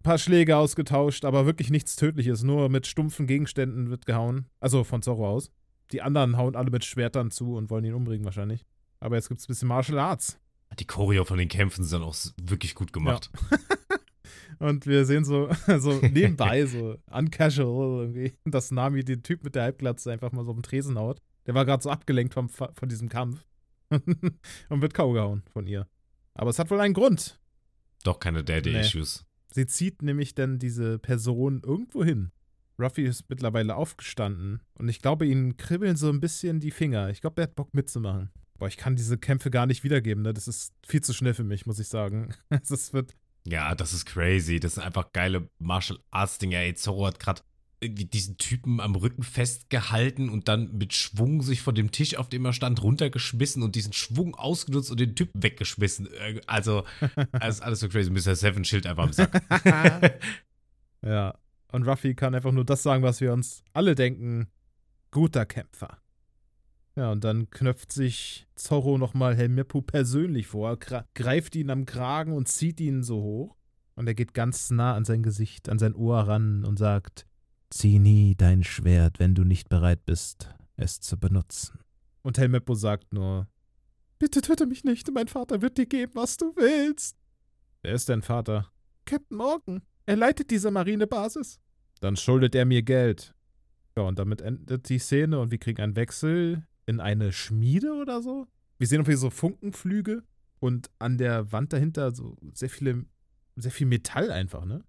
Ein paar Schläge ausgetauscht, aber wirklich nichts Tödliches. Nur mit stumpfen Gegenständen wird gehauen. Also von Zorro aus. Die anderen hauen alle mit Schwertern zu und wollen ihn umbringen wahrscheinlich. Aber jetzt gibt es ein bisschen Martial Arts. Die Choreo von den Kämpfen sind dann auch wirklich gut gemacht. Und wir sehen so, so nebenbei, so uncasual irgendwie, dass Nami den Typ mit der Halbglatze einfach mal so auf den Tresen haut. Der war gerade so abgelenkt vom, von diesem Kampf. und wird K.O. gehauen von ihr. Aber es hat wohl einen Grund. Doch keine. Daddy-Issues. Sie zieht nämlich dann diese Person irgendwo hin. Ruffy ist mittlerweile aufgestanden und ich glaube, ihnen kribbeln so ein bisschen die Finger. Ich glaube, der hat Bock mitzumachen. Boah, ich kann diese Kämpfe gar nicht wiedergeben, ne? Das ist viel zu schnell für mich, muss ich sagen. Es wird Ja, das ist crazy. Das sind einfach geile Martial Arts Dinger. Ey, Zorro hat gerade diesen Typen am Rücken festgehalten und dann mit Schwung sich von dem Tisch, auf dem er stand, runtergeschmissen und diesen Schwung ausgenutzt und den Typen weggeschmissen. Äh, Also, das ist alles so crazy. Mr. Seven Schild einfach am Sack. Ja. Und Ruffy kann einfach nur das sagen, was wir uns alle denken. Guter Kämpfer. Ja, und dann knöpft sich Zorro nochmal Helmeppo persönlich vor, greift ihn am Kragen und zieht ihn so hoch. Und er geht ganz nah an sein Gesicht, an sein Ohr ran und sagt: Zieh nie dein Schwert, wenn du nicht bereit bist, es zu benutzen. Und Helmeppo sagt nur: Bitte töte mich nicht, mein Vater wird dir geben, was du willst. Wer ist dein Vater? Captain Morgan. Er leitet diese Marinebasis. Dann schuldet er mir Geld. Ja, und damit endet die Szene und wir kriegen einen Wechsel in eine Schmiede oder so. Wir sehen irgendwie so Funkenflüge und an der Wand dahinter so sehr viele, sehr viel Metall einfach, ne?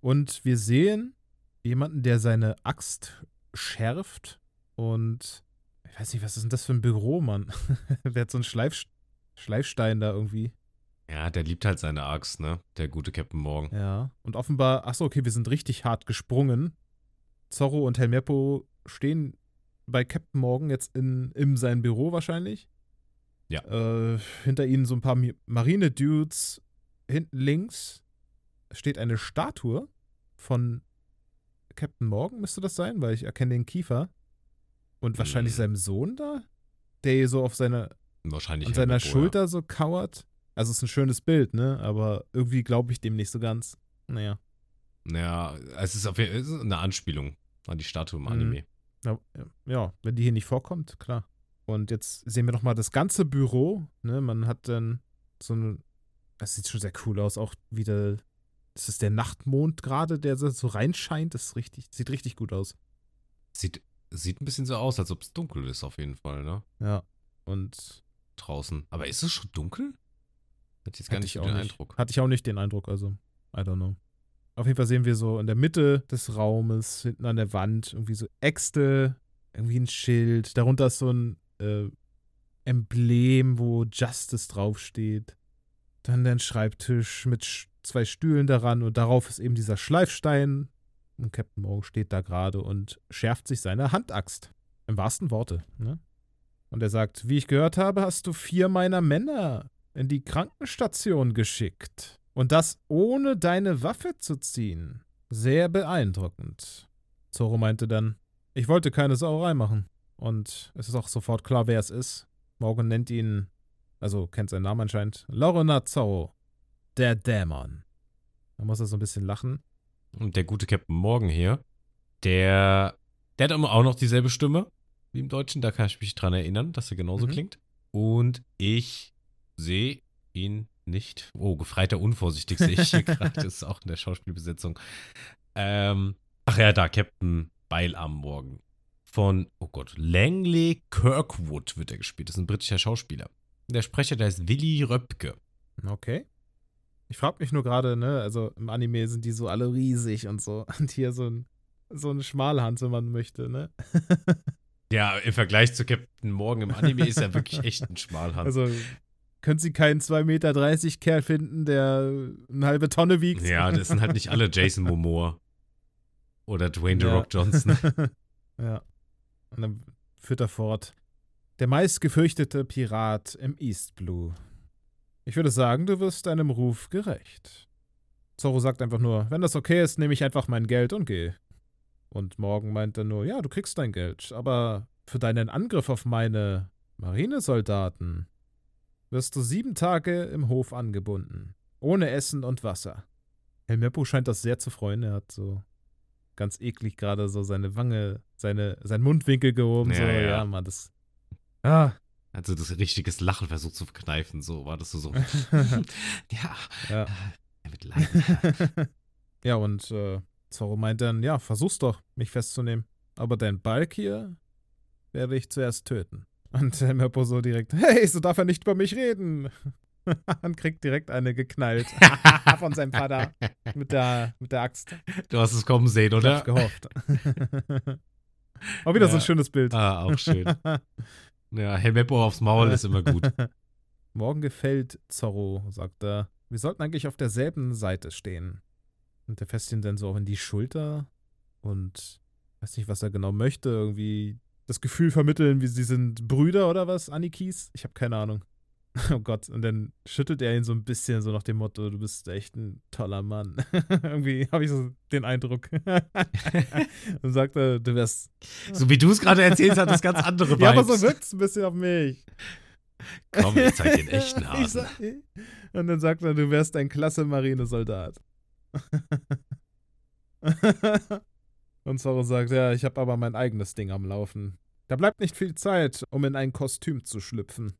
Und wir sehen jemanden, der seine Axt schärft und ich weiß nicht, was ist denn das für ein Büro, Mann? Wer hat so einen Schleif, Schleifstein da irgendwie? ja, der liebt halt seine Axt, ne? Der gute Captain Morgan. Ja. Und offenbar, achso, okay, wir sind richtig hart gesprungen. Zorro und Helmeppo stehen bei Captain Morgan jetzt in, in sein Büro wahrscheinlich. Ja. Äh, hinter ihnen so ein paar Marine-Dudes. Hinten links steht eine Statue von Captain Morgan, müsste das sein, weil ich erkenne den Kiefer. Und wahrscheinlich Hm. seinem Sohn da, der hier so auf seiner Wahrscheinlich. an seiner ja. Schulter so kauert. Also ist ein schönes Bild, ne? Aber irgendwie glaube ich dem nicht so ganz. Naja. Ja, es ist auf jeden Fall es eine Anspielung. An die Statue im Mhm. Anime. Ja, ja, wenn die hier nicht vorkommt, klar. Und jetzt sehen wir nochmal das ganze Büro. Ne? Man hat dann so eine. Das sieht schon sehr cool aus. Auch wieder. Das ist der Nachtmond gerade, der so reinscheint. Das richtig, sieht richtig gut aus. Sieht, sieht ein bisschen so aus, als ob es dunkel ist, auf jeden Fall, ne? Ja. Und Draußen. Aber ist es schon dunkel? Hatte ich jetzt gar nicht den nicht. Eindruck. Hatte ich auch nicht den Eindruck, also. I don't know. Auf jeden Fall sehen wir so in der Mitte des Raumes, hinten an der Wand, irgendwie so Äxte, irgendwie ein Schild. Darunter ist so ein äh, Emblem, wo Justice draufsteht. Dann ein Schreibtisch mit zwei Stühlen daran und darauf ist eben dieser Schleifstein. Und Captain Morgan steht da gerade und schärft sich seine Handaxt. Im wahrsten Worte. Ne? Und er sagt, wie ich gehört habe, hast du vier meiner Männer in die Krankenstation geschickt. Und das ohne deine Waffe zu ziehen. Sehr beeindruckend. Zoro meinte dann, ich wollte keine Sauerei machen. Und es ist auch sofort klar, wer es ist. Morgan nennt ihn, also kennt seinen Namen anscheinend, Lorena Zorro. Der Dämon. Da muss er so ein bisschen lachen. Und der gute Captain Morgan hier, der, der hat immer auch noch dieselbe Stimme wie im Deutschen. Da kann ich mich dran erinnern, dass er genauso Mhm. klingt. Und ich sehe ihn nicht. Oh, gefreiter unvorsichtig sehe ich hier gerade. Das ist auch in der Schauspielbesetzung. Ähm, ach ja, da, Captain Beil am Morgen. Von, oh Gott, Langley Kirkwood wird er gespielt. Das ist ein britischer Schauspieler. Der Sprecher, der ist Willy Röpke. Okay. Ich frage mich nur gerade, ne, also im Anime sind die so alle riesig und so. Und hier so ein, so eine Schmalhand, wenn man möchte, ne? Ja, im Vergleich zu Captain Morgan im Anime ist er wirklich echt ein Schmalhand. Also können sie keinen 2,30 Meter Kerl finden, der eine halbe Tonne wiegt? Ja, das sind halt nicht alle Jason Momoa. Oder Dwayne The Ja. Rock Johnson. ja. Und dann führt er fort. Der meistgefürchtete Pirat im East Blue. Ich würde sagen, du wirst deinem Ruf gerecht. Zorro sagt einfach nur, wenn das okay ist, nehme ich einfach mein Geld und gehe. Und Morgan meint dann nur, ja, du kriegst dein Geld, aber für deinen Angriff auf meine Marinesoldaten wirst du sieben Tage im Hof angebunden. Ohne Essen und Wasser. Helmeppo scheint das sehr zu freuen. Er hat so ganz eklig gerade so seine Wange, seine, sein Mundwinkel gehoben. Ja, so, ja. ja, Mann, das. Ah, Also das richtiges Lachen versucht zu verkneifen, so war das so. so. ja, ja. mit Leiden. ja, und äh, Zorro meint dann, ja, versuch's doch, mich festzunehmen. Aber dein Balk hier werde ich zuerst töten. Und Helmeppo so direkt, hey, so darf er nicht über mich reden. und kriegt direkt eine geknallt von seinem Vater mit der, mit der Axt. Du hast es kommen sehen, Ich oder? hab's gehofft. Auch wieder so ein Ja. schönes Bild. Ah, auch schön. Ja, Helmeppo aufs Maul ist immer gut. Morgen gefällt Zorro, sagt er. Wir sollten eigentlich auf derselben Seite stehen. Und er fässt ihn dann so auch in die Schulter und weiß nicht, was er genau möchte. Irgendwie das Gefühl vermitteln, wie sie sind Brüder oder was, Anikis? Ich habe keine Ahnung. Oh Gott, und dann schüttelt er ihn so ein bisschen so nach dem Motto, du bist echt ein toller Mann. Irgendwie habe ich so den Eindruck. und sagt er, du wärst. So wie du es gerade erzählst, hat das ganz andere Vibes. Ja, aber so wirkt es ein bisschen auf mich. Komm, ich zeig den echten Hasen. Und dann sagt er, du wärst ein klasse Marinesoldat. Und Zorro sagt, ja, ich habe aber mein eigenes Ding am Laufen. Da bleibt nicht viel Zeit, um in ein Kostüm zu schlüpfen.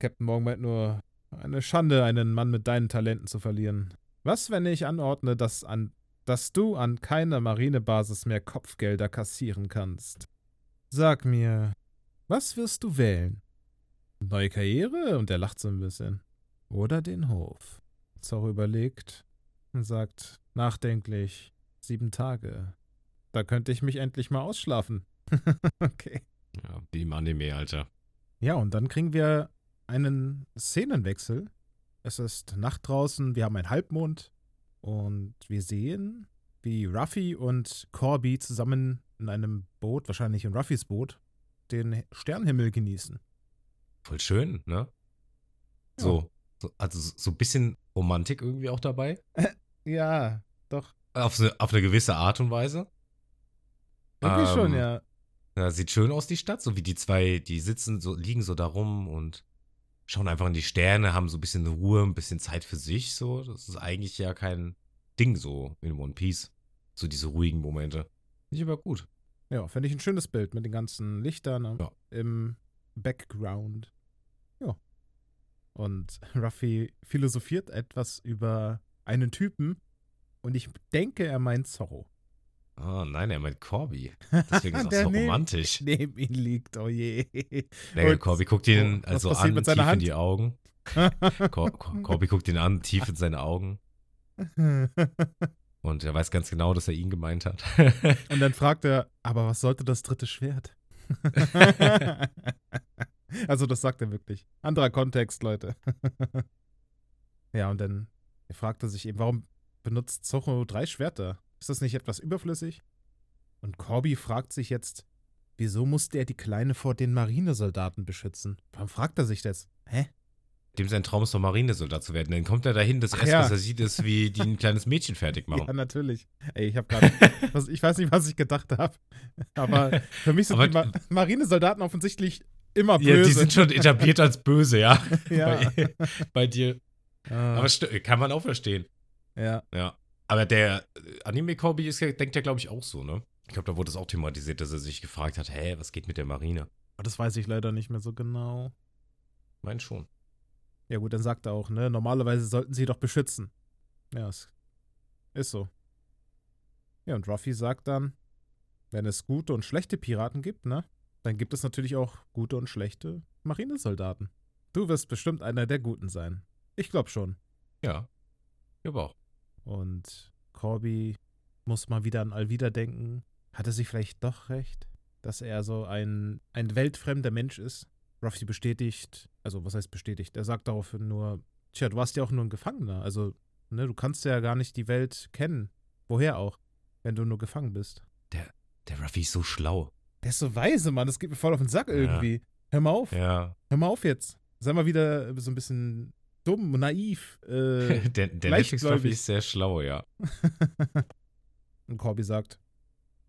Captain Morgan meint nur, eine Schande, einen Mann mit deinen Talenten zu verlieren. Was, wenn ich anordne, dass, an, dass du an keiner Marinebasis mehr Kopfgelder kassieren kannst? Sag mir, was wirst du wählen? Neue Karriere? Und er lacht so ein bisschen. Oder den Hof. Zorro überlegt und sagt nachdenklich, sieben Tage. Da könnte ich mich endlich mal ausschlafen. okay. Ja, im Anime, Alter. Ja, und dann kriegen wir einen Szenenwechsel. Es ist Nacht draußen, wir haben einen Halbmond und wir sehen, wie Ruffy und Corby zusammen in einem Boot, wahrscheinlich in Ruffys Boot, den Sternenhimmel genießen. Voll schön, ne? So, so also so ein bisschen Romantik irgendwie auch dabei. Ja, doch. Auf, so, auf eine gewisse Art und Weise. Irgendwie Ähm, schon, ja. Ja, sieht schön aus, die Stadt. So wie die zwei, die sitzen, so, liegen so da rum und schauen einfach in die Sterne, haben so ein bisschen Ruhe, ein bisschen Zeit für sich. So, das ist eigentlich ja kein Ding so in One Piece. So diese ruhigen Momente. ich aber gut. Ja, finde ich ein schönes Bild mit den ganzen Lichtern am- Ja. im Background. Ja. Und Ruffy philosophiert etwas über einen Typen und ich denke, er meint Zorro. Oh nein, er meint Corby. Deswegen ist das so neben- romantisch. Neben ihn liegt, oh je. Der Und- Corby guckt ihn also an, tief seiner in Hand? die Augen. Cor Cor Corby guckt ihn an, tief in seine Augen. Und er weiß ganz genau, dass er ihn gemeint hat. Und dann fragt er, aber was sollte das dritte Schwert? also das sagt er wirklich. Anderer Kontext, Leute. ja, und dann er fragte sich eben, warum benutzt Zorro drei Schwerter? Ist das nicht etwas überflüssig? Und Corby fragt sich jetzt, wieso musste er die Kleine vor den Marinesoldaten beschützen? Warum fragt er sich das? Hä? Dem sein Traum ist doch Marinesoldat zu werden. Dann kommt er dahin, das erste, ja. was er sieht, ist, wie die ein kleines Mädchen fertig machen. Ja, natürlich. Ey, ich habe gerade, ich weiß nicht, was ich gedacht habe, aber für mich sind Aber- die Ma Marinesoldaten offensichtlich immer Ja, böse. die sind schon etabliert als böse, ja. ja. Bei, bei dir. Ah, Aber kann man auch verstehen. ja. Ja. Aber der äh, Anime-Corby ist ja- denkt ja, glaube ich, auch so, ne? Ich glaube, da wurde es auch thematisiert, dass er sich gefragt hat, hä, was geht mit der Marine? Aber das weiß ich leider nicht mehr so genau. Mein schon. Ja gut, dann sagt er auch, ne, normalerweise sollten sie doch beschützen. Ja, es ist so. Ja, und Ruffy sagt dann, wenn es gute und schlechte Piraten gibt, ne, dann gibt es natürlich auch gute und schlechte Marinesoldaten. Du wirst bestimmt einer der Guten sein. Ich glaube schon. Ja. Ich glaube auch. Und Corby muss mal wieder an Alvida denken. Hat er sich vielleicht doch recht, dass er so ein, ein weltfremder Mensch ist? Ruffy bestätigt, also was heißt bestätigt? Er sagt daraufhin nur, tja, du warst ja auch nur ein Gefangener. Also, ne, du kannst ja gar nicht die Welt kennen. Woher auch, wenn du nur gefangen bist. Der Ruffy ist so schlau. Der ist so weise, Mann. Das geht mir voll auf den Sack Ja. irgendwie. Hör mal auf. Ja. Hör mal auf jetzt. Sei mal wieder so ein bisschen dumm, naiv. Äh, der der. Netflix-Ruffy ist sehr schlau, ja. Und Corby sagt,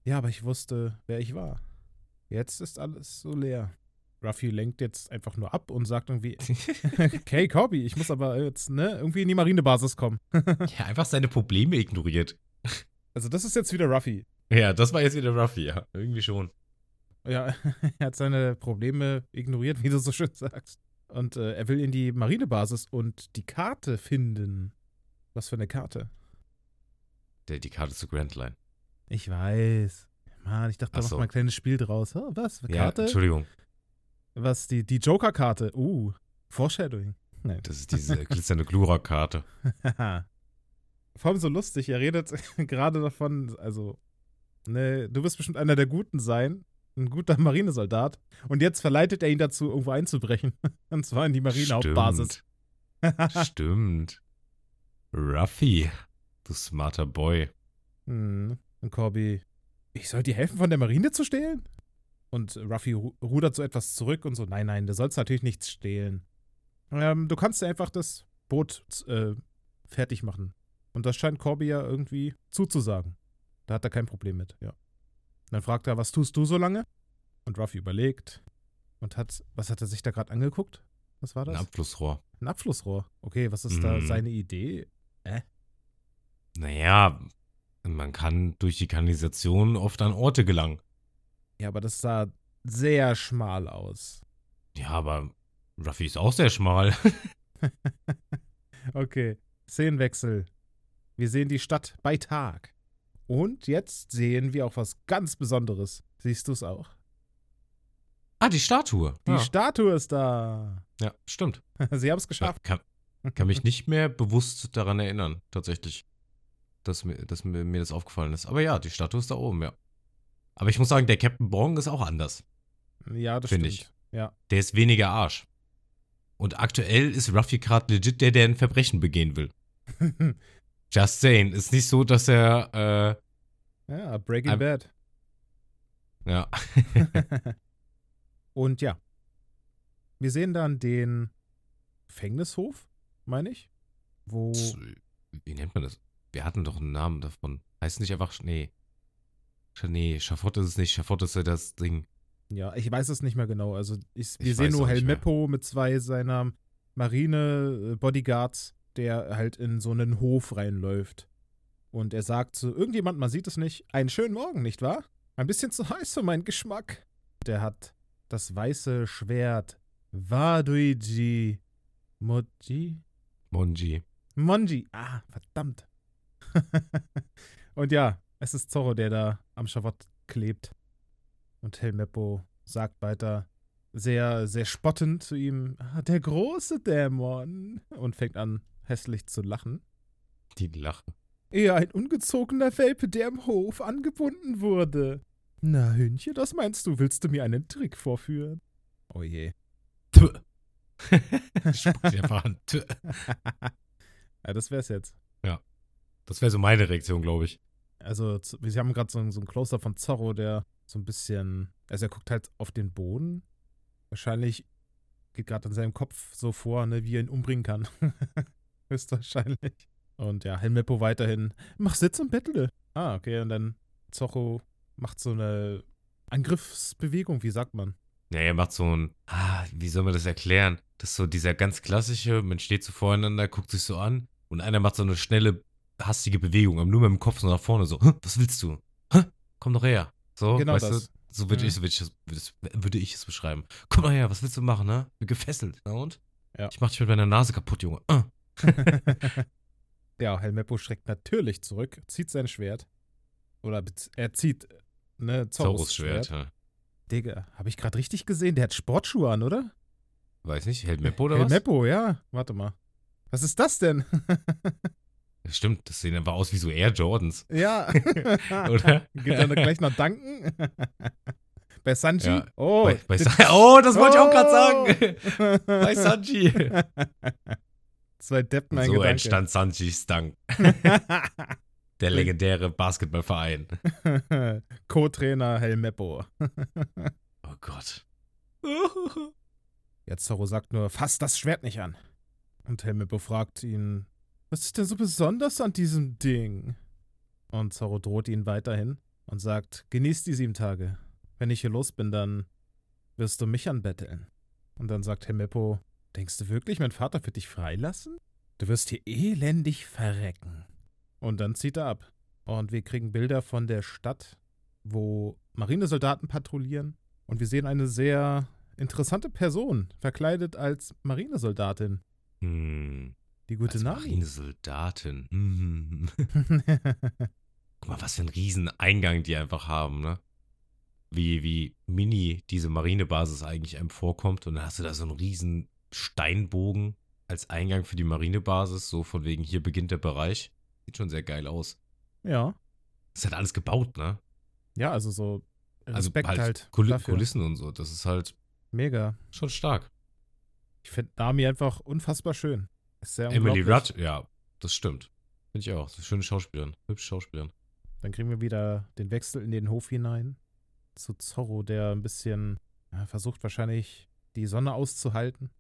ja, aber ich wusste, wer ich war. Jetzt ist alles so leer. Ruffy lenkt jetzt einfach nur ab und sagt irgendwie, okay, Corby, ich muss aber jetzt, ne, irgendwie in die Marinebasis kommen. ja, einfach seine Probleme ignoriert. Also das ist jetzt wieder Ruffy. Ja, das war jetzt wieder Ruffy, ja. Irgendwie schon. Ja, er hat seine Probleme ignoriert, wie du so schön sagst. Und äh, er will in die Marinebasis und die Karte finden. Was für eine Karte? Der, die Karte zu Grand Line. Ich weiß. Mann, ich dachte, da Ach macht so. mal ein kleines Spiel draus. Oh, was? Ja, Karte? Entschuldigung. was? Die, die Joker-Karte. Uh, Foreshadowing. Nein. Das ist diese glitzernde Glurak-Karte. Haha. Vor allem so lustig, er redet gerade davon, also, ne, du wirst bestimmt einer der Guten sein, ein guter Marinesoldat. Und jetzt verleitet er ihn dazu, irgendwo einzubrechen. Und zwar in die Marinehauptbasis. Stimmt. Stimmt. Ruffy. Du smarter Boy. hm. Und Corby, ich soll dir helfen, von der Marine zu stehlen? Und Ruffy ru rudert so etwas zurück und so, nein, nein, du sollst natürlich nichts stehlen. Ähm, du kannst ja einfach das Boot äh, fertig machen. Und das scheint Corby ja irgendwie zuzusagen. Da hat er kein Problem mit, ja. Dann fragt er, was tust du so lange? Und Ruffy überlegt und hat, was hat er sich da gerade angeguckt? Was war Ein das? Abflussrohr. Ein Abflussrohr. Okay, was ist da Mhm. seine Idee? Naja, man kann durch die Kanalisation oft an Orte gelangen. Ja, aber das sah sehr schmal aus. Ja, aber Ruffy ist auch sehr schmal. Okay, Szenenwechsel. Wir sehen die Stadt bei Tag. Und jetzt sehen wir auch was ganz Besonderes. Siehst du es auch? ah, die Statue. Die ja. Statue ist da. ja, stimmt. Sie haben es Ich geschafft. kann, kann mich nicht mehr bewusst daran erinnern, tatsächlich, dass mir, dass mir, mir das aufgefallen ist. Aber ja, die Statue ist da oben, ja. Aber ich muss sagen, der Captain Bong ist auch anders. Ja, das Finde stimmt. Ja. Der ist weniger Arsch. Und aktuell ist Ruffy gerade legit der, der ein Verbrechen begehen will. Just saying. Ist nicht so, dass er, ja, Breaking Bad. äh, ja. Und ja. Wir sehen dann den Gefängnishof, meine ich. Wo. Wie nennt man das? Wir hatten doch einen Namen davon. Heißt nicht einfach, nee. Sch- Nee, Schafott ist es nicht. Schafott ist ja das Ding. Ja, ich weiß es nicht mehr genau. Also ich, wir Ich sehen nur. Helmeppo mit zwei seiner Marine-Bodyguards, der halt in so einen Hof reinläuft. Und er sagt zu irgendjemand, man sieht es nicht, einen schönen Morgen, nicht wahr? Ein bisschen zu heiß für meinen Geschmack. Der hat das weiße Schwert Waduiji Moji Monji. Monji. Ah, verdammt. Und ja, es ist Zorro, der da am Schawott klebt. Und Helmeppo sagt weiter, sehr, sehr spottend zu ihm, "Ah, der große Dämon. Und fängt an, hässlich zu lachen. Die lachen. Eher ein ungezogener Welpe, der im Hof angebunden wurde. Na, Hündchen, was meinst du? Willst du mir einen Trick vorführen? Oh je. Tö. Spuckt einfach an. Tö. Ja, das wär's jetzt. Das wäre so meine Reaktion, glaube ich. Also, wir haben gerade so, ein- so ein Close-Up von Zorro, der so ein bisschen. Also, er guckt halt auf den Boden. Wahrscheinlich geht gerade in seinem Kopf so vor, ne, wie er ihn umbringen kann. Höchstwahrscheinlich. Und ja, Helmeppo weiterhin. Mach Sitz und bettle. Ah, okay. Und dann Zorro macht so eine Angriffsbewegung, wie sagt man? Ja, er macht so ein, ah, wie soll man das erklären? Das ist so dieser ganz klassische, man steht so voreinander, guckt sich so an und einer macht so eine schnelle, hastige Bewegung, aber nur mit dem Kopf so nach vorne, so, "Hä, was willst du? Hä? Komm doch her. So, Genau weißt das. du? So würde Mhm. ich, so würde, ich, das- würde ich- es beschreiben. Komm mal her, was willst du machen, ne? Gefesselt, na und? Ja. Ich mach dich mit meiner Nase kaputt, Junge. Ah. ja, Helmeppo schreckt natürlich zurück, zieht sein Schwert. Oder er zieht, ne, Zorros Schwert, Schwert. ja. Digga, habe ich gerade richtig gesehen? Der hat Sportschuhe an, oder? Weiß nicht, hält Meppo oder was? Helmeppo, ja. Warte mal. Was ist das denn? Stimmt, das sehen einfach aus wie so Air Jordans. ja. Oder? Geht er gleich noch danken? Bei Sanji? Ja. Oh. Bei, bei, das- oh, das wollte ich auch Oh. gerade sagen. Bei Sanji. Zwei Deppen, ein So Gedanke. entstand Sanjis Dank. Der legendäre Basketballverein. Co-Trainer Helmeppo. Oh Gott. Jetzt Zorro sagt nur, fass das Schwert nicht an. Und Helmeppo fragt ihn, was ist denn so besonders an diesem Ding? Und Zorro droht ihn weiterhin und sagt, genieß die sieben Tage. Wenn ich hier los bin, dann wirst du mich anbetteln. Und dann sagt Helmeppo, denkst du wirklich, mein Vater wird dich freilassen? Du wirst hier elendig verrecken. Und dann zieht er ab. Und wir kriegen Bilder von der Stadt, wo Marinesoldaten patrouillieren. Und wir sehen eine sehr interessante Person, verkleidet als Marinesoldatin. Hm. Die gute Als Nami. Marinesoldatin. Hm. Guck mal, was für ein riesen Eingang die einfach haben, ne? Wie, wie mini diese Marinebasis eigentlich einem vorkommt. Und dann hast du da so einen riesen Steinbogen als Eingang für die Marinebasis. So von wegen, hier beginnt der Bereich. Sieht schon sehr geil aus. ja. Das hat alles gebaut, ne? Ja, also so Also Respekt halt, halt. Kul. Kulissen und so. Das ist halt Mega. schon stark. Ich finde Nami einfach unfassbar schön. Ist sehr Emily. Rudd, ja, das stimmt. Finde ich auch. Schöne Schauspielerin. Hübsche Schauspielerin. Dann kriegen wir wieder den Wechsel in den Hof hinein. Zu Zorro, der ein bisschen ja, versucht wahrscheinlich die Sonne auszuhalten.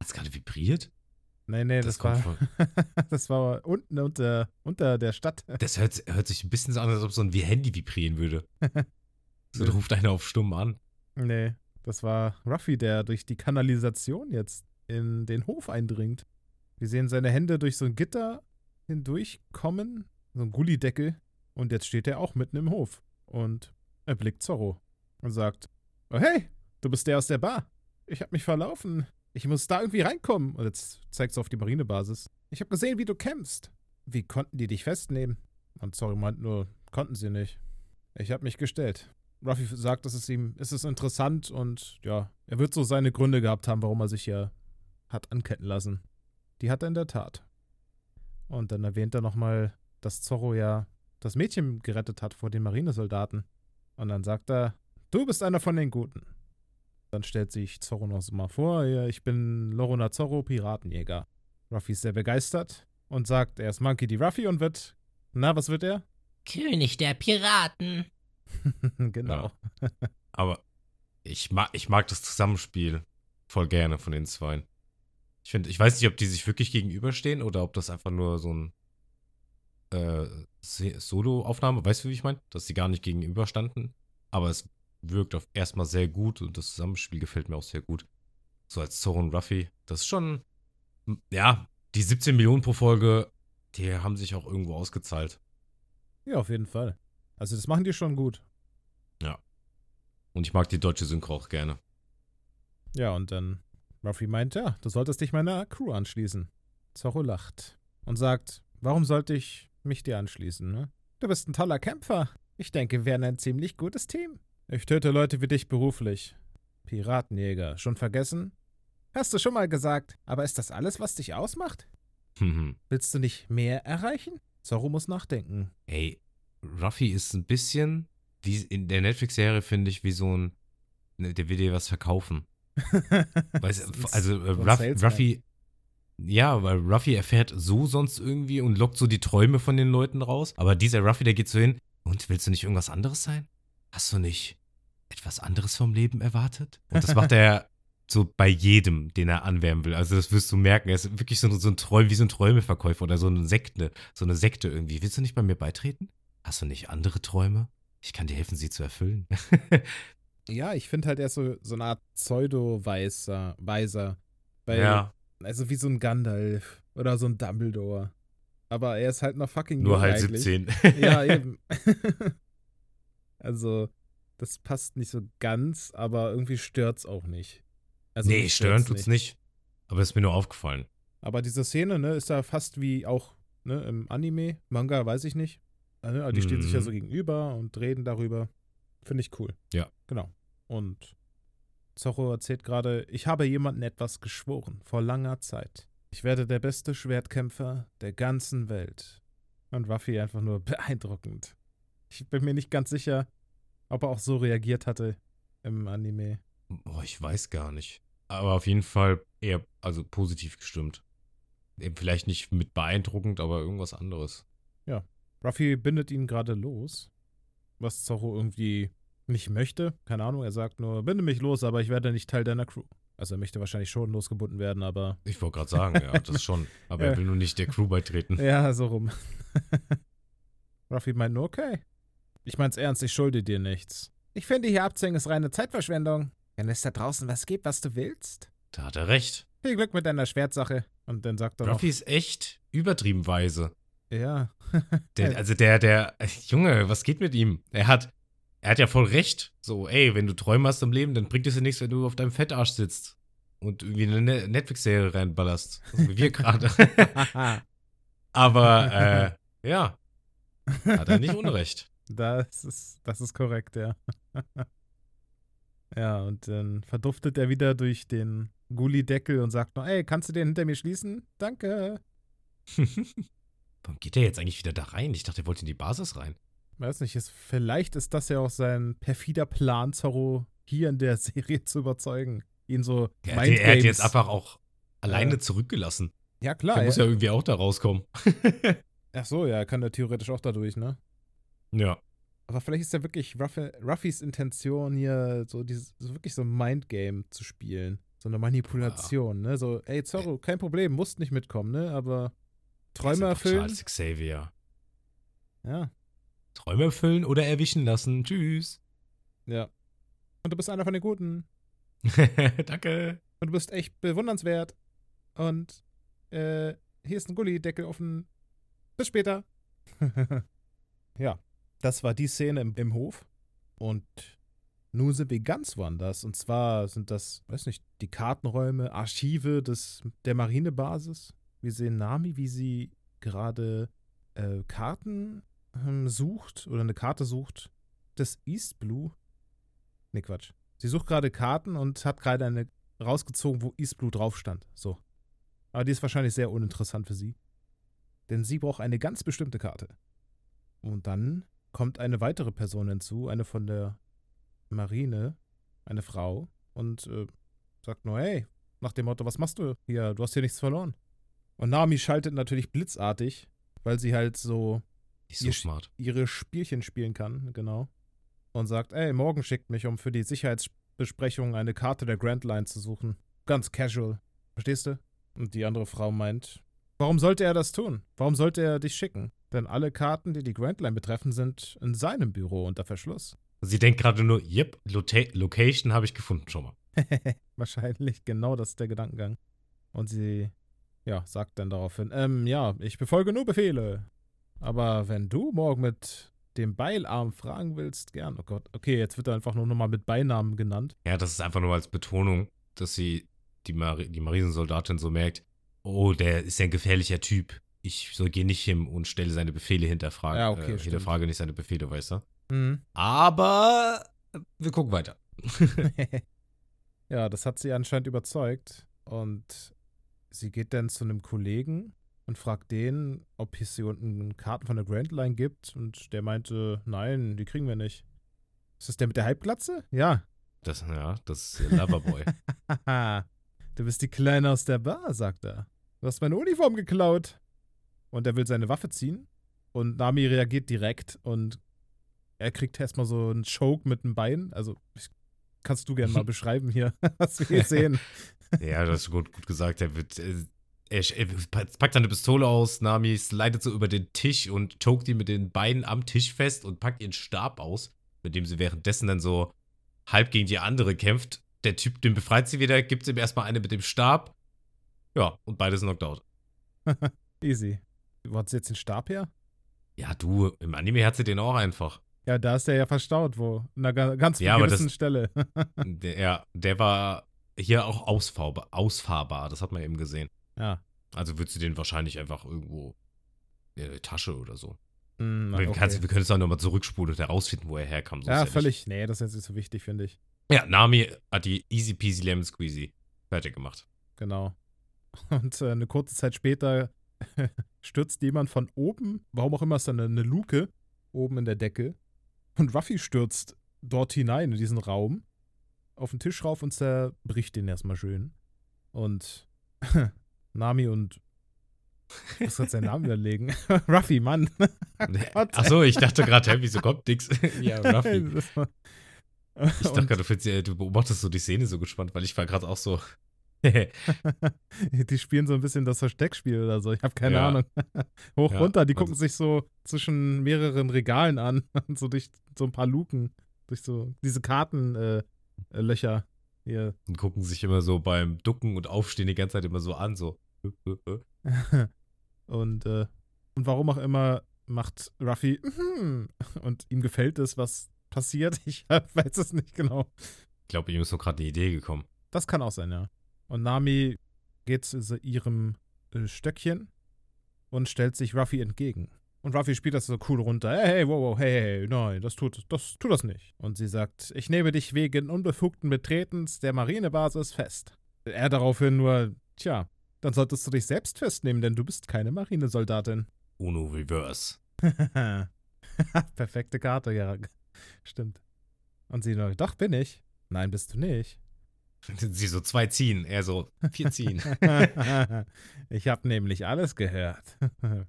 Hat es gerade vibriert? Nee, nee, das, Das kommt war, von- das war unten unter, unter der Stadt. Das hört, hört sich ein bisschen so an, als ob so ein wie Handy vibrieren würde. So, Nee. ruft einer auf stumm an. Nee, das war Ruffy, der durch die Kanalisation jetzt in den Hof eindringt. Wir sehen seine Hände durch so ein Gitter hindurchkommen, so ein Gullideckel. Und jetzt steht er auch mitten im Hof. Und er blickt Zorro und sagt: Oh, hey, du bist der aus der Bar. Ich hab mich verlaufen. Ich muss da irgendwie reinkommen. Und jetzt zeigst du auf die Marinebasis. Ich hab gesehen, wie du kämpfst. Wie konnten die dich festnehmen? Und Zorro meint nur: Konnten sie nicht. Ich hab mich gestellt. Ruffy sagt, es ist ihm, es interessant und ja, er wird so seine Gründe gehabt haben, warum er sich hier hat anketten lassen. Die hat er in der Tat. Und dann erwähnt er nochmal, dass Zorro ja das Mädchen gerettet hat vor den Marinesoldaten. Und dann sagt er, du bist einer von den Guten. Dann stellt sich Zorro noch so mal vor, ja, ich bin Lorona Zorro, Piratenjäger. Ruffy ist sehr begeistert und sagt, er ist Monkey D. Ruffy und wird, na, was wird er? König der Piraten. genau. Aber ich mag, ich mag das Zusammenspiel voll gerne von den Zweien. Ich finde, ich weiß nicht, ob die sich wirklich gegenüberstehen oder ob das einfach nur so ein äh, Solo-Aufnahme, weißt du, wie ich meine? Dass sie gar nicht gegenüberstanden. Aber es wirkt auf erstmal sehr gut und das Zusammenspiel gefällt mir auch sehr gut. So als Zorro und Ruffy. Das ist schon, ja, die 17 Millionen pro Folge, die haben sich auch irgendwo ausgezahlt. Ja, auf jeden Fall. Also das machen die schon gut. Und ich mag die deutsche Synchro auch gerne. Ja, und dann Ruffy meint, ja, du solltest dich meiner Crew anschließen. Zorro lacht und sagt, warum sollte ich mich dir anschließen, ne? Du bist ein toller Kämpfer. Ich denke, wir wären ein ziemlich gutes Team. Ich töte Leute wie dich beruflich. Piratenjäger, schon vergessen? Hast du schon mal gesagt, aber ist das alles, was dich ausmacht? Mhm. Willst du nicht mehr erreichen? Zorro muss nachdenken. Ey, Ruffy ist ein bisschen, wie in der Netflix-Serie, finde ich, wie so ein, ne, der will dir was verkaufen. Weißt, also äh, Ruff. Ruffy, ja, weil Ruffy erfährt so sonst irgendwie und lockt so die Träume von den Leuten raus. Aber dieser Ruffy, der geht so hin, und willst du nicht irgendwas anderes sein? Hast du nicht etwas anderes vom Leben erwartet? Und das macht er so bei jedem, den er anwärmen will. Also das wirst du merken. Er ist wirklich so, so ein Träum, wie so ein Träumeverkäufer oder so eine Sekte, so eine Sekte irgendwie. Willst du nicht bei mir beitreten? Hast du nicht andere Träume? Ich kann dir helfen, sie zu erfüllen. Ja, ich finde halt, er ist so, so eine Art Pseudo-Weiser. Weiser. Weil, ja, Also wie so ein Gandalf oder so ein Dumbledore. Aber er ist halt noch fucking nur halt eigentlich. 17. Ja, eben. Also, das passt nicht so ganz, aber irgendwie stört's auch nicht. Also, nee, stören tut's nicht. Aber ist mir nur aufgefallen. Aber diese Szene, ne, ist da fast wie auch ne, im Anime, Manga, weiß ich nicht. Ne, Die stehen sich ja Mhm. so gegenüber und reden darüber. Finde ich cool. Ja. Genau. Und Zorro erzählt gerade, ich habe jemandem etwas geschworen, vor langer Zeit. Ich werde der beste Schwertkämpfer der ganzen Welt. Und Ruffy einfach nur beeindruckend. Ich bin mir nicht ganz sicher, ob er auch so reagiert hatte im Anime. Oh, ich weiß gar nicht. Aber auf jeden Fall eher, also positiv gestimmt. Eben vielleicht nicht mit beeindruckend, aber irgendwas anderes. Ruffy bindet ihn gerade los, was Zorro irgendwie nicht möchte. Keine Ahnung, er sagt nur, binde mich los, aber ich werde nicht Teil deiner Crew. Also er möchte wahrscheinlich schon losgebunden werden, aber Ich wollte gerade sagen, ja, das schon. Aber Ja. er will nur nicht der Crew beitreten. ja, so rum. Ruffy meint nur, okay. Ich mein's ernst, ich schulde dir nichts. Ich finde, hier abzuhängen ist reine Zeitverschwendung. Wenn es da draußen was gibt, was du willst. Da hat er recht. Viel Glück mit deiner Schwertsache. Und dann sagt er Ruffy ist echt übertrieben weise. ja. Der, also der, der, Junge, was geht mit ihm? Er hat, er hat ja voll recht. So, ey, wenn du Träume hast im Leben, dann bringt es dir nichts, wenn du auf deinem Fettarsch sitzt und irgendwie eine Ne- Netflix-Serie reinballerst. So wie wir gerade. Aber, äh, ja, hat er nicht unrecht. Das ist, das ist korrekt, ja. ja, und dann verduftet er wieder durch den Gullideckel und sagt noch, ey, kannst du den hinter mir schließen? Danke. Warum geht er jetzt eigentlich wieder da rein? Ich dachte, er wollte in die Basis rein. Weiß nicht, ist, vielleicht ist das ja auch sein perfider Plan, Zorro hier in der Serie zu überzeugen. Ihn so Er hat, er hat jetzt einfach auch alleine Ja. zurückgelassen. Ja, klar. Der muss er, ja irgendwie auch da rauskommen. ach so, ja, er kann ja theoretisch auch dadurch, ne? Ja. Aber vielleicht ist ja wirklich Ruffy, Ruffys Intention hier, so dieses, so wirklich so ein Mindgame zu spielen. So eine Manipulation, ne? So, ey, Zorro, kein Problem, musst nicht mitkommen, ne? Aber Träume erfüllen. Charles Xavier. Ja, Träume erfüllen oder erwischen lassen. Tschüss. ja. Und du bist einer von den Guten. Danke. Und du bist echt bewundernswert. Und äh, hier ist ein Gullideckel offen. Bis später. ja, das war die Szene im, im Hof. Und nun sind wir ganz woanders. Und zwar sind das, weiß nicht, die Kartenräume, Archive des, der Marinebasis. Wir sehen Nami, wie sie gerade äh, Karten ähm, sucht oder eine Karte sucht des East Blue. Nee, Quatsch. Sie sucht gerade Karten und hat gerade eine rausgezogen, wo East Blue drauf stand. So. Aber die ist wahrscheinlich sehr uninteressant für sie. Denn sie braucht eine ganz bestimmte Karte. Und dann kommt eine weitere Person hinzu, eine von der Marine, eine Frau, und äh, sagt nur, hey, nach dem Motto, was machst du hier? Du hast hier nichts verloren. Und Nami schaltet natürlich blitzartig, weil sie halt so so Ihr- smart. ihre Spielchen spielen kann, genau. Und sagt, ey, morgen schickt mich, um für die Sicherheitsbesprechung eine Karte der Grand Line zu suchen. Ganz casual. Verstehst du? Und die andere Frau meint, warum sollte er das tun? Warum sollte er dich schicken? Denn alle Karten, die die Grand Line betreffen, sind in seinem Büro unter Verschluss. Sie denkt gerade nur, yep, Lota- Location habe ich gefunden schon mal. Wahrscheinlich genau das ist der Gedankengang. Und sie, ja, sagt dann daraufhin, ähm, ja, ich befolge nur Befehle. Aber wenn du morgen mit dem Beilarm fragen willst, gern. Oh Gott, okay, jetzt wird er einfach nur nochmal mit Beinamen genannt. Ja, das ist einfach nur als Betonung, dass sie die, Mari die Marisensoldatin so merkt, oh, der ist ja ein gefährlicher Typ. Ich so, gehe nicht hin und stelle seine Befehle hinterfragen. Ja, okay, äh, hinterfrage nicht seine Befehle, weißt du? Mhm. Aber wir gucken weiter. ja, das hat sie anscheinend überzeugt. Und sie geht dann zu einem Kollegen und fragt den, ob es hier unten Karten von der Grand Line gibt. Und der meinte, nein, die kriegen wir nicht. Ist das der mit der Halbglatze? Ja. Das, ja, das ist ihr Loverboy. Du bist die Kleine aus der Bar, sagt er. Du hast meine Uniform geklaut. Und er will seine Waffe ziehen. Und Nami reagiert direkt und er kriegt erstmal so einen Choke mit dem Bein. Also, kannst du gerne mal beschreiben hier, was wir hier sehen. ja, das ist gut, gut gesagt. Er wird. äh, Er, packt seine Pistole aus, Nami slidet so über den Tisch und choked ihn mit den Beinen am Tisch fest und packt ihren Stab aus, mit dem sie währenddessen dann so halb gegen die andere kämpft. Der Typ, den befreit sie wieder, gibt ihm erstmal eine mit dem Stab. Ja, und beide sind knocked out. Easy. Wo hat sie jetzt den Stab her? Ja, du, im Anime hat sie den auch einfach. Ja, da ist der ja verstaut, wo? An einer ga- ganz Ja, gewissen das- Stelle. Der, ja, der war hier auch ausfahrbar, ausfahrbar, das hat man eben gesehen. ja. Also würdest du den wahrscheinlich einfach irgendwo in der Tasche oder so. Mm, wir, okay. kannst, wir können es auch nochmal zurückspulen und herausfinden, wo er herkam. Ja, völlig. Nee, das ist jetzt nicht so wichtig, finde ich. Ja, Nami hat die easy peasy lemon squeezy fertig gemacht. Genau. Und äh, eine kurze Zeit später stürzt jemand von oben, warum auch immer ist da eine, eine Luke oben in der Decke. Und Ruffy stürzt dort hinein in diesen Raum, auf den Tisch rauf und zerbricht den erstmal schön. Und Nami und. Muss gerade seinen Namen überlegen. Ruffy, Mann. Achso, ich dachte gerade, hä, wieso kommt nix? ja, Ruffy. Ich dachte gerade, du, äh, du beobachtest so die Szene so gespannt, weil ich war gerade auch so. die spielen so ein bisschen das Versteckspiel oder so. Ich habe keine Ja. Ahnung. Hoch, Ja, runter, die also- gucken sich so zwischen mehreren Regalen an so durch so ein paar Luken, durch so diese Kartenlöcher. Äh, Löcher hier. und gucken sich immer so beim Ducken und Aufstehen die ganze Zeit immer so an, so. und, äh, und warum auch immer macht Ruffy "Mhm." und ihm gefällt es, was passiert. Ich weiß es nicht genau. Ich glaube, ihm ist so gerade eine Idee gekommen. Das kann auch sein, ja. Und Nami geht zu ihrem äh, Stöckchen und stellt sich Ruffy entgegen. Und Ruffy spielt das so cool runter. Hey, hey, wow, wow, hey, hey, nein, das tut, das tut das nicht. Und sie sagt, ich nehme dich wegen unbefugten Betretens der Marinebasis fest. Er daraufhin nur, tja, dann solltest du dich selbst festnehmen, denn du bist keine Marinesoldatin. Uno Reverse. Perfekte Karte, ja. Stimmt. Und sie nur, doch, bin ich. Nein, bist du nicht. Sie so zwei ziehen, er so vier ziehen. ich habe nämlich alles gehört.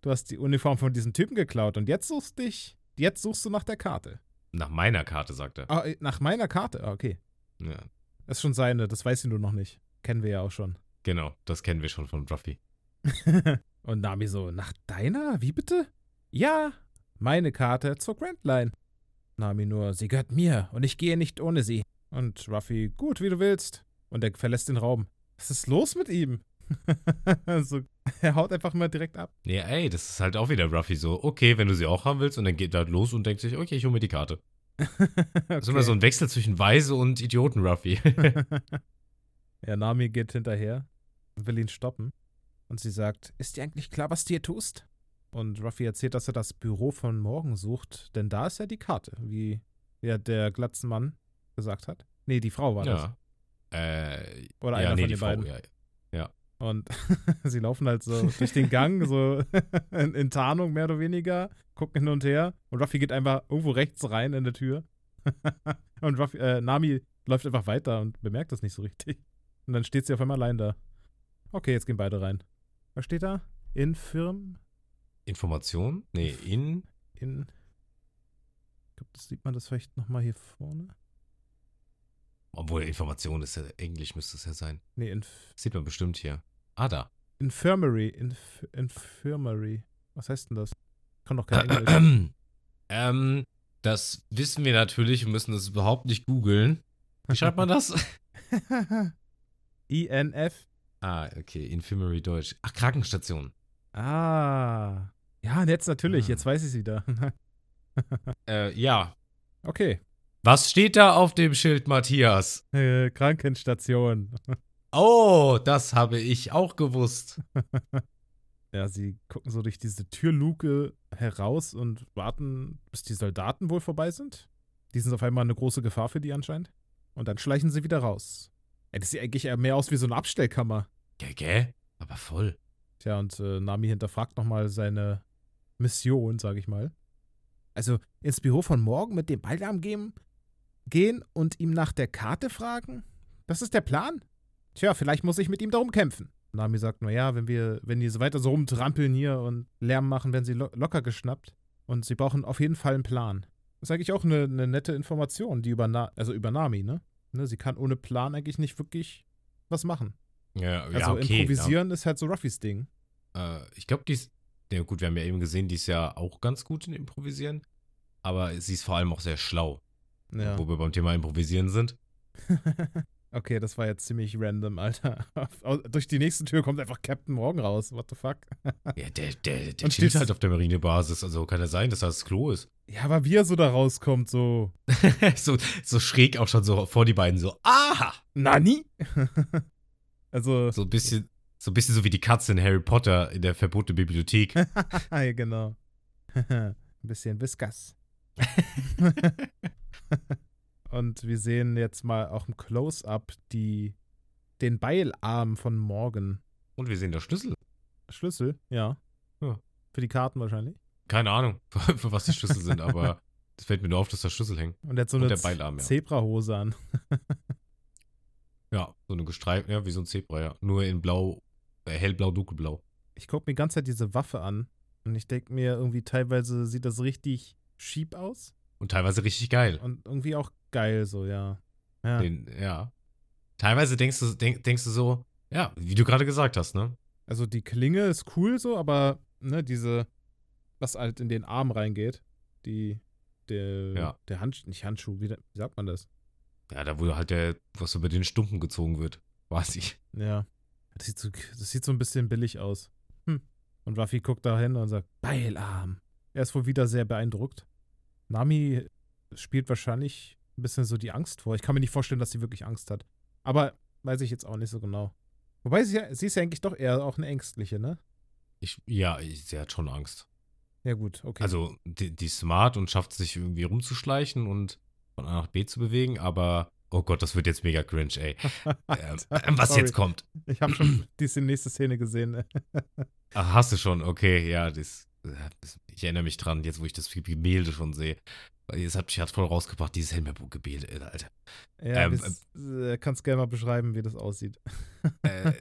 Du hast die Uniform von diesem Typen geklaut und jetzt suchst dich, jetzt suchst du nach der Karte. Nach meiner Karte, sagt er. Ah, äh, nach meiner Karte? Ah, okay. Ja, Das ist schon seine, das weiß sie nur noch nicht. Kennen wir ja auch schon. genau, das kennen wir schon von Ruffy. und Nami so, nach deiner? Wie bitte? Ja, meine Karte zur Grand Line. Nami nur, sie gehört mir und ich gehe nicht ohne sie. Und Ruffy, gut, wie du willst. Und er verlässt den Raum. Was ist los mit ihm? so, er haut einfach mal direkt ab. Ja, ey, das ist halt auch wieder Ruffy so. Okay, wenn du sie auch haben willst, und dann geht er halt los und denkt sich, okay, ich hole mir die Karte. Das ist immer so ein Wechsel zwischen Weise und Idioten Ruffy. ja, Nami geht hinterher, will ihn stoppen. Und sie sagt, ist dir eigentlich klar, was du hier tust? Und Ruffy erzählt, dass er das Büro von morgen sucht, denn da ist ja die Karte, wie ja der Glatzenmann gesagt hat. Nee, die Frau war das. ja. Äh, Oder ja, einer nee, von den Frau, beiden. ja. Und sie laufen halt so durch den Gang, so in, in Tarnung mehr oder weniger, gucken hin und her. Und Ruffy geht einfach irgendwo rechts rein in der Tür. und Ruffy, äh, Nami läuft einfach weiter und bemerkt das nicht so richtig. Und dann steht sie auf einmal allein da. Okay, jetzt gehen beide rein. Was steht da? Infirm? Information? Nee, in. In. Ich glaube, das sieht man das vielleicht nochmal hier vorne. Obwohl, Information ist ja, Englisch müsste es ja sein. Nee, Inf Sieht man bestimmt hier. Ah, da. Infirmary. Inf Infirmary. Was heißt denn das? Kann doch kein Englisch. ähm, das wissen wir natürlich und müssen das überhaupt nicht googeln. Wie schreibt man das? INF. ah, okay. Infirmary Deutsch. Ach, Krankenstation. Ah. Ja, jetzt natürlich, Ah. jetzt weiß ich es wieder. Äh, ja. okay. Was steht da auf dem Schild, Matthias? Äh, Krankenstation. Oh, das habe ich auch gewusst. Ja, sie gucken so durch diese Türluke heraus und warten, bis die Soldaten wohl vorbei sind. Die sind auf einmal eine große Gefahr für die anscheinend. Und dann schleichen sie wieder raus. Ey, das sieht eigentlich eher mehr aus wie so eine Abstellkammer. Gell, gell? Aber voll. Tja, und äh, Nami hinterfragt nochmal seine Mission, sag ich mal. Also ins Büro von morgen mit dem Beilamm gehen, gehen und ihm nach der Karte fragen? Das ist der Plan? Tja, vielleicht muss ich mit ihm darum kämpfen. Nami sagt, naja, wenn wir, wenn die so weiter so rumtrampeln hier und Lärm machen, werden sie lo locker geschnappt. Und sie brauchen auf jeden Fall einen Plan. Das ist eigentlich auch eine, eine nette Information, die über, Na also über Nami, ne? ne? Sie kann ohne Plan eigentlich nicht wirklich was machen. Ja, Also ja okay. improvisieren ist halt so Ruffys Ding. Ja. Äh, ich glaube, die ist. Ja, gut, wir haben ja eben gesehen, die ist ja auch ganz gut in Improvisieren. Aber sie ist vor allem auch sehr schlau. Ja. Wo wir beim Thema Improvisieren sind. okay, das war jetzt ziemlich random, Alter. Durch die nächste Tür kommt einfach Captain Morgan raus. What the fuck? Ja, der, der, der steht- halt auf der Marinebasis. Also kann ja sein, dass das das Klo ist. Ja, aber wie er so da rauskommt, so. so, so schräg auch schon so vor die beiden so, aha! Nani? also, So ein bisschen, so ein bisschen so wie die Katze in Harry Potter in der verbotenen Bibliothek. ja, genau. Ein bisschen Viskas. Und wir sehen jetzt mal auch im Close-Up die, den Beilarm von Morgan. Und wir sehen da Schlüssel. Schlüssel, ja. Ja. Für die Karten wahrscheinlich. Keine Ahnung, für was die Schlüssel sind, aber es fällt mir nur auf, dass da Schlüssel hängen. Und hat so Und eine der Beilarm, ja. Zebrahose an. Ja, so eine gestreifte, ja, wie so ein Zebra, ja. Nur in blau, äh, hellblau, dunkelblau. ich gucke mir die ganze Zeit diese Waffe an und ich denke mir, irgendwie teilweise sieht das richtig schieb aus Und teilweise richtig geil. und irgendwie auch geil so, ja. Ja, Den, ja. Teilweise denkst du, denk, denkst du so, ja, wie du gerade gesagt hast, ne? also die Klinge ist cool so, aber ne, diese, was halt in den Arm reingeht, die, der, Ja. der Handschuh, nicht Handschuh, wie, wie sagt man das? Ja, da wo halt der, was über den Stumpen gezogen wird, quasi. Ja, das sieht so, das sieht so ein bisschen billig aus. Hm. Und Ruffy guckt da hin und sagt, Beilarm. Er ist wohl wieder sehr beeindruckt. Nami spielt wahrscheinlich ein bisschen so die Angst vor. Ich kann mir nicht vorstellen, dass sie wirklich Angst hat. Aber weiß ich jetzt auch nicht so genau. Wobei sie, sie ist ja eigentlich doch eher auch eine Ängstliche, ne? Ich, ja, ich, sie hat schon Angst. Ja, gut, okay. Also, die, die ist smart und schafft sich irgendwie rumzuschleichen und von A nach B zu bewegen, aber, oh Gott, das wird jetzt mega cringe, ey. ähm, ähm, was Sorry. jetzt kommt. Ich habe schon diese nächste Szene gesehen. Ach, hast du schon, okay, ja, das, ich erinnere mich dran, jetzt wo ich das Gemälde schon sehe. Hat mich hat voll rausgebracht, dieses Helmerburg-Gemälde, Alter. Ja, Ähm, das, äh, kannst gerne mal beschreiben, wie das aussieht. äh,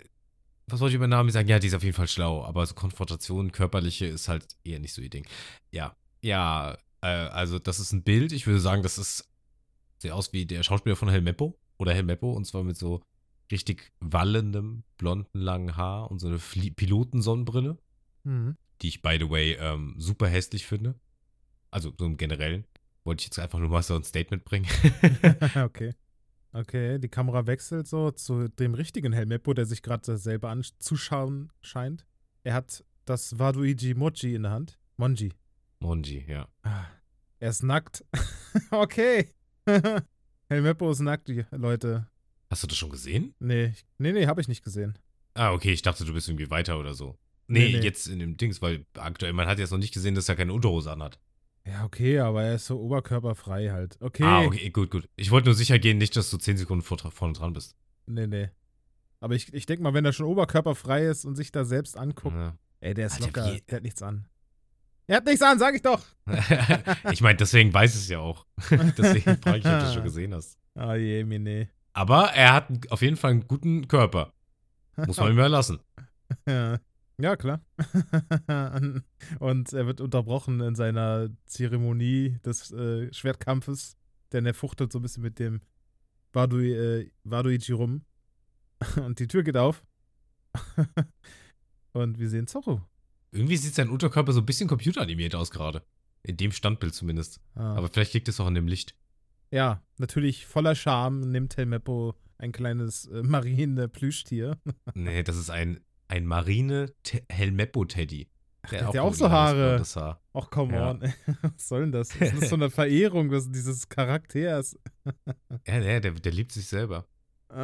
was wollte ich über Nami sagen? Ja, die ist auf jeden Fall schlau, aber so Konfrontation, körperliche ist halt eher nicht so ihr Ding. Ja, ja, äh, also das ist ein Bild, ich würde sagen, das ist, sieht aus wie der Schauspieler von Helmeppo oder Helmeppo und zwar mit so richtig wallendem, blonden, langen Haar und so eine Flie Pilotensonnenbrille, Mhm. Die ich, by the way, ähm, super hässlich finde. Also so im Generellen. Wollte ich jetzt einfach nur mal so ein Statement bringen. okay. Okay, die Kamera wechselt so zu dem richtigen Helmeppo, der sich gerade selber anzuschauen scheint. Er hat das Waduiji Mochi in der Hand. Monji. Monji, ja. Ah, Er ist nackt. okay. Helmeppo ist nackt, die Leute. Hast du das schon gesehen? Nee, nee, nee, habe ich nicht gesehen. Ah, okay, ich dachte, du bist irgendwie weiter oder so. Nee, Nee, nee. jetzt in dem Dings, weil aktuell, man hat jetzt noch nicht gesehen, dass er keine Unterhose anhat. Ja, okay, aber er ist so oberkörperfrei halt. Okay. Ah, okay, gut, gut. Ich wollte nur sicher gehen, nicht, dass du 10 Sekunden vor, vorne dran bist. Nee, nee. Aber ich, ich denke mal, wenn er schon oberkörperfrei ist und sich da selbst anguckt, Ja. ey, der ist Alter, locker, der hat nichts an. Er hat nichts an, sag ich doch. ich meine, deswegen weiß es ja auch. deswegen frage ich, ob du das schon gesehen hast. Ah je, Mine. Aber er hat auf jeden Fall einen guten Körper. Muss man ihm ja lassen. Ja, ja, klar. und er wird unterbrochen in seiner Zeremonie des äh, Schwertkampfes, denn er fuchtelt so ein bisschen mit dem Wadui, äh, Waduichi rum. Und die Tür geht auf. und wir sehen Zorro. Irgendwie sieht sein Unterkörper so ein bisschen computeranimiert aus gerade. In dem Standbild zumindest. Ah. Aber vielleicht liegt es auch an dem Licht. ja, natürlich voller Charme nimmt Helmeppo ein kleines äh, Marine-Plüschtier. Nee, das ist ein, ein Marine-Helmeppo-Teddy. Der hat ja auch so Haare. Das Haar. Ach, come Ja. on. Was soll denn das? Das ist so eine Verehrung des, dieses Charakters. Ja, der, der, der liebt sich selber. Äh,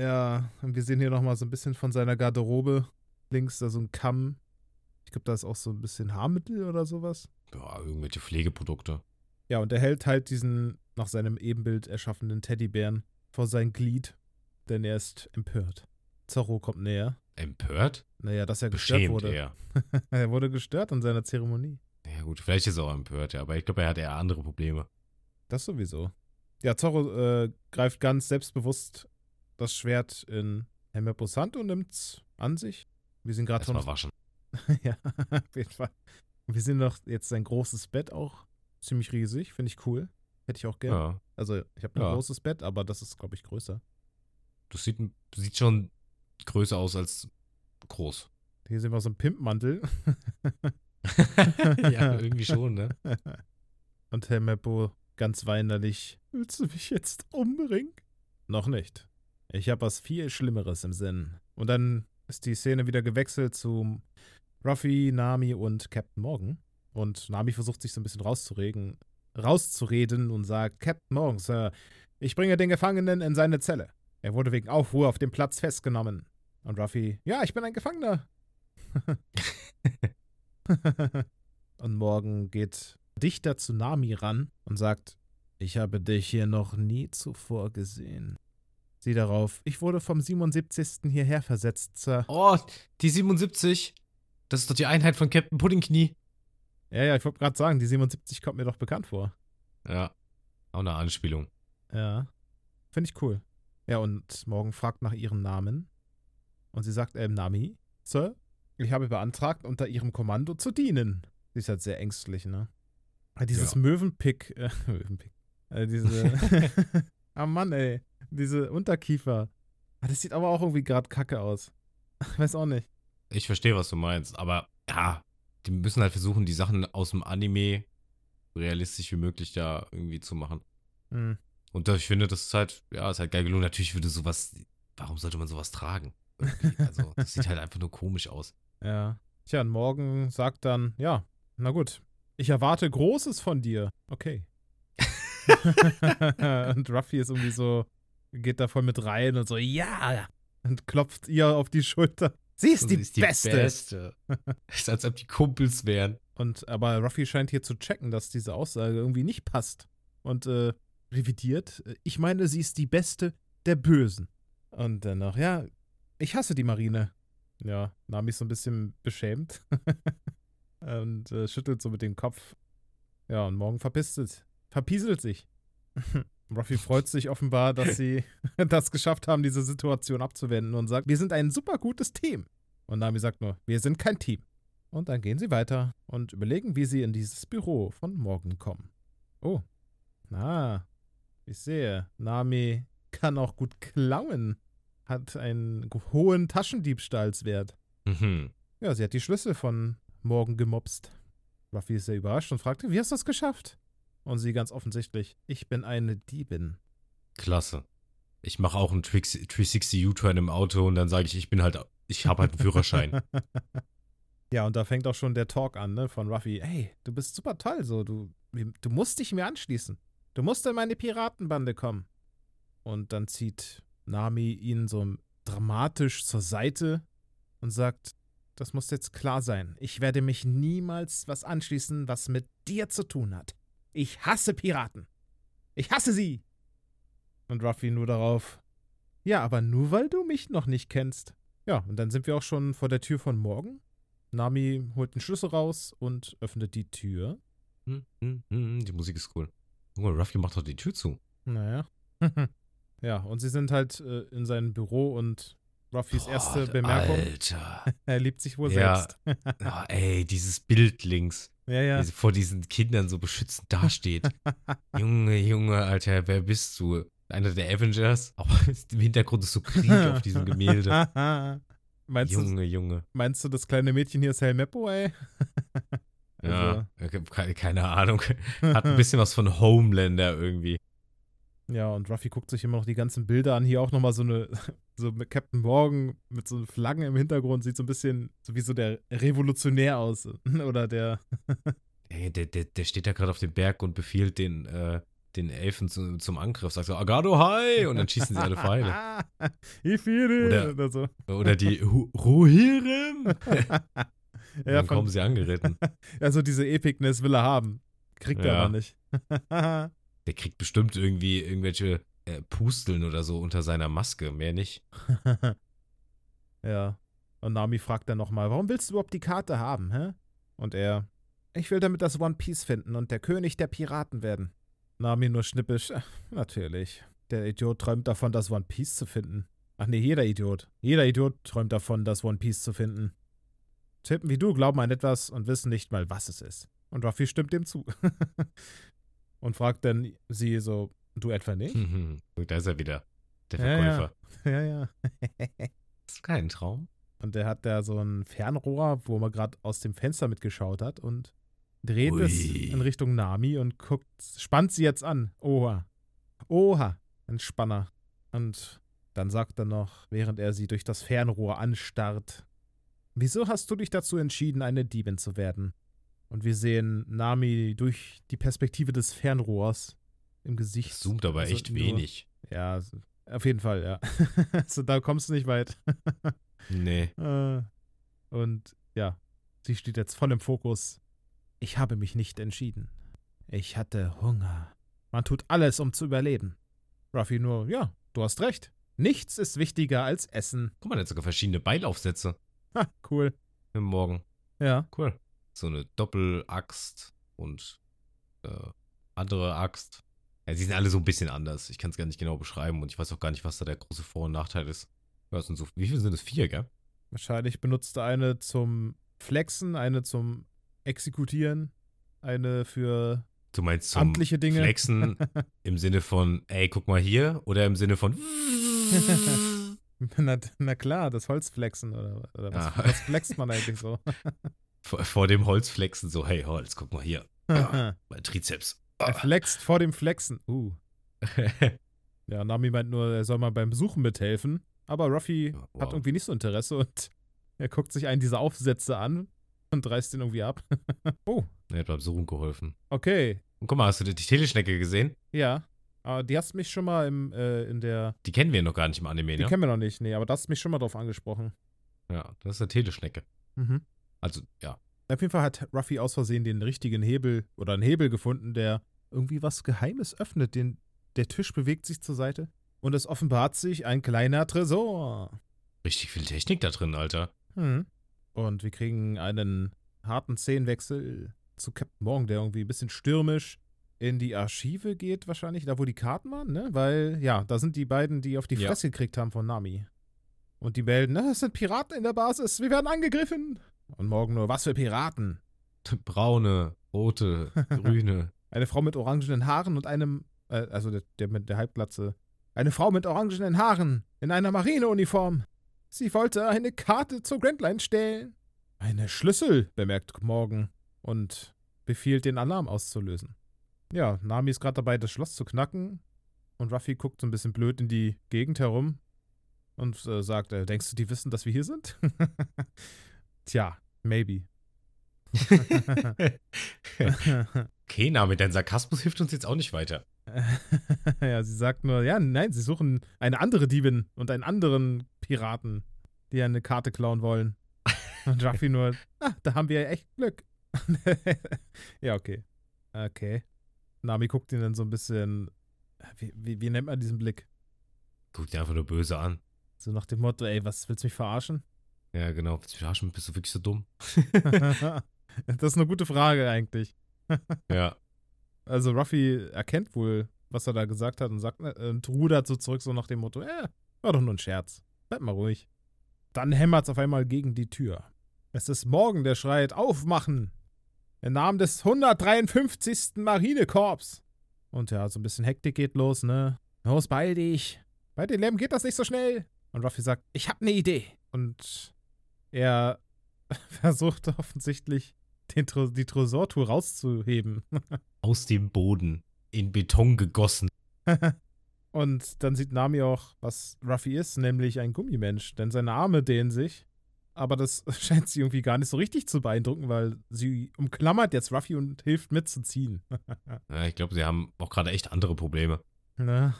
ja, und wir sehen hier nochmal so ein bisschen von seiner Garderobe. Links da so ein Kamm. Ich glaube, da ist auch so ein bisschen Haarmittel oder sowas. Ja, irgendwelche Pflegeprodukte. Ja, und er hält halt diesen nach seinem Ebenbild erschaffenen Teddybären vor sein Glied, denn er ist empört. Zorro kommt näher. Empört? Naja, dass er gestört Beschämt wurde. eher. er wurde gestört an seiner Zeremonie. Ja gut, vielleicht ist er auch empört, ja, aber ich glaube, er hat eher andere Probleme. Das sowieso. Ja, Zorro äh, greift ganz selbstbewusst das Schwert in Helmepos Hand und nimmt's an sich. Wir sind gerade schon. waschen. ja, auf jeden Fall. Wir sehen doch jetzt sein großes Bett auch. Ziemlich riesig, finde ich cool. Hätte ich auch gern. Ja. Also, ich habe ein Ja. großes Bett, aber das ist, glaube ich, größer. Das sieht, sieht schon größer aus als groß. Hier sehen wir so einen Pimpmantel. ja, irgendwie schon, ne? Und Helmeppo ganz weinerlich. Willst du mich jetzt umbringen? Noch nicht. Ich habe was viel Schlimmeres im Sinn. Und dann ist die Szene wieder gewechselt zu Ruffy, Nami und Captain Morgan. Und Nami versucht sich so ein bisschen rauszuregen, rauszureden und sagt: Captain Morgan, Sir, ich bringe den Gefangenen in seine Zelle. Er wurde wegen Aufruhr auf dem Platz festgenommen. Und Ruffy: Ja, ich bin ein Gefangener. und Morgan geht dichter zu Nami ran und sagt, ich habe dich hier noch nie zuvor gesehen. Sie darauf, ich wurde vom 77. hierher versetzt, Sir. Oh, die 77. Das ist doch die Einheit von Captain Puddingknie. Ja, ja, ich wollte gerade sagen, die 77 kommt mir doch bekannt vor. Ja. Auch eine Anspielung. Ja, finde ich cool. Ja, und Morgan fragt nach ihrem Namen. Und sie sagt, ähm, Nami, Sir, ich habe beantragt, unter ihrem Kommando zu dienen. Sie ist halt sehr ängstlich, ne? Ah, Dieses Ja. Möwenpick, äh, Möwenpick, äh, diese, ah Mann, ey, diese Unterkiefer. Ah, das sieht aber auch irgendwie gerade kacke aus. Weiß auch nicht. Ich verstehe, was du meinst, aber ja, die müssen halt versuchen, die Sachen aus dem Anime realistisch wie möglich da irgendwie zu machen. Hm. Und ich finde, das ist halt, ja, ist halt geil gelungen. Natürlich würde sowas, warum sollte man sowas tragen? Also, das sieht halt einfach nur komisch aus. Ja. Tja, und Morgan sagt dann, ja, na gut, ich erwarte Großes von dir. Okay. und Ruffy ist irgendwie so, geht da voll mit rein und so, ja, und klopft ihr auf die Schulter. Sie ist, Das die, Beste. Beste. ist, als ob die Kumpels wären. Und aber Ruffy scheint hier zu checken, dass diese Aussage irgendwie nicht passt. Und äh, revidiert, ich meine, sie ist die Beste der Bösen. Und dann ja, ich hasse die Marine. Ja, Nami ist so ein bisschen beschämt. und äh, schüttelt so mit dem Kopf. Ja, und morgen verpisst verpieselt sich. Ruffy freut sich offenbar, dass sie das geschafft haben, diese Situation abzuwenden und sagt, wir sind ein super gutes Team. Und Nami sagt nur, wir sind kein Team. Und dann gehen sie weiter und überlegen, wie sie in dieses Büro von morgen kommen. Oh. Ah. Ich sehe. Nami kann auch gut klauen. Hat einen hohen Taschendiebstahlswert. Mhm. Ja, sie hat die Schlüssel von morgen gemobst. Ruffy ist sehr überrascht und fragte, wie hast du das geschafft? Und sie ganz offensichtlich, ich bin eine Diebin. Klasse. Ich mache auch einen 360 U-Turn im Auto und dann sage ich, ich bin halt, ich habe halt einen Führerschein. ja, und da fängt auch schon der Talk an, ne, von Ruffy. Hey, du bist super toll, so, du, du musst dich mir anschließen. Du musst in meine Piratenbande kommen. Und dann zieht Nami ihn so dramatisch zur Seite und sagt, das muss jetzt klar sein. Ich werde mich niemals was anschließen, was mit dir zu tun hat. Ich hasse Piraten. Ich hasse sie. Und Ruffy nur darauf, ja, aber nur weil du mich noch nicht kennst. Ja, und dann sind wir auch schon vor der Tür von morgen. Nami holt den Schlüssel raus und öffnet die Tür. Hm, hm, hm, Die Musik ist cool. Junge, Ruffy macht doch die Tür zu. Naja. ja, und sie sind halt äh, in seinem Büro und Ruffys erste Boah, Bemerkung, Alter. er liebt sich wohl Ja. selbst. Ah, ey, dieses Bild links, ja, ja. wie sie vor diesen Kindern so beschützend dasteht. Junge, Junge, Alter, wer bist du? Einer der Avengers? Aber im Hintergrund ist so Krieg auf diesem Gemälde. meinst, du, Junge, Junge. meinst du, das kleine Mädchen hier ist Helmeppo, ey? Ja, Also, keine, keine Ahnung. Hat ein bisschen was von Homelander irgendwie. Ja, und Ruffy guckt sich immer noch die ganzen Bilder an. Hier auch nochmal so eine, so mit Captain Morgan mit so Flaggen im Hintergrund. Sieht so ein bisschen so wie so der Revolutionär aus. Oder der. Ey, der, der, der steht da gerade auf dem Berg und befiehlt den, äh, den Elfen zu, zum Angriff. Sagt so, Agado Hai! Und dann schießen sie alle Pfeile. Ifiri! Oder- Oder so. Oder die Rohirrim! Und Ja, dann kommen sie angeritten. also diese Epicness will er haben. Kriegt er Ja. aber nicht. Der kriegt bestimmt irgendwie irgendwelche äh, Pusteln oder so unter seiner Maske. Mehr nicht. ja. Und Nami fragt dann nochmal, warum willst du überhaupt die Karte haben, hä? Und er, ich will damit das One Piece finden und der König der Piraten werden. Nami nur schnippisch, "Äh, natürlich. Der Idiot träumt davon, das One Piece zu finden. Ach nee, jeder Idiot. Jeder Idiot träumt davon, das One Piece zu finden. Tippen wie du glauben an etwas und wissen nicht mal, was es ist. Und Ruffy stimmt dem zu. und fragt dann sie so, du etwa nicht? da ist er wieder. Der Ja, ja. Verkäufer. ja, ja. Das ist kein Traum. Und der hat da so ein Fernrohr, wo man gerade aus dem Fenster mitgeschaut hat und dreht Ui. es in Richtung Nami und guckt, spannt sie jetzt an. Oha. Oha. Ein Spanner. Und dann sagt er noch, während er sie durch das Fernrohr anstarrt, Wieso hast du dich dazu entschieden, eine Diebin zu werden? Und wir sehen Nami durch die Perspektive des Fernrohrs im Gesicht. Zoomt aber Also echt nur- wenig. Ja, auf jeden Fall, ja. also da kommst du nicht weit. Nee. Äh, Und ja, sie steht jetzt voll im Fokus. Ich habe mich nicht entschieden. Ich hatte Hunger. Man tut alles, um zu überleben. Ruffy nur, ja, du hast recht. Nichts ist wichtiger als Essen. Guck mal, der hat sogar verschiedene Beilaufsätze Ha, cool. im Morgen. Ja. Cool. So eine Doppelaxt und äh, andere Axt. Ja, sie sind alle so ein bisschen anders. Ich kann es gar nicht genau beschreiben und ich weiß auch gar nicht, was da der große Vor- und Nachteil ist. Ja, sind so, wie viele sind es? Vier, gell? Wahrscheinlich benutzt er eine zum Flexen, eine zum Exekutieren, eine für Du meinst zum amtliche Dinge. Flexen im Sinne von, ey, guck mal hier oder im Sinne von, na, na klar, das Holzflexen oder, oder was, Ah. was flext man eigentlich so? vor, vor dem Holzflexen so, hey Holz, guck mal hier, er mein Trizeps. flext vor dem Flexen. Uh. Ja, Nami meint nur, er soll mal beim Besuchen mithelfen. Aber Ruffy wow. hat irgendwie nicht so Interesse und er guckt sich einen dieser Aufsätze an und reißt ihn irgendwie ab. oh, er hat beim Suchen geholfen. okay. Und guck mal, hast du die Teleschnecke gesehen? Ja. Aber die hast mich schon mal im, äh, in der. Die kennen wir noch gar nicht im Anime, Die ne? kennen wir noch nicht, nee, aber das hast mich schon mal drauf angesprochen. Ja, das ist eine Teleschnecke. Mhm. Also, ja. Auf jeden Fall hat Ruffy aus Versehen den richtigen Hebel oder einen Hebel gefunden, der irgendwie was Geheimes öffnet. Den, der Tisch bewegt sich zur Seite und es offenbart sich ein kleiner Tresor. Richtig viel Technik da drin, Alter. Hm. Und wir kriegen einen harten Szenenwechsel zu Captain Morgan, der irgendwie ein bisschen stürmisch in die Archive geht, wahrscheinlich, da wo die Karten waren, ne? Weil, ja, da sind die beiden, die auf die Ja. Fresse gekriegt haben von Nami. Und die melden, "Na, es sind Piraten in der Basis, wir werden angegriffen. Und Morgan nur, was für Piraten? Braune, rote, grüne. Eine Frau mit orangenen Haaren und einem, äh, also der, der mit der Halbglatze. Eine Frau mit orangenen Haaren in einer Marineuniform. Sie wollte eine Karte zur Grand Line stehlen. Eine Schlüssel, bemerkt Morgan und befiehlt, den Alarm auszulösen. Ja, Nami ist gerade dabei, das Schloss zu knacken und Ruffy guckt so ein bisschen blöd in die Gegend herum und äh, sagt, äh, denkst du, die wissen, dass wir hier sind? Tja, maybe. Okay, na, mit deinem Sarkasmus hilft uns jetzt auch nicht weiter. ja, sie sagt nur, ja, nein, sie suchen eine andere Diebin und einen anderen Piraten, die eine Karte klauen wollen. Und Ruffy nur, ah, da haben wir ja echt Glück. ja, okay. Okay. Nami guckt ihn dann so ein bisschen, wie, wie, wie nennt man diesen Blick? Guck dir einfach nur böse an. So nach dem Motto, ey, was, willst du mich verarschen? Ja, genau. Willst du mich verarschen? Bist du wirklich so dumm? das ist eine gute Frage eigentlich. Ja. Also Ruffy erkennt wohl, was er da gesagt hat und sagt, äh, und rudert so zurück, so nach dem Motto, äh, war doch nur ein Scherz. Bleib mal ruhig. Dann hämmert's auf einmal gegen die Tür. Es ist Morgan, der schreit, aufmachen! Im Namen des 153. Marinekorps. Und ja, so ein bisschen Hektik geht los, ne? Los, beeil dich. Bei den Lärm geht das nicht so schnell. Und Ruffy sagt, ich hab ne Idee. Und er versucht offensichtlich, den, die Tresortour rauszuheben. Aus dem Boden. In Beton gegossen. Und dann sieht Nami auch, was Ruffy ist, nämlich ein Gummimensch, denn seine Arme dehnen sich. Aber das scheint sie irgendwie gar nicht so richtig zu beeindrucken, weil sie umklammert jetzt Ruffy und hilft mitzuziehen. Ja, ich glaube, sie haben auch gerade echt andere Probleme. Ne?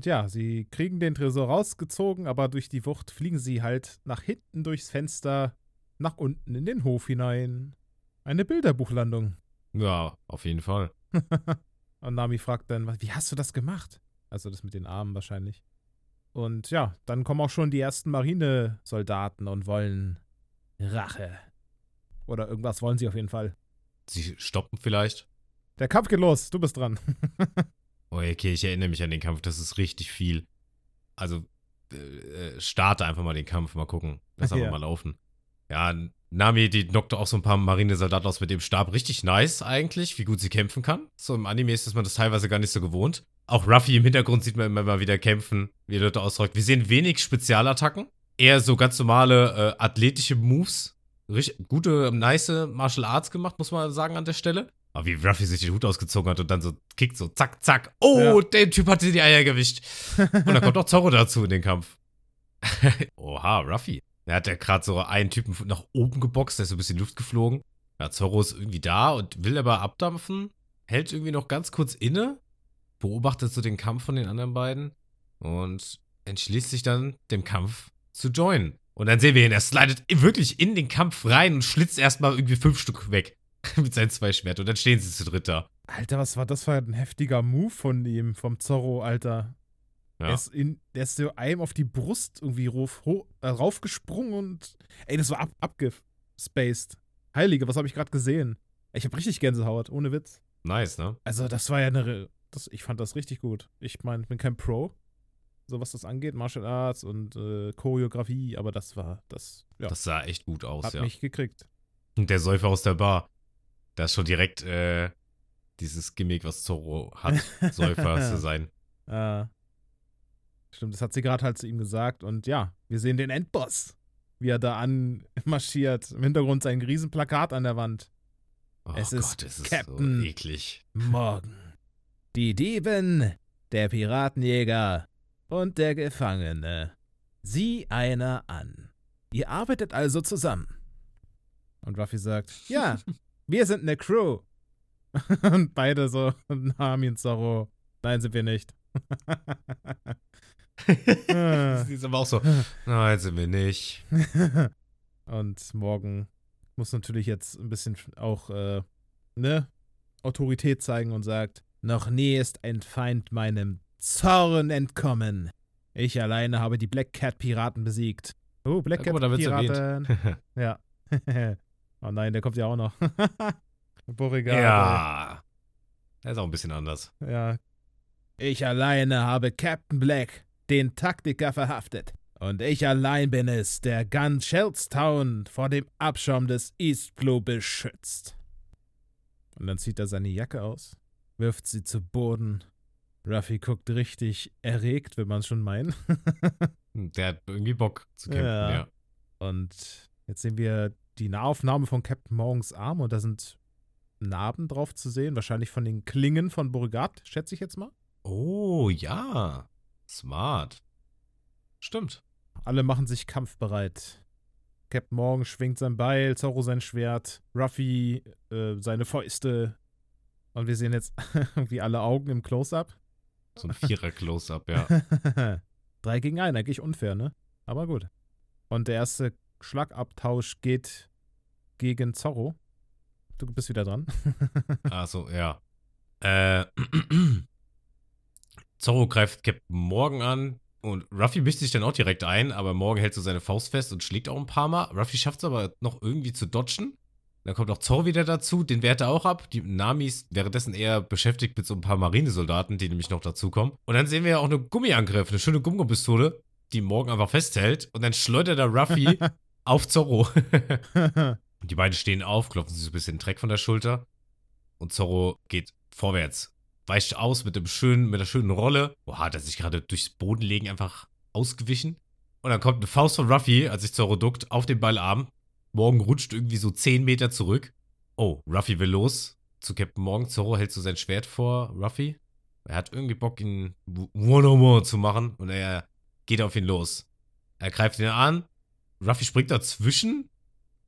Tja, sie kriegen den Tresor rausgezogen, aber durch die Wucht fliegen sie halt nach hinten durchs Fenster, nach unten in den Hof hinein. Eine Bilderbuchlandung. Ja, auf jeden Fall. Und Nami fragt dann, wie hast du das gemacht? Also das mit den Armen wahrscheinlich. Und ja, dann kommen auch schon die ersten Marinesoldaten und wollen Rache. Oder irgendwas wollen sie auf jeden Fall. Sie stoppen vielleicht. Der Kampf geht los, du bist dran. Oh, okay, ich erinnere mich an den Kampf. Das ist richtig viel. Also, äh, äh, starte einfach mal den Kampf, mal gucken. Lass einfach Ja. mal laufen. Ja, Nami, die knockte auch so ein paar Marinesoldaten aus mit dem Stab. Richtig nice eigentlich, wie gut sie kämpfen kann. So im Anime ist man das teilweise gar nicht so gewohnt. Auch Ruffy im Hintergrund sieht man immer mal wieder kämpfen, wie Leute ausdrückt. Wir sehen wenig Spezialattacken. Eher so ganz normale äh, athletische Moves. Richtig, gute, nice Martial Arts gemacht, muss man sagen an der Stelle. Aber wie Ruffy sich den Hut ausgezogen hat und dann so kickt, so zack, zack. Oh, Ja. der Typ hatte die Eier gewischt. Und dann kommt auch Zorro dazu in den Kampf. Oha, Ruffy. Er hat ja gerade so einen Typen nach oben geboxt, der ist so ein bisschen Luft geflogen. Ja, Zorro ist irgendwie da und will aber abdampfen, hält irgendwie noch ganz kurz inne, beobachtet so den Kampf von den anderen beiden und entschließt sich dann, dem Kampf zu joinen. Und dann sehen wir ihn, er slidet wirklich in den Kampf rein und schlitzt erstmal irgendwie fünf Stück weg mit seinen zwei Schwertern. Und dann stehen sie zu dritt da. Alter, was war das für ein heftiger Move von ihm, vom Zorro, Alter. Ja. Er, ist in, der ist so einem auf die Brust irgendwie rauf, ho, äh, raufgesprungen und. Ey, das war ab, abgespaced. Heilige, was habe ich gerade gesehen? Ich habe richtig Gänsehaut, ohne Witz. Nice, ne? Also, das war ja eine. Das, ich fand das richtig gut. Ich meine, ich bin kein Pro, so was das angeht, Martial Arts und äh, Choreografie, aber das war. Das ja, Das sah echt gut aus, hat ja. mich gekriegt. Und der Säufer aus der Bar. Da ist schon direkt äh, dieses Gimmick, was Zorro hat, Säufer zu sein. Äh, stimmt, das hat sie gerade halt zu ihm gesagt. Und ja, wir sehen den Endboss, wie er da anmarschiert. Im Hintergrund sein Riesenplakat an der Wand. Oh Es ist Gott, es ist Captain- so eklig. Morgen. Die Dieben, der Piratenjäger und der Gefangene. Sieh einer an. Ihr arbeitet also zusammen. Und Ruffy sagt, ja, wir sind eine Crew. und beide so, Nami und Zorro, nein, sind wir nicht. Sie ist aber auch so, nein, sind wir nicht. Und morgen muss natürlich jetzt ein bisschen auch, äh, ne, Autorität zeigen und sagt, noch nie ist ein Feind meinem Zorn entkommen. Ich alleine habe die Black Cat Piraten besiegt. Oh, Black Ja, Cat mal, Piraten. Ja. oh nein, der kommt ja auch noch. Beauregard. ja. Er ist auch ein bisschen anders. Ja. Ich alleine habe Captain Black, den Taktiker, verhaftet. Und ich allein bin es, der ganz Shelstown vor dem Abschaum des East Blue beschützt. Und dann zieht er seine Jacke aus, wirft sie zu Boden. Ruffy guckt richtig erregt, will man schon meinen. Der hat irgendwie Bock zu kämpfen, Ja. ja. Und jetzt sehen wir die Nahaufnahme von Captain Morgens Arm und da sind Narben drauf zu sehen, wahrscheinlich von den Klingen von Beauregard, schätze ich jetzt mal. Oh, ja. Smart. Stimmt. Alle machen sich kampfbereit. Captain Morgan schwingt sein Beil, Zorro sein Schwert, Ruffy äh, seine Fäuste. Und wir sehen jetzt irgendwie alle Augen im Close-Up. So ein Vierer-Close-Up, ja. Drei gegen einen, eigentlich unfair, ne? Aber gut. Und der erste Schlagabtausch geht gegen Zorro. Du bist wieder dran. Achso, ja. Äh, Zorro greift Captain Morgan an und Ruffy mischt sich dann auch direkt ein, aber Morgan hält so seine Faust fest und schlägt auch ein paar Mal. Ruffy schafft es aber noch irgendwie zu dodgen. Dann kommt auch Zorro wieder dazu, den wehrt er auch ab. Die Nami ist währenddessen eher beschäftigt mit so ein paar Marinesoldaten, die nämlich noch dazukommen. Und dann sehen wir ja auch eine Gummiangriff, eine schöne Gummipistole, die Morgan einfach festhält. Und dann schleudert er Ruffy auf Zorro. Und die beiden stehen auf, klopfen sich so ein bisschen Dreck von der Schulter. Und Zorro geht vorwärts. Weicht aus mit, dem schönen, mit der schönen Rolle. Boah, hat er sich gerade durchs Bodenlegen einfach ausgewichen. Und dann kommt eine Faust von Ruffy, als sich Zorro duckt, auf den Ballarm. Morgan rutscht irgendwie so 10 Meter zurück. Oh, Ruffy will los. Zu Captain Morgan. Zorro hält so sein Schwert vor Ruffy. Er hat irgendwie Bock, ihn one-on-one zu machen und er geht auf ihn los. Er greift ihn an. Ruffy springt dazwischen.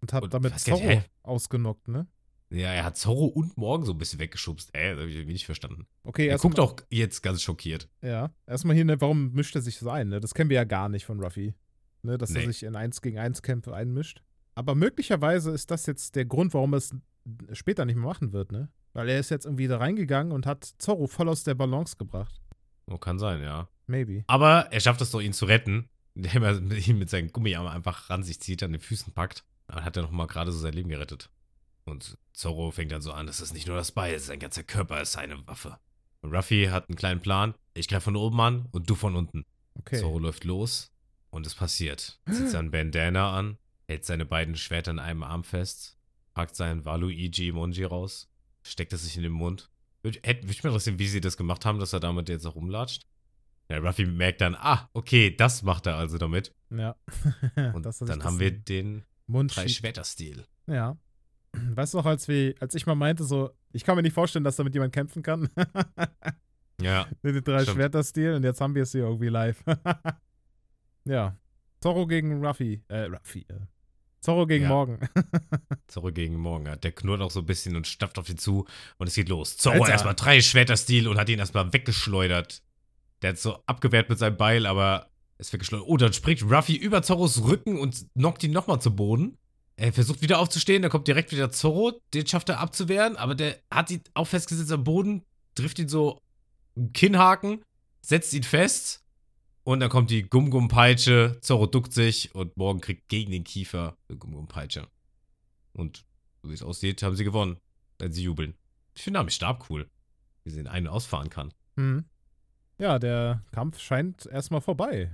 Und hat Und damit nicht, Zorro ausgenockt, ne? Ja, er hat Zorro und Morgen so ein bisschen weggeschubst. Hä, das hab ich irgendwie nicht verstanden. Okay, Er guckt mal, auch jetzt ganz schockiert. Ja, erstmal hier, ne, warum mischt er sich so ein? Ne? Das kennen wir ja gar nicht von Ruffy. Ne, dass er Nee. sich in 1 gegen 1 Kämpfe einmischt. Aber möglicherweise ist das jetzt der Grund, warum er es später nicht mehr machen wird, ne? Weil er ist jetzt irgendwie da reingegangen und hat Zorro voll aus der Balance gebracht. Oh, kann sein, ja. Maybe. Aber er schafft es doch, ihn zu retten, indem er ihn mit seinen Gummiarmen einfach ran sich zieht, an den Füßen packt. Dann hat er noch mal gerade so sein Leben gerettet. Und Zorro fängt dann so an, das ist nicht nur das Bein, sein ganzer Körper ist seine Waffe. Und Ruffy hat einen kleinen Plan. Ich greife von oben an und du von unten. Okay. Zorro läuft los und es passiert. Zieht sein Bandana an, hält seine beiden Schwerter in einem Arm fest, packt seinen Waluigi Monji raus, steckt es sich in den Mund. Würde würd mich mal interessieren, wie sie das gemacht haben, dass er damit jetzt auch rumlatscht. Ja, Ruffy merkt dann, ah, okay, das macht er also damit. Ja. Und sich dann das haben wir den den Mund drei schiebt. Schwerter-Stil. Ja. Weißt du noch, als, wir, als ich mal meinte, so, ich kann mir nicht vorstellen, dass damit jemand kämpfen kann. Ja, Mit den drei Stimmt. Schwerter-Stil und jetzt haben wir es hier irgendwie live. ja. Zorro gegen Ruffy. Äh, Ruffy. Äh. Zorro gegen Ja. Morgen. Zorro gegen Morgen. Der knurrt auch so ein bisschen und stapft auf ihn zu und es geht los. Zorro erstmal drei Schwerter-Stil und hat ihn erstmal weggeschleudert. Der hat so abgewehrt mit seinem Beil, aber ist weggeschleudert. Oh, dann springt Ruffy über Zorros Rücken und knockt ihn nochmal zu Boden. Er versucht wieder aufzustehen, dann kommt direkt wieder Zorro. Den schafft er abzuwehren, aber der hat ihn auch festgesetzt am Boden, trifft ihn so im Kinnhaken, setzt ihn fest. Und dann kommt die Gum-Gum-Peitsche. Zorro duckt sich und Morgen kriegt gegen den Kiefer eine Gum-Gum-Peitsche. Und so wie es aussieht, haben sie gewonnen. Wenn sie jubeln. Ich finde Name Stab cool. Wie sie den einen ausfahren kann. Hm. Ja, der Kampf scheint erstmal vorbei.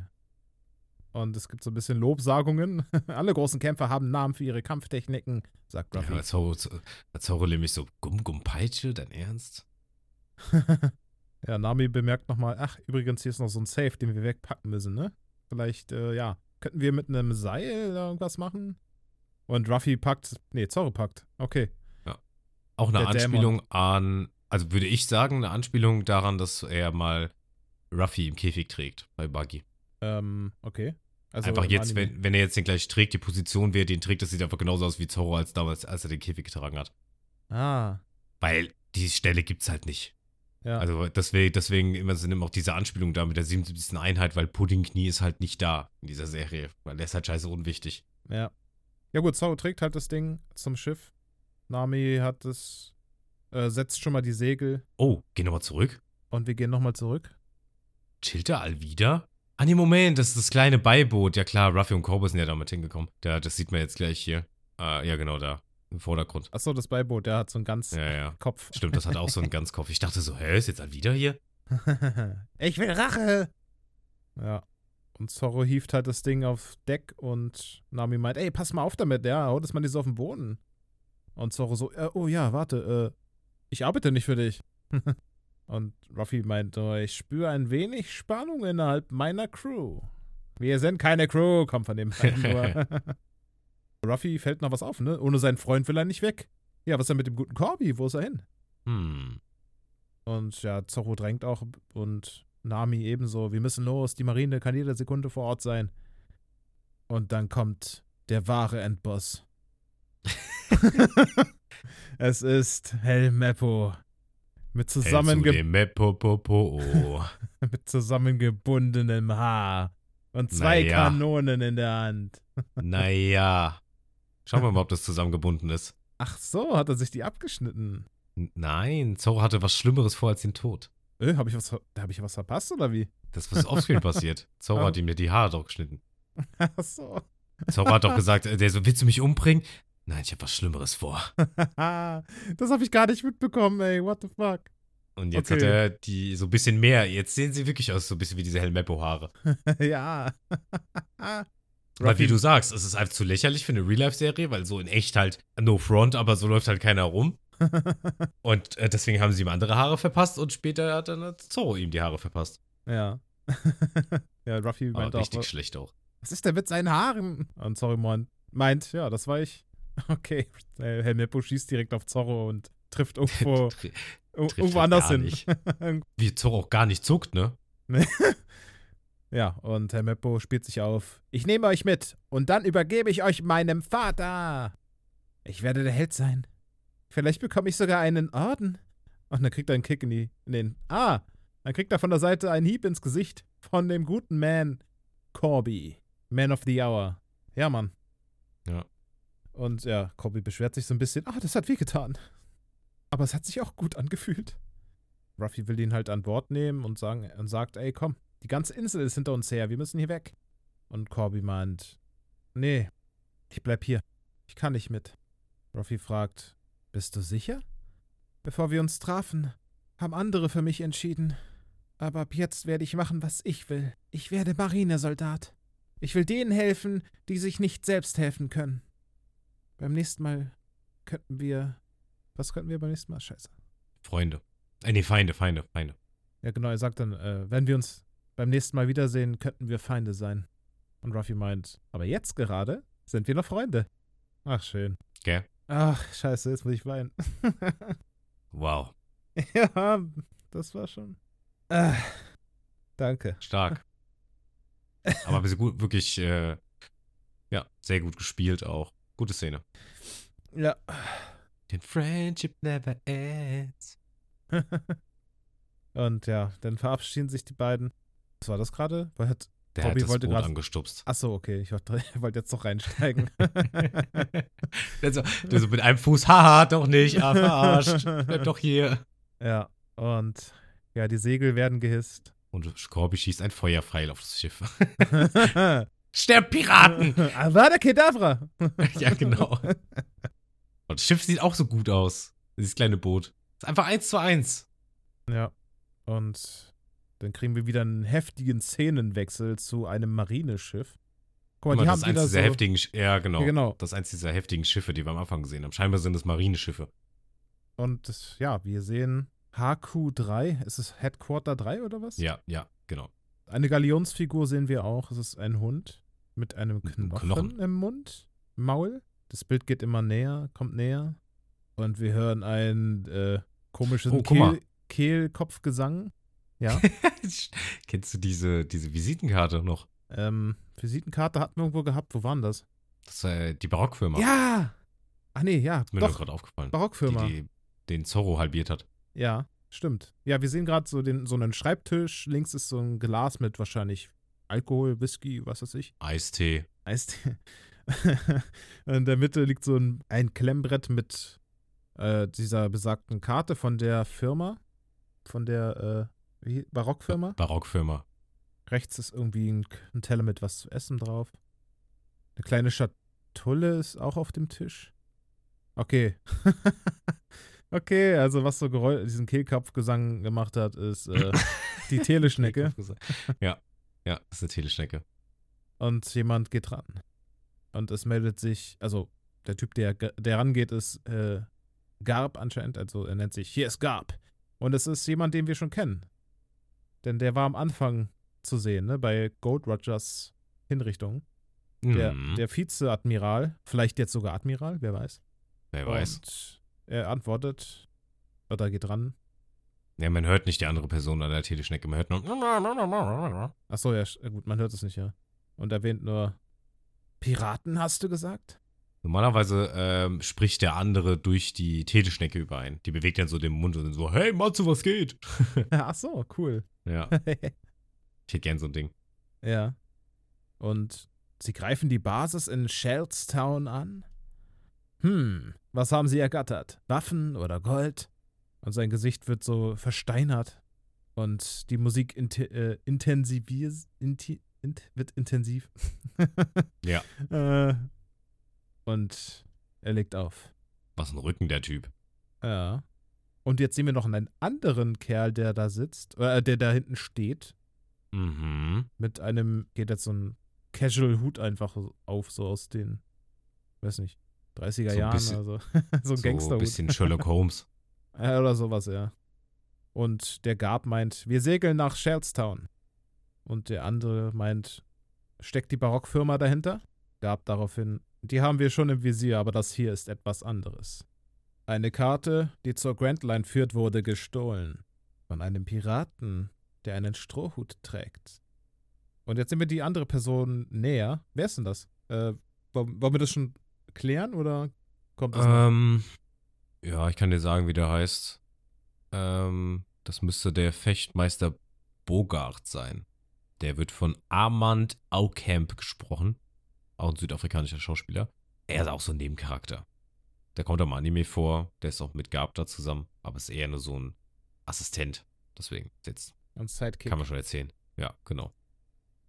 Und es gibt so ein bisschen Lobsagungen. Alle großen Kämpfer haben Namen für ihre Kampftechniken, sagt Ja, Ruffy. Zorro, als Zorro nämlich so Gum-Gum-Peitsche, dein Ernst? Ja, Nami bemerkt nochmal, ach, übrigens, hier ist noch so ein Safe, den wir wegpacken müssen, ne? Vielleicht, äh, ja, könnten wir mit einem Seil irgendwas machen? Und Ruffy packt, nee, Zorro packt. Okay. Auch eine Der Anspielung an, also würde ich sagen, eine Anspielung daran, dass er mal Ruffy im Käfig trägt bei Buggy. Ähm, okay. Also einfach jetzt, Anime. wenn, wenn er jetzt den gleich trägt, die Position, wie er den trägt, das sieht einfach genauso aus wie Zorro als damals, als er den Käfig getragen hat. Ah, Weil die Stelle gibt's halt nicht. Ja. Also deswegen, deswegen immer sind immer auch diese Anspielung da mit der 77. Einheit, weil Puddingknie ist halt nicht da in dieser Serie. Weil der ist halt scheiße unwichtig. Ja. Ja gut, Zorro trägt halt das Ding zum Schiff. Nami hat es, äh, setzt schon mal die Segel Oh, geh nochmal zurück. und wir gehen nochmal zurück. Chillt er Alvida? Ah, nee, Moment, das ist das kleine Beiboot. Ja klar, Ruffy und Kobe sind ja damit hingekommen. Ja, das sieht man jetzt gleich hier. Ah, ja, genau da. Im Vordergrund. Achso, das Beiboot, der hat so einen ganz Ja, ja. Kopf. Stimmt, das hat auch so einen Ganzkopf. Ich dachte so, hä, ist jetzt Alvida hier? ich will Rache! Ja. Und Zorro hieft halt das Ding auf Deck und Nami meint, ey, pass mal auf damit, ja, hau das mal nicht so auf den Boden. Und Zorro so, äh, oh ja, warte, äh, ich arbeite nicht für dich. und Ruffy meint, oh, ich spüre ein wenig Spannung innerhalb meiner Crew. Wir sind keine Crew, kommt von dem nur. Ruffy fällt noch was auf, ne? Ohne seinen Freund will er nicht weg. Ja, was ist denn mit dem guten Corby? Wo ist er hin? Hm. Und ja, Zorro drängt auch und Nami ebenso. Wir müssen los, die Marine kann jede Sekunde vor Ort sein. Und dann kommt der wahre Endboss. es ist Helmeppo. Mit, zusammenge Zusammenge mit zusammengebundenem Haar. Und zwei Naja. Kanonen in der Hand. naja. Schauen wir mal, ob das zusammengebunden ist. Ach so, hat er sich die abgeschnitten. Nein, Zorro hatte was Schlimmeres vor als den Tod. Äh, habe ich, was hab ich was verpasst oder wie? Das was offscreen passiert. Zorro Oh. hat ihm ja die Haare doch geschnitten. Ach so. Zorro hat doch gesagt, äh, der so, willst du mich umbringen? Nein, ich habe was Schlimmeres vor. das habe ich gar nicht mitbekommen, ey. What the fuck? Und jetzt Okay. hat er die so ein bisschen mehr. Jetzt sehen sie wirklich aus, so ein bisschen wie diese Helmeppo-Haare. ja. Weil wie du sagst, es ist einfach zu lächerlich für eine Real-Life-Serie, weil so in echt halt no front, aber so läuft halt keiner rum. Und äh, deswegen haben sie ihm andere Haare verpasst und später hat dann Zorro ihm die Haare verpasst. ja. ja, Ruffy meint auch, richtig schlecht auch. was ist denn mit seinen Haaren? Und Zorro meint, meint, ja, das war ich. Okay. Helmeppo schießt direkt auf Zorro und trifft irgendwo Ir- Trifft Irgendwo anders hin. Wie Zorro auch gar nicht zuckt, ne? Ja, und Herr Meppo spielt sich auf. Ich nehme euch mit und dann übergebe ich euch meinem Vater. Ich werde der Held sein. Vielleicht bekomme ich sogar einen Orden. Und dann kriegt er einen Kick in, die, in den. Ah, dann kriegt er von der Seite einen Hieb ins Gesicht von dem guten Man Corby. Man of the Hour. Ja, Mann. Ja. Und ja, Corby beschwert sich so ein bisschen. Ah, das hat wehgetan. Aber es hat sich auch gut angefühlt. Ruffy will ihn halt an Bord nehmen und, sagen, und sagt, ey, komm, die ganze Insel ist hinter uns her, wir müssen hier weg. Und Corby meint, nee, ich bleib hier. Ich kann nicht mit. Ruffy fragt, bist du sicher? Bevor wir uns trafen, haben andere für mich entschieden. Aber ab jetzt werde ich machen, was ich will. Ich werde Marinesoldat. Ich will denen helfen, die sich nicht selbst helfen können. Beim nächsten Mal könnten wir. Was könnten wir beim nächsten Mal? Scheiße. Freunde. Äh, nee, Feinde, Feinde, Feinde. Ja, genau, er sagt dann, äh, wenn wir uns beim nächsten Mal wiedersehen, könnten wir Feinde sein. Und Ruffy meint, aber jetzt gerade sind wir noch Freunde. Ach, schön. Gell? Ach, scheiße, jetzt muss ich weinen. Wow. ja, das war schon. Ah, danke. Stark. Aber gut, wirklich, äh, ja, sehr gut gespielt auch. Gute Szene. Ja. Den Friendship never ends. Und ja, dann verabschieden sich die beiden. Was war das gerade? Weil hat. Der Bobby hat das wollte Boot grad- angestupst. Achso, okay, ich wollte jetzt noch reinsteigen. der, so, der so mit einem Fuß, haha, doch nicht, ah, verarscht. Bleib doch hier. ja, und ja, die Segel werden gehisst. Und Corby schießt ein Feuerpfeil auf das Schiff. Sterb, Piraten! Avada Kedavra! ja, genau. Und das Schiff sieht auch so gut aus. Dieses kleine Boot. Ist einfach eins zu eins. Ja. Und dann kriegen wir wieder einen heftigen Szenenwechsel zu einem Marineschiff. Guck mal, Guck mal, die das haben ist eins dieser so. heftigen, Sch- ja genau. Ja, genau. Das ist eins dieser heftigen Schiffe, die wir am Anfang gesehen haben. Scheinbar sind es Marineschiffe. Und das- ja, wir sehen HQ3. Ist es Headquarter 3 oder was? Ja, ja, genau. Eine Galionsfigur sehen wir auch. Es ist ein Hund mit einem Knochen, Knochen. im Mund, Maul. Das Bild geht immer näher, kommt näher. Und wir hören ein äh, komischen Oh. Kehl Kehlkopfgesang. Ja. Kennst du diese, diese Visitenkarte noch? ähm, Visitenkarte hatten wir irgendwo gehabt. Wo waren das? Das war äh, die Barockfirma. Ja! Ach nee, ja, Ist mir doch, gerade aufgefallen. Barockfirma. Die, die den Zorro halbiert hat. Ja, stimmt. Ja, wir sehen gerade so, den- so einen Schreibtisch. Links ist so ein Glas mit wahrscheinlich Alkohol, Whisky, was weiß ich. Eistee. Eistee. In der Mitte liegt so ein, ein Klemmbrett mit äh, dieser besagten Karte von der Firma. Von der äh, wie, Barockfirma. Barockfirma. Rechts ist irgendwie ein, ein Teller mit was zu essen drauf. Eine kleine Schatulle ist auch auf dem Tisch. Okay. okay, also was so Geräusch, diesen Kehlkopfgesang gemacht hat, ist äh, die Teleschnecke. Ja, ja, das ist eine Teleschnecke. Und jemand geht ran. Und es meldet sich, also der Typ, der, der rangeht, ist äh, Garb anscheinend. Also er nennt sich, hier ist Garb. Und es ist jemand, den wir schon kennen. Denn der war am Anfang zu sehen, ne, bei Gold Rogers Hinrichtung. Der, Mhm. der Vizeadmiral, vielleicht jetzt sogar Admiral, wer weiß. Wer weiß. Und er antwortet, oder geht ran. Ja, man hört nicht die andere Person an der Teleschnecke. Man hört nur. Achso, ja, sch- gut, man hört es nicht, ja. Und erwähnt nur, Piraten hast du gesagt? Normalerweise ähm, spricht der andere durch die Teleschnecke überein. Die bewegt dann so den Mund und so, hey Matze, was geht? Ach so, cool. Ja, ich hätte gern so ein Ding. ja. Und sie greifen die Basis in Shellstown an? Hm, was haben sie ergattert? Waffen oder Gold? Und sein Gesicht wird so versteinert. Und die Musik inte äh, intensiviert, inti int wird intensiv. Ja. Äh, und er legt auf. Was ein Rücken, der Typ. Ja. Und jetzt sehen wir noch einen anderen Kerl, der da sitzt, äh, der da hinten steht. Mhm. Mit einem, geht jetzt so ein Casual-Hut einfach auf, so aus den, weiß nicht, 30er So Jahren, bisschen- also so ein So ein bisschen Sherlock Holmes. Ja, oder sowas, ja. Und der Gab meint, wir segeln nach Shellstown. Und der andere meint, steckt die Barockfirma dahinter? Gab daraufhin, die haben wir schon im Visier, aber das hier ist etwas anderes. Eine Karte, die zur Grand Line führt, wurde gestohlen. Von einem Piraten, der einen Strohhut trägt. Und jetzt sind wir die andere Person näher. Wer ist denn das? Äh, wollen wir das schon klären oder kommt das? Ähm, ja, ich kann dir sagen, wie der heißt. Ähm, das müsste der Fechtmeister Bogart sein. Der wird von Armand Aukamp gesprochen. Auch ein südafrikanischer Schauspieler. Er ist auch so ein Nebencharakter. Der kommt am Anime vor. Der ist auch mit Gab da zusammen. Aber ist eher nur so ein Assistent. Deswegen, jetzt Ein Sidekick. kann man schon erzählen. Ja, genau.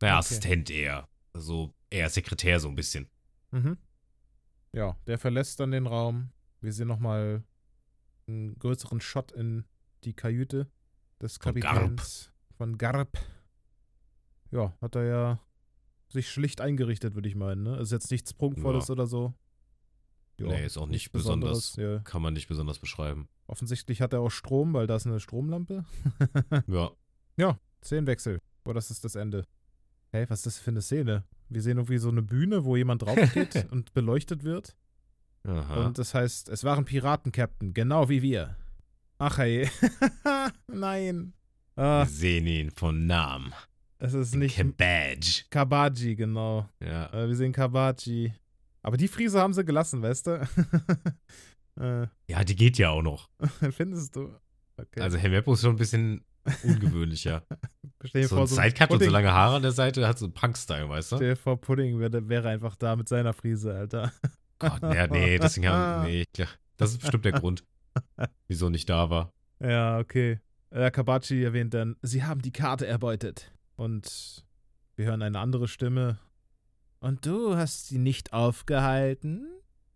Naja, Okay. Assistent eher. Also eher Sekretär so ein bisschen. Mhm. Ja, der verlässt dann den Raum. Wir sehen nochmal einen größeren Shot in die Kajüte des Von Kapitäns von Garb. Ja, hat er ja sich schlicht eingerichtet, würde ich meinen. Ne? Ist jetzt nichts Prunkvolles Ja. oder so. Ja, Nee, ist auch nicht nichts Besonderes, Ja. Kann man nicht besonders beschreiben. Offensichtlich hat er auch Strom, weil da ist eine Stromlampe. Ja. Szenenwechsel. Boah, das ist das Ende. Hey, was ist das für eine Szene? Wir sehen irgendwie so eine Bühne, wo jemand draufsteht und beleuchtet wird. Aha. Und das heißt, es waren Piraten, Captain, genau wie wir. Ach hey. Nein. Ah, Wir sehen ihn von Namen. Es ist nicht Kabadge. Kabaji, genau. Ja. Äh, wir sehen Kabaji. Aber die Friese haben sie gelassen, weißt du? äh, ja, die geht ja auch noch. findest du? Okay. Also Helmeppo ist schon ein bisschen ungewöhnlicher. stell dir so vor, ein so Sidecut und so Pudding, lange Haare an der Seite hat so Punk-Style, weißt du? Stell dir vor, Pudding wäre, wäre einfach da mit seiner Friese, Alter. Gott, ja, nee, deswegen haben, nee, klar. Das ist bestimmt der Grund, wieso nicht da war. Ja, okay. Äh, Kabachi erwähnt dann, sie haben die Karte erbeutet. Und wir hören eine andere Stimme. Und du hast sie nicht aufgehalten?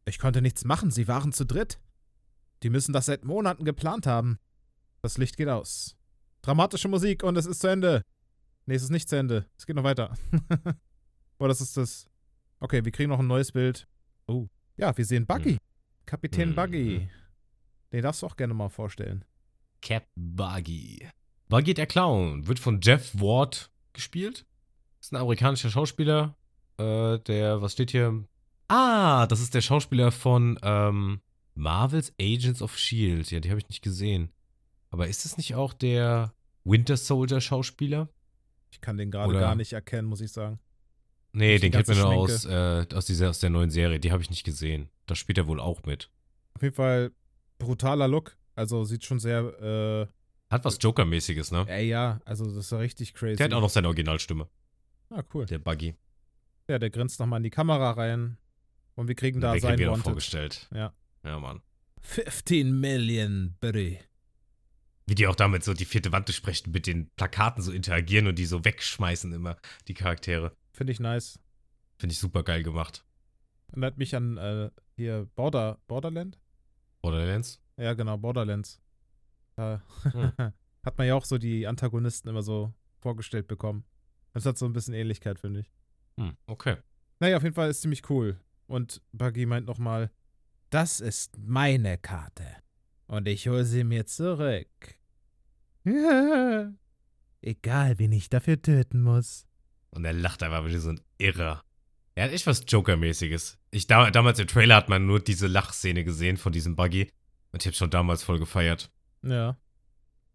Ich konnte nichts machen, sie waren zu dritt. Die müssen das seit Monaten geplant haben. Das Licht geht aus. Dramatische Musik und es ist zu Ende. Nee, es ist nicht zu Ende. Es geht noch weiter. Boah, das ist das. Okay, wir kriegen noch ein neues Bild. Oh. Ja, wir sehen Buggy. Kapitän Mhm. Buggy. Den darfst du auch gerne mal vorstellen. Cap Buggy. Buggy der Clown wird von Jeff Ward gespielt. Ist ein amerikanischer Schauspieler. Äh, der, was steht hier? Ah, das ist der Schauspieler von ähm, Marvel's Agents of Shield. Ja, die habe ich nicht gesehen. Aber ist es nicht auch der Winter Soldier Schauspieler? Ich kann den gerade gar nicht erkennen, muss ich sagen. Nee, den kennt man nur aus, äh, aus, dieser, aus der neuen Serie. Die habe ich nicht gesehen. Da spielt er wohl auch mit. Auf jeden Fall brutaler Look. Also sieht schon sehr, Hat was Joker-mäßiges, ne? ey, ja, also das ist ja richtig crazy. Der hat auch noch seine Originalstimme, Ah, cool. der Buggy. Ja, der grinst nochmal in die Kamera rein. Und wir kriegen da Der sein Wanted. vorgestellt. Ja. Ja, Mann. 15 Million, bitte. Wie die auch damit so die vierte Wand durchbrechen, mit den Plakaten so interagieren und die so wegschmeißen immer, die Charaktere. Finde ich nice. Finde ich super geil gemacht. Erinnert mich an äh, hier Border, Borderland? Borderlands? Ja, genau, Borderlands. Da Hm. hat man ja auch so die Antagonisten immer so vorgestellt bekommen. Das hat so ein bisschen Ähnlichkeit, finde ich. Hm, okay. Naja, auf jeden Fall ist ziemlich cool. Und Buggy meint nochmal, das ist meine Karte. Und ich hole sie mir zurück. Egal, wen ich dafür töten muss. Und er lacht einfach wie so ein Irrer. Er hat echt was Joker-mäßiges. Ich, da, damals im Trailer hat man nur diese Lachszene gesehen von diesem Buggy. Und ich habe schon damals voll gefeiert. Ja.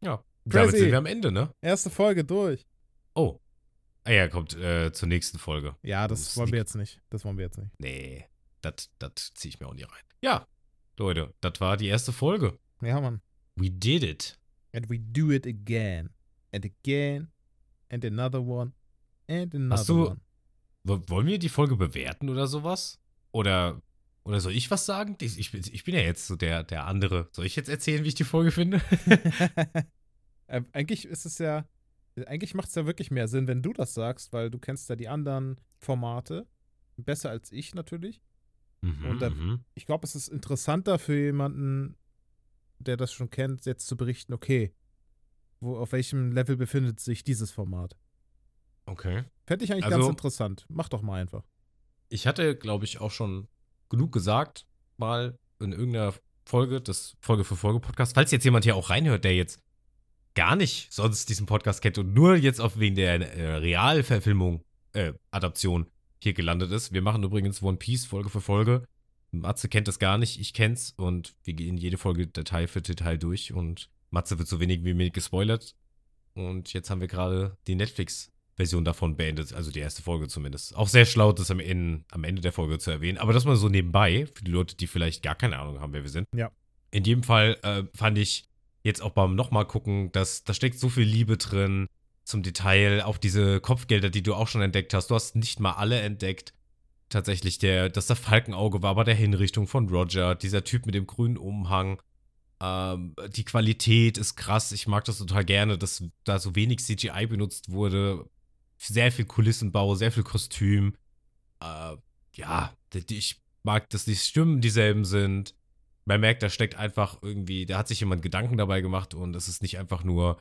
Ja. Damit Crazy. sind wir am Ende, ne? Erste Folge durch. Oh. Ah ja, kommt äh, zur nächsten Folge. Ja, das wollen sneak. wir jetzt nicht. Das wollen wir jetzt nicht. Nee, das ziehe ich mir auch nie rein. Ja, Leute, das war die erste Folge. Ja, Mann. We did it. And we do it again. And again. And another one. And another Hast du- one. Wollen wir die Folge bewerten oder sowas? Oder, oder soll ich was sagen? Ich, ich, bin- ich bin ja jetzt so der, der andere. Soll ich jetzt erzählen, wie ich die Folge finde? äh, eigentlich ist es ja, eigentlich macht es ja wirklich mehr Sinn, wenn du das sagst, weil du kennst ja die anderen Formate. Besser als ich natürlich. Mhm, Und dann- mhm. Ich glaube, es ist interessanter für jemanden, der das schon kennt, jetzt zu berichten, okay, wo, auf welchem Level befindet sich dieses Format. Okay. Fände ich eigentlich Also- ganz interessant. Mach doch mal einfach. Ich hatte, glaube ich, auch schon genug gesagt, mal in irgendeiner Folge, das Folge für Folge Podcast. Falls jetzt jemand hier auch reinhört, der jetzt gar nicht sonst diesen Podcast kennt und nur jetzt auf wegen der äh, Realverfilmung, äh, Adaption hier gelandet ist. Wir machen übrigens One Piece Folge für Folge. Matze kennt das gar nicht, ich kenn's und wir gehen jede Folge Detail für Detail durch und Matze wird so wenig wie möglich gespoilert. Und jetzt haben wir gerade die Netflix-Version davon beendet, also die erste Folge zumindest. Auch sehr schlau, das am Ende, am Ende der Folge zu erwähnen. Aber das mal so nebenbei, für die Leute, die vielleicht gar keine Ahnung haben, wer wir sind. Ja. In jedem Fall äh, fand ich jetzt auch beim nochmal gucken, dass da steckt so viel Liebe drin zum Detail, auch diese Kopfgelder, die du auch schon entdeckt hast. Du hast nicht mal alle entdeckt. Tatsächlich, der, dass der Falkenauge war bei der Hinrichtung von Roger, dieser Typ mit dem grünen Umhang. Ähm, die Qualität ist krass. Ich mag das total gerne, dass da so wenig CGI benutzt wurde. Sehr viel Kulissenbau, sehr viel Kostüm. Äh, ja, ich mag, dass die Stimmen dieselben sind. Man merkt, da steckt einfach irgendwie, da hat sich jemand Gedanken dabei gemacht und es ist nicht einfach nur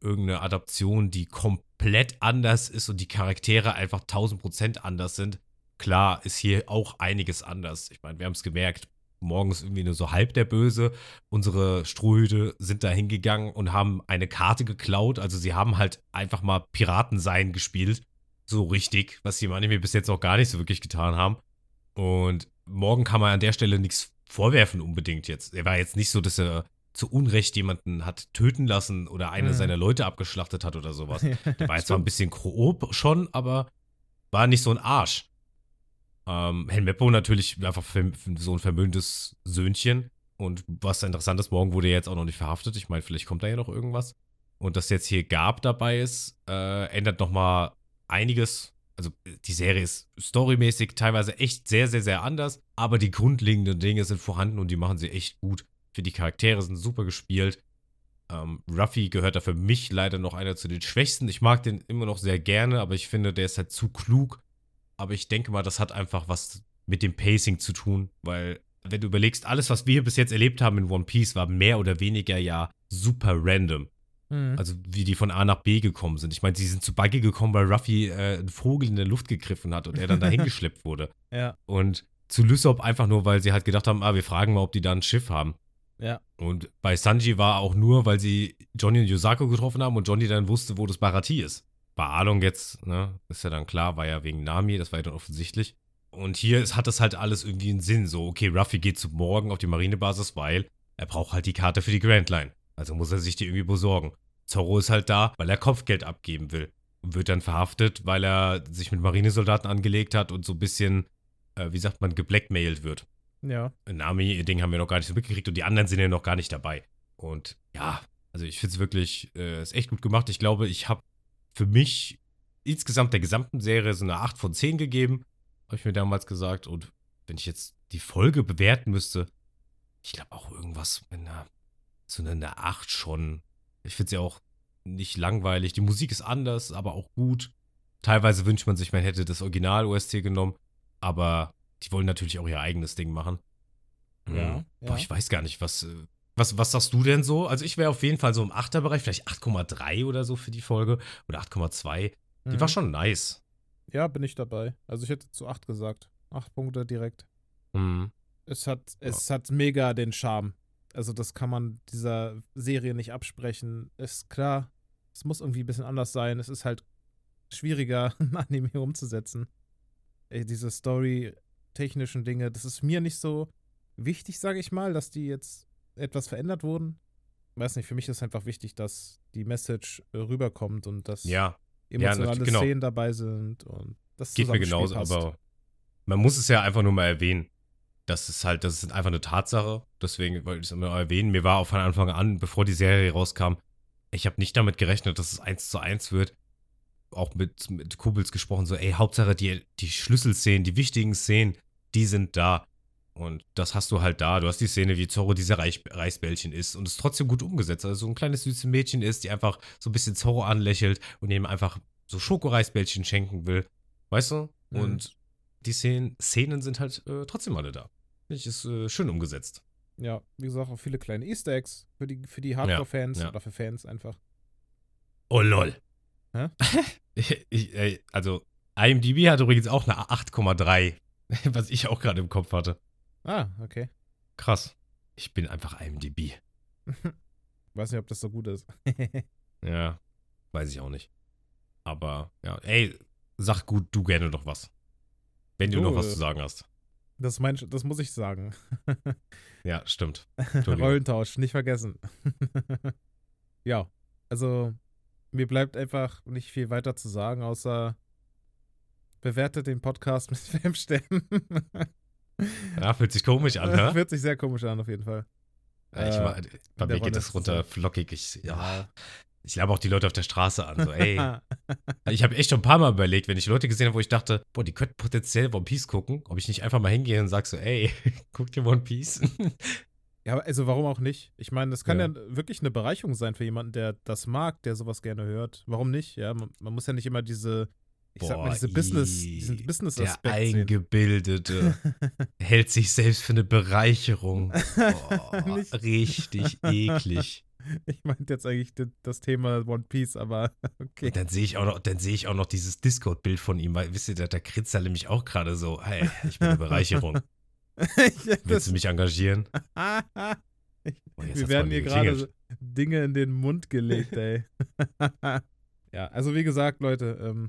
irgendeine Adaption, die komplett anders ist und die Charaktere einfach 1000% anders sind. Klar ist hier auch einiges anders. Ich meine, wir haben es gemerkt, morgens irgendwie nur so halb der Böse. Unsere Strohhüte sind da hingegangen und haben eine Karte geklaut. Also sie haben halt einfach mal Piraten sein gespielt. So richtig, was die Anime bis jetzt auch gar nicht so wirklich getan haben. Und morgen kann man an der Stelle nichts vorwerfen unbedingt jetzt. Er war jetzt nicht so, dass er zu Unrecht jemanden hat töten lassen oder eine Mhm. seiner Leute abgeschlachtet hat oder sowas. Der war jetzt zwar ein bisschen grob schon, aber war nicht so ein Arsch. Ähm, Helmeppo natürlich einfach so ein vermöhntes Söhnchen. Und was interessant ist, morgen wurde er jetzt auch noch nicht verhaftet. Ich meine, vielleicht kommt da ja noch irgendwas. Und dass jetzt hier Gab dabei ist, äh, ändert nochmal einiges. Also die Serie ist storymäßig teilweise echt sehr, sehr, sehr anders. Aber die grundlegenden Dinge sind vorhanden und die machen sie echt gut. Für die Charaktere sind super gespielt. Ähm, Ruffy gehört da für mich leider noch einer zu den Schwächsten. Ich mag den immer noch sehr gerne, aber ich finde, der ist halt zu klug. Aber ich denke mal, das hat einfach was mit dem Pacing zu tun, weil wenn du überlegst, alles, was wir bis jetzt erlebt haben in One Piece, war mehr oder weniger ja super random. Mhm. Also wie die von A nach B gekommen sind. Ich meine, sie sind zu Buggy gekommen, weil Ruffy äh, einen Vogel in der Luft gegriffen hat und er dann dahin geschleppt wurde. ja, Und zu Lysop einfach nur, weil sie halt gedacht haben, ah, wir fragen mal, ob die da ein Schiff haben. ja. Und bei Sanji war auch nur, weil sie Johnny und Yosako getroffen haben und Johnny dann wusste, wo das Barati ist. Bei Arlong jetzt, ne, ist ja dann klar, war ja wegen Nami, das war ja dann offensichtlich. Und hier ist, hat das halt alles irgendwie einen Sinn. So, okay, Ruffy geht zu morgen auf die Marinebasis, weil er braucht halt die Karte für die Grand Line. Also muss er sich die irgendwie besorgen. Zorro ist halt da, weil er Kopfgeld abgeben will. Und wird dann verhaftet, weil er sich mit Marinesoldaten angelegt hat und so ein bisschen, äh, wie sagt man, geblackmailt wird. Ja. Nami, ihr Ding haben wir noch gar nicht so mitgekriegt und die anderen sind ja noch gar nicht dabei. Und ja, also ich finde es wirklich, äh, ist echt gut gemacht. Ich glaube, ich habe für mich insgesamt der gesamten Serie so eine 8 von 10 gegeben, habe ich mir damals gesagt. Und wenn ich jetzt die Folge bewerten müsste, ich glaube auch irgendwas mit einer, so einer- einer 8 schon. Ich finde sie auch nicht langweilig. Die Musik ist anders, aber auch gut. Teilweise wünscht man sich, man hätte das Original-OST genommen, aber die wollen natürlich auch ihr eigenes Ding machen. Ja, Mhm. Boah, ja. ich weiß gar nicht, was, äh, was, was sagst du denn so? Also ich wäre auf jeden Fall so im 8er-Bereich, vielleicht 8,3 oder so für die Folge oder 8,2. Die Mhm. war schon nice. Ja, bin ich dabei. Also ich hätte zu 8 gesagt. 8 Punkte direkt. Mhm. Es hat, es hat mega den Charme. Also das kann man dieser Serie nicht absprechen. Ist klar, es muss irgendwie ein bisschen anders sein. Es ist halt schwieriger, ein Anime umzusetzen. Ey, diese Story-technischen Dinge, das ist mir nicht so wichtig, sage ich mal, dass die jetzt etwas verändert wurden. Weiß nicht, für mich ist einfach wichtig, dass die Message äh, rüberkommt und dass Ja, emotionale nat- genau. Szenen dabei sind und das geht mir genauso, passt. aber man muss es ja einfach nur mal erwähnen. Das ist halt, das ist einfach eine Tatsache. Deswegen wollte ich es immer erwähnen. Mir war auch von Anfang an, bevor die Serie rauskam, ich habe nicht damit gerechnet, dass es eins zu eins wird. Auch mit, mit Kubels gesprochen, so, ey, Hauptsache die, die Schlüsselszenen, die wichtigen Szenen, die sind da. Und das hast du halt da. Du hast die Szene, wie Zorro diese Reich, Reisbällchen isst und es trotzdem gut umgesetzt. Also so ein kleines süßes Mädchen ist, die einfach so ein bisschen Zorro anlächelt und ihm einfach so Schokoreisbällchen schenken will. Weißt du? Mhm. Und die Szenen, Szenen sind halt äh, trotzdem alle da. Finde ich, ist äh, schön umgesetzt. Ja, wie gesagt, auch viele kleine Easter Eggs für die, für die Hardcore-Fans ja. oder für Fans einfach. Oh lol. Hä? ich, also, IMDb hat übrigens auch eine 8,3, was ich auch gerade im Kopf hatte. Ah, okay. Krass. Ich bin einfach IMDb. Weiß nicht, ob das so gut ist. Ja, weiß ich auch nicht. Aber, ja, ey, sag gut du gerne noch was. Wenn du Du, noch was äh, zu sagen hast. Das, mein, das muss ich sagen. Ja, stimmt. Rollentausch, nicht vergessen. ja, also mir bleibt einfach nicht viel weiter zu sagen, außer bewertet den Podcast mit fünf Sternen. Ja, fühlt sich komisch an, ne? Fühlt sich sehr komisch an, auf jeden Fall. Ja, ich, Äh, mach- bei mir geht das runter so- flockig. Ich, ja, ich labe auch die Leute auf der Straße an. So, ey. ich habe echt schon ein paar Mal überlegt, wenn ich Leute gesehen habe, wo ich dachte, boah, die könnten potenziell One Piece gucken, ob ich nicht einfach mal hingehe und sage so, ey, guckt ihr One Piece? Ja, also warum auch nicht? Ich meine, das kann ja. Ja. wirklich eine Bereicherung sein für jemanden, der das mag, der sowas gerne hört. Warum nicht? Ja, man, man muss ja nicht immer diese, ich sag mal, Boah, diese Business, ii, diesen Der Business-Aspekt sehen. Eingebildete hält sich selbst für eine Bereicherung. Boah, richtig eklig. Ich meinte jetzt eigentlich das Thema One Piece, aber okay. Und dann sehe ich auch noch, dann sehe ich auch noch dieses Discord-Bild von ihm, weil, wisst ihr, da, da kritzelt er nämlich auch gerade so, hey, ich bin eine Bereicherung. Ich- Willst du mich engagieren? ich, Oh, wir werden hier gerade Dinge in den Mund gelegt, ey. ja, also wie gesagt, Leute, ähm,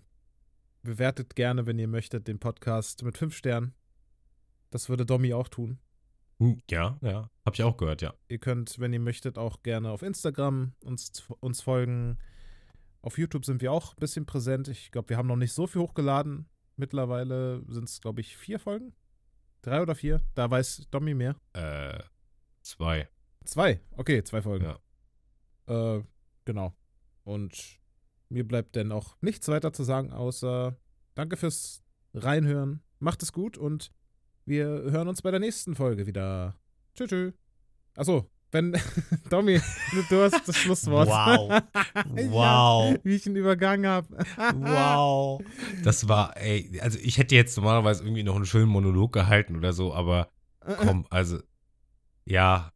bewertet gerne, wenn ihr möchtet, den Podcast mit fünf Sternen. Das würde Domi auch tun. Hm, Ja, ja. Hab ich auch gehört, ja. Ihr könnt, wenn ihr möchtet, auch gerne auf Instagram uns, uns folgen. Auf YouTube sind wir auch ein bisschen präsent. Ich glaube, wir haben noch nicht so viel hochgeladen. Mittlerweile sind es, glaube ich, vier Folgen. Drei oder vier? Da weiß Domi mehr. Äh, zwei. Zwei. Okay, zwei Folgen. Ja. Äh, genau. Und mir bleibt denn auch nichts weiter zu sagen, außer danke fürs Reinhören. Macht es gut und wir hören uns bei der nächsten Folge wieder. Tschüss. tschüss. Achso, wenn. Domi, du hast das Schlusswort. Wow. Wow. Ja, wie ich ihn übergangen habe. Wow. Das war, ey, also ich hätte jetzt normalerweise irgendwie noch einen schönen Monolog gehalten oder so, aber komm, also, ja,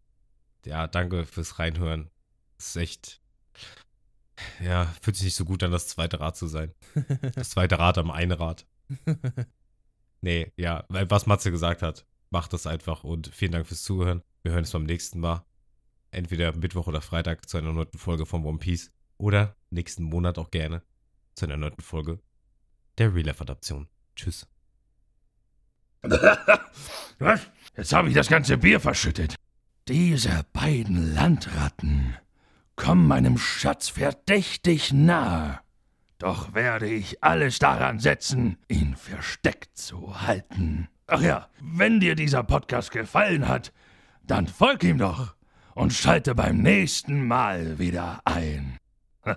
ja, danke fürs Reinhören. Das ist echt, ja, fühlt sich nicht so gut an, das zweite Rad zu sein. Das zweite Rad am einen Rad. Nee, ja, weil was Matze gesagt hat, macht das einfach und vielen Dank fürs Zuhören. Wir hören uns beim nächsten Mal. Entweder Mittwoch oder Freitag zu einer neuen Folge von One Piece oder nächsten Monat auch gerne zu einer neuen Folge der Real Life Adaption. Tschüss. Was? Jetzt habe ich das ganze Bier verschüttet. Diese beiden Landratten kommen meinem Schatz verdächtig nahe. Doch werde ich alles daran setzen, ihn versteckt zu halten. Ach ja, wenn dir dieser Podcast gefallen hat, dann folg ihm doch und schalte beim nächsten Mal wieder ein.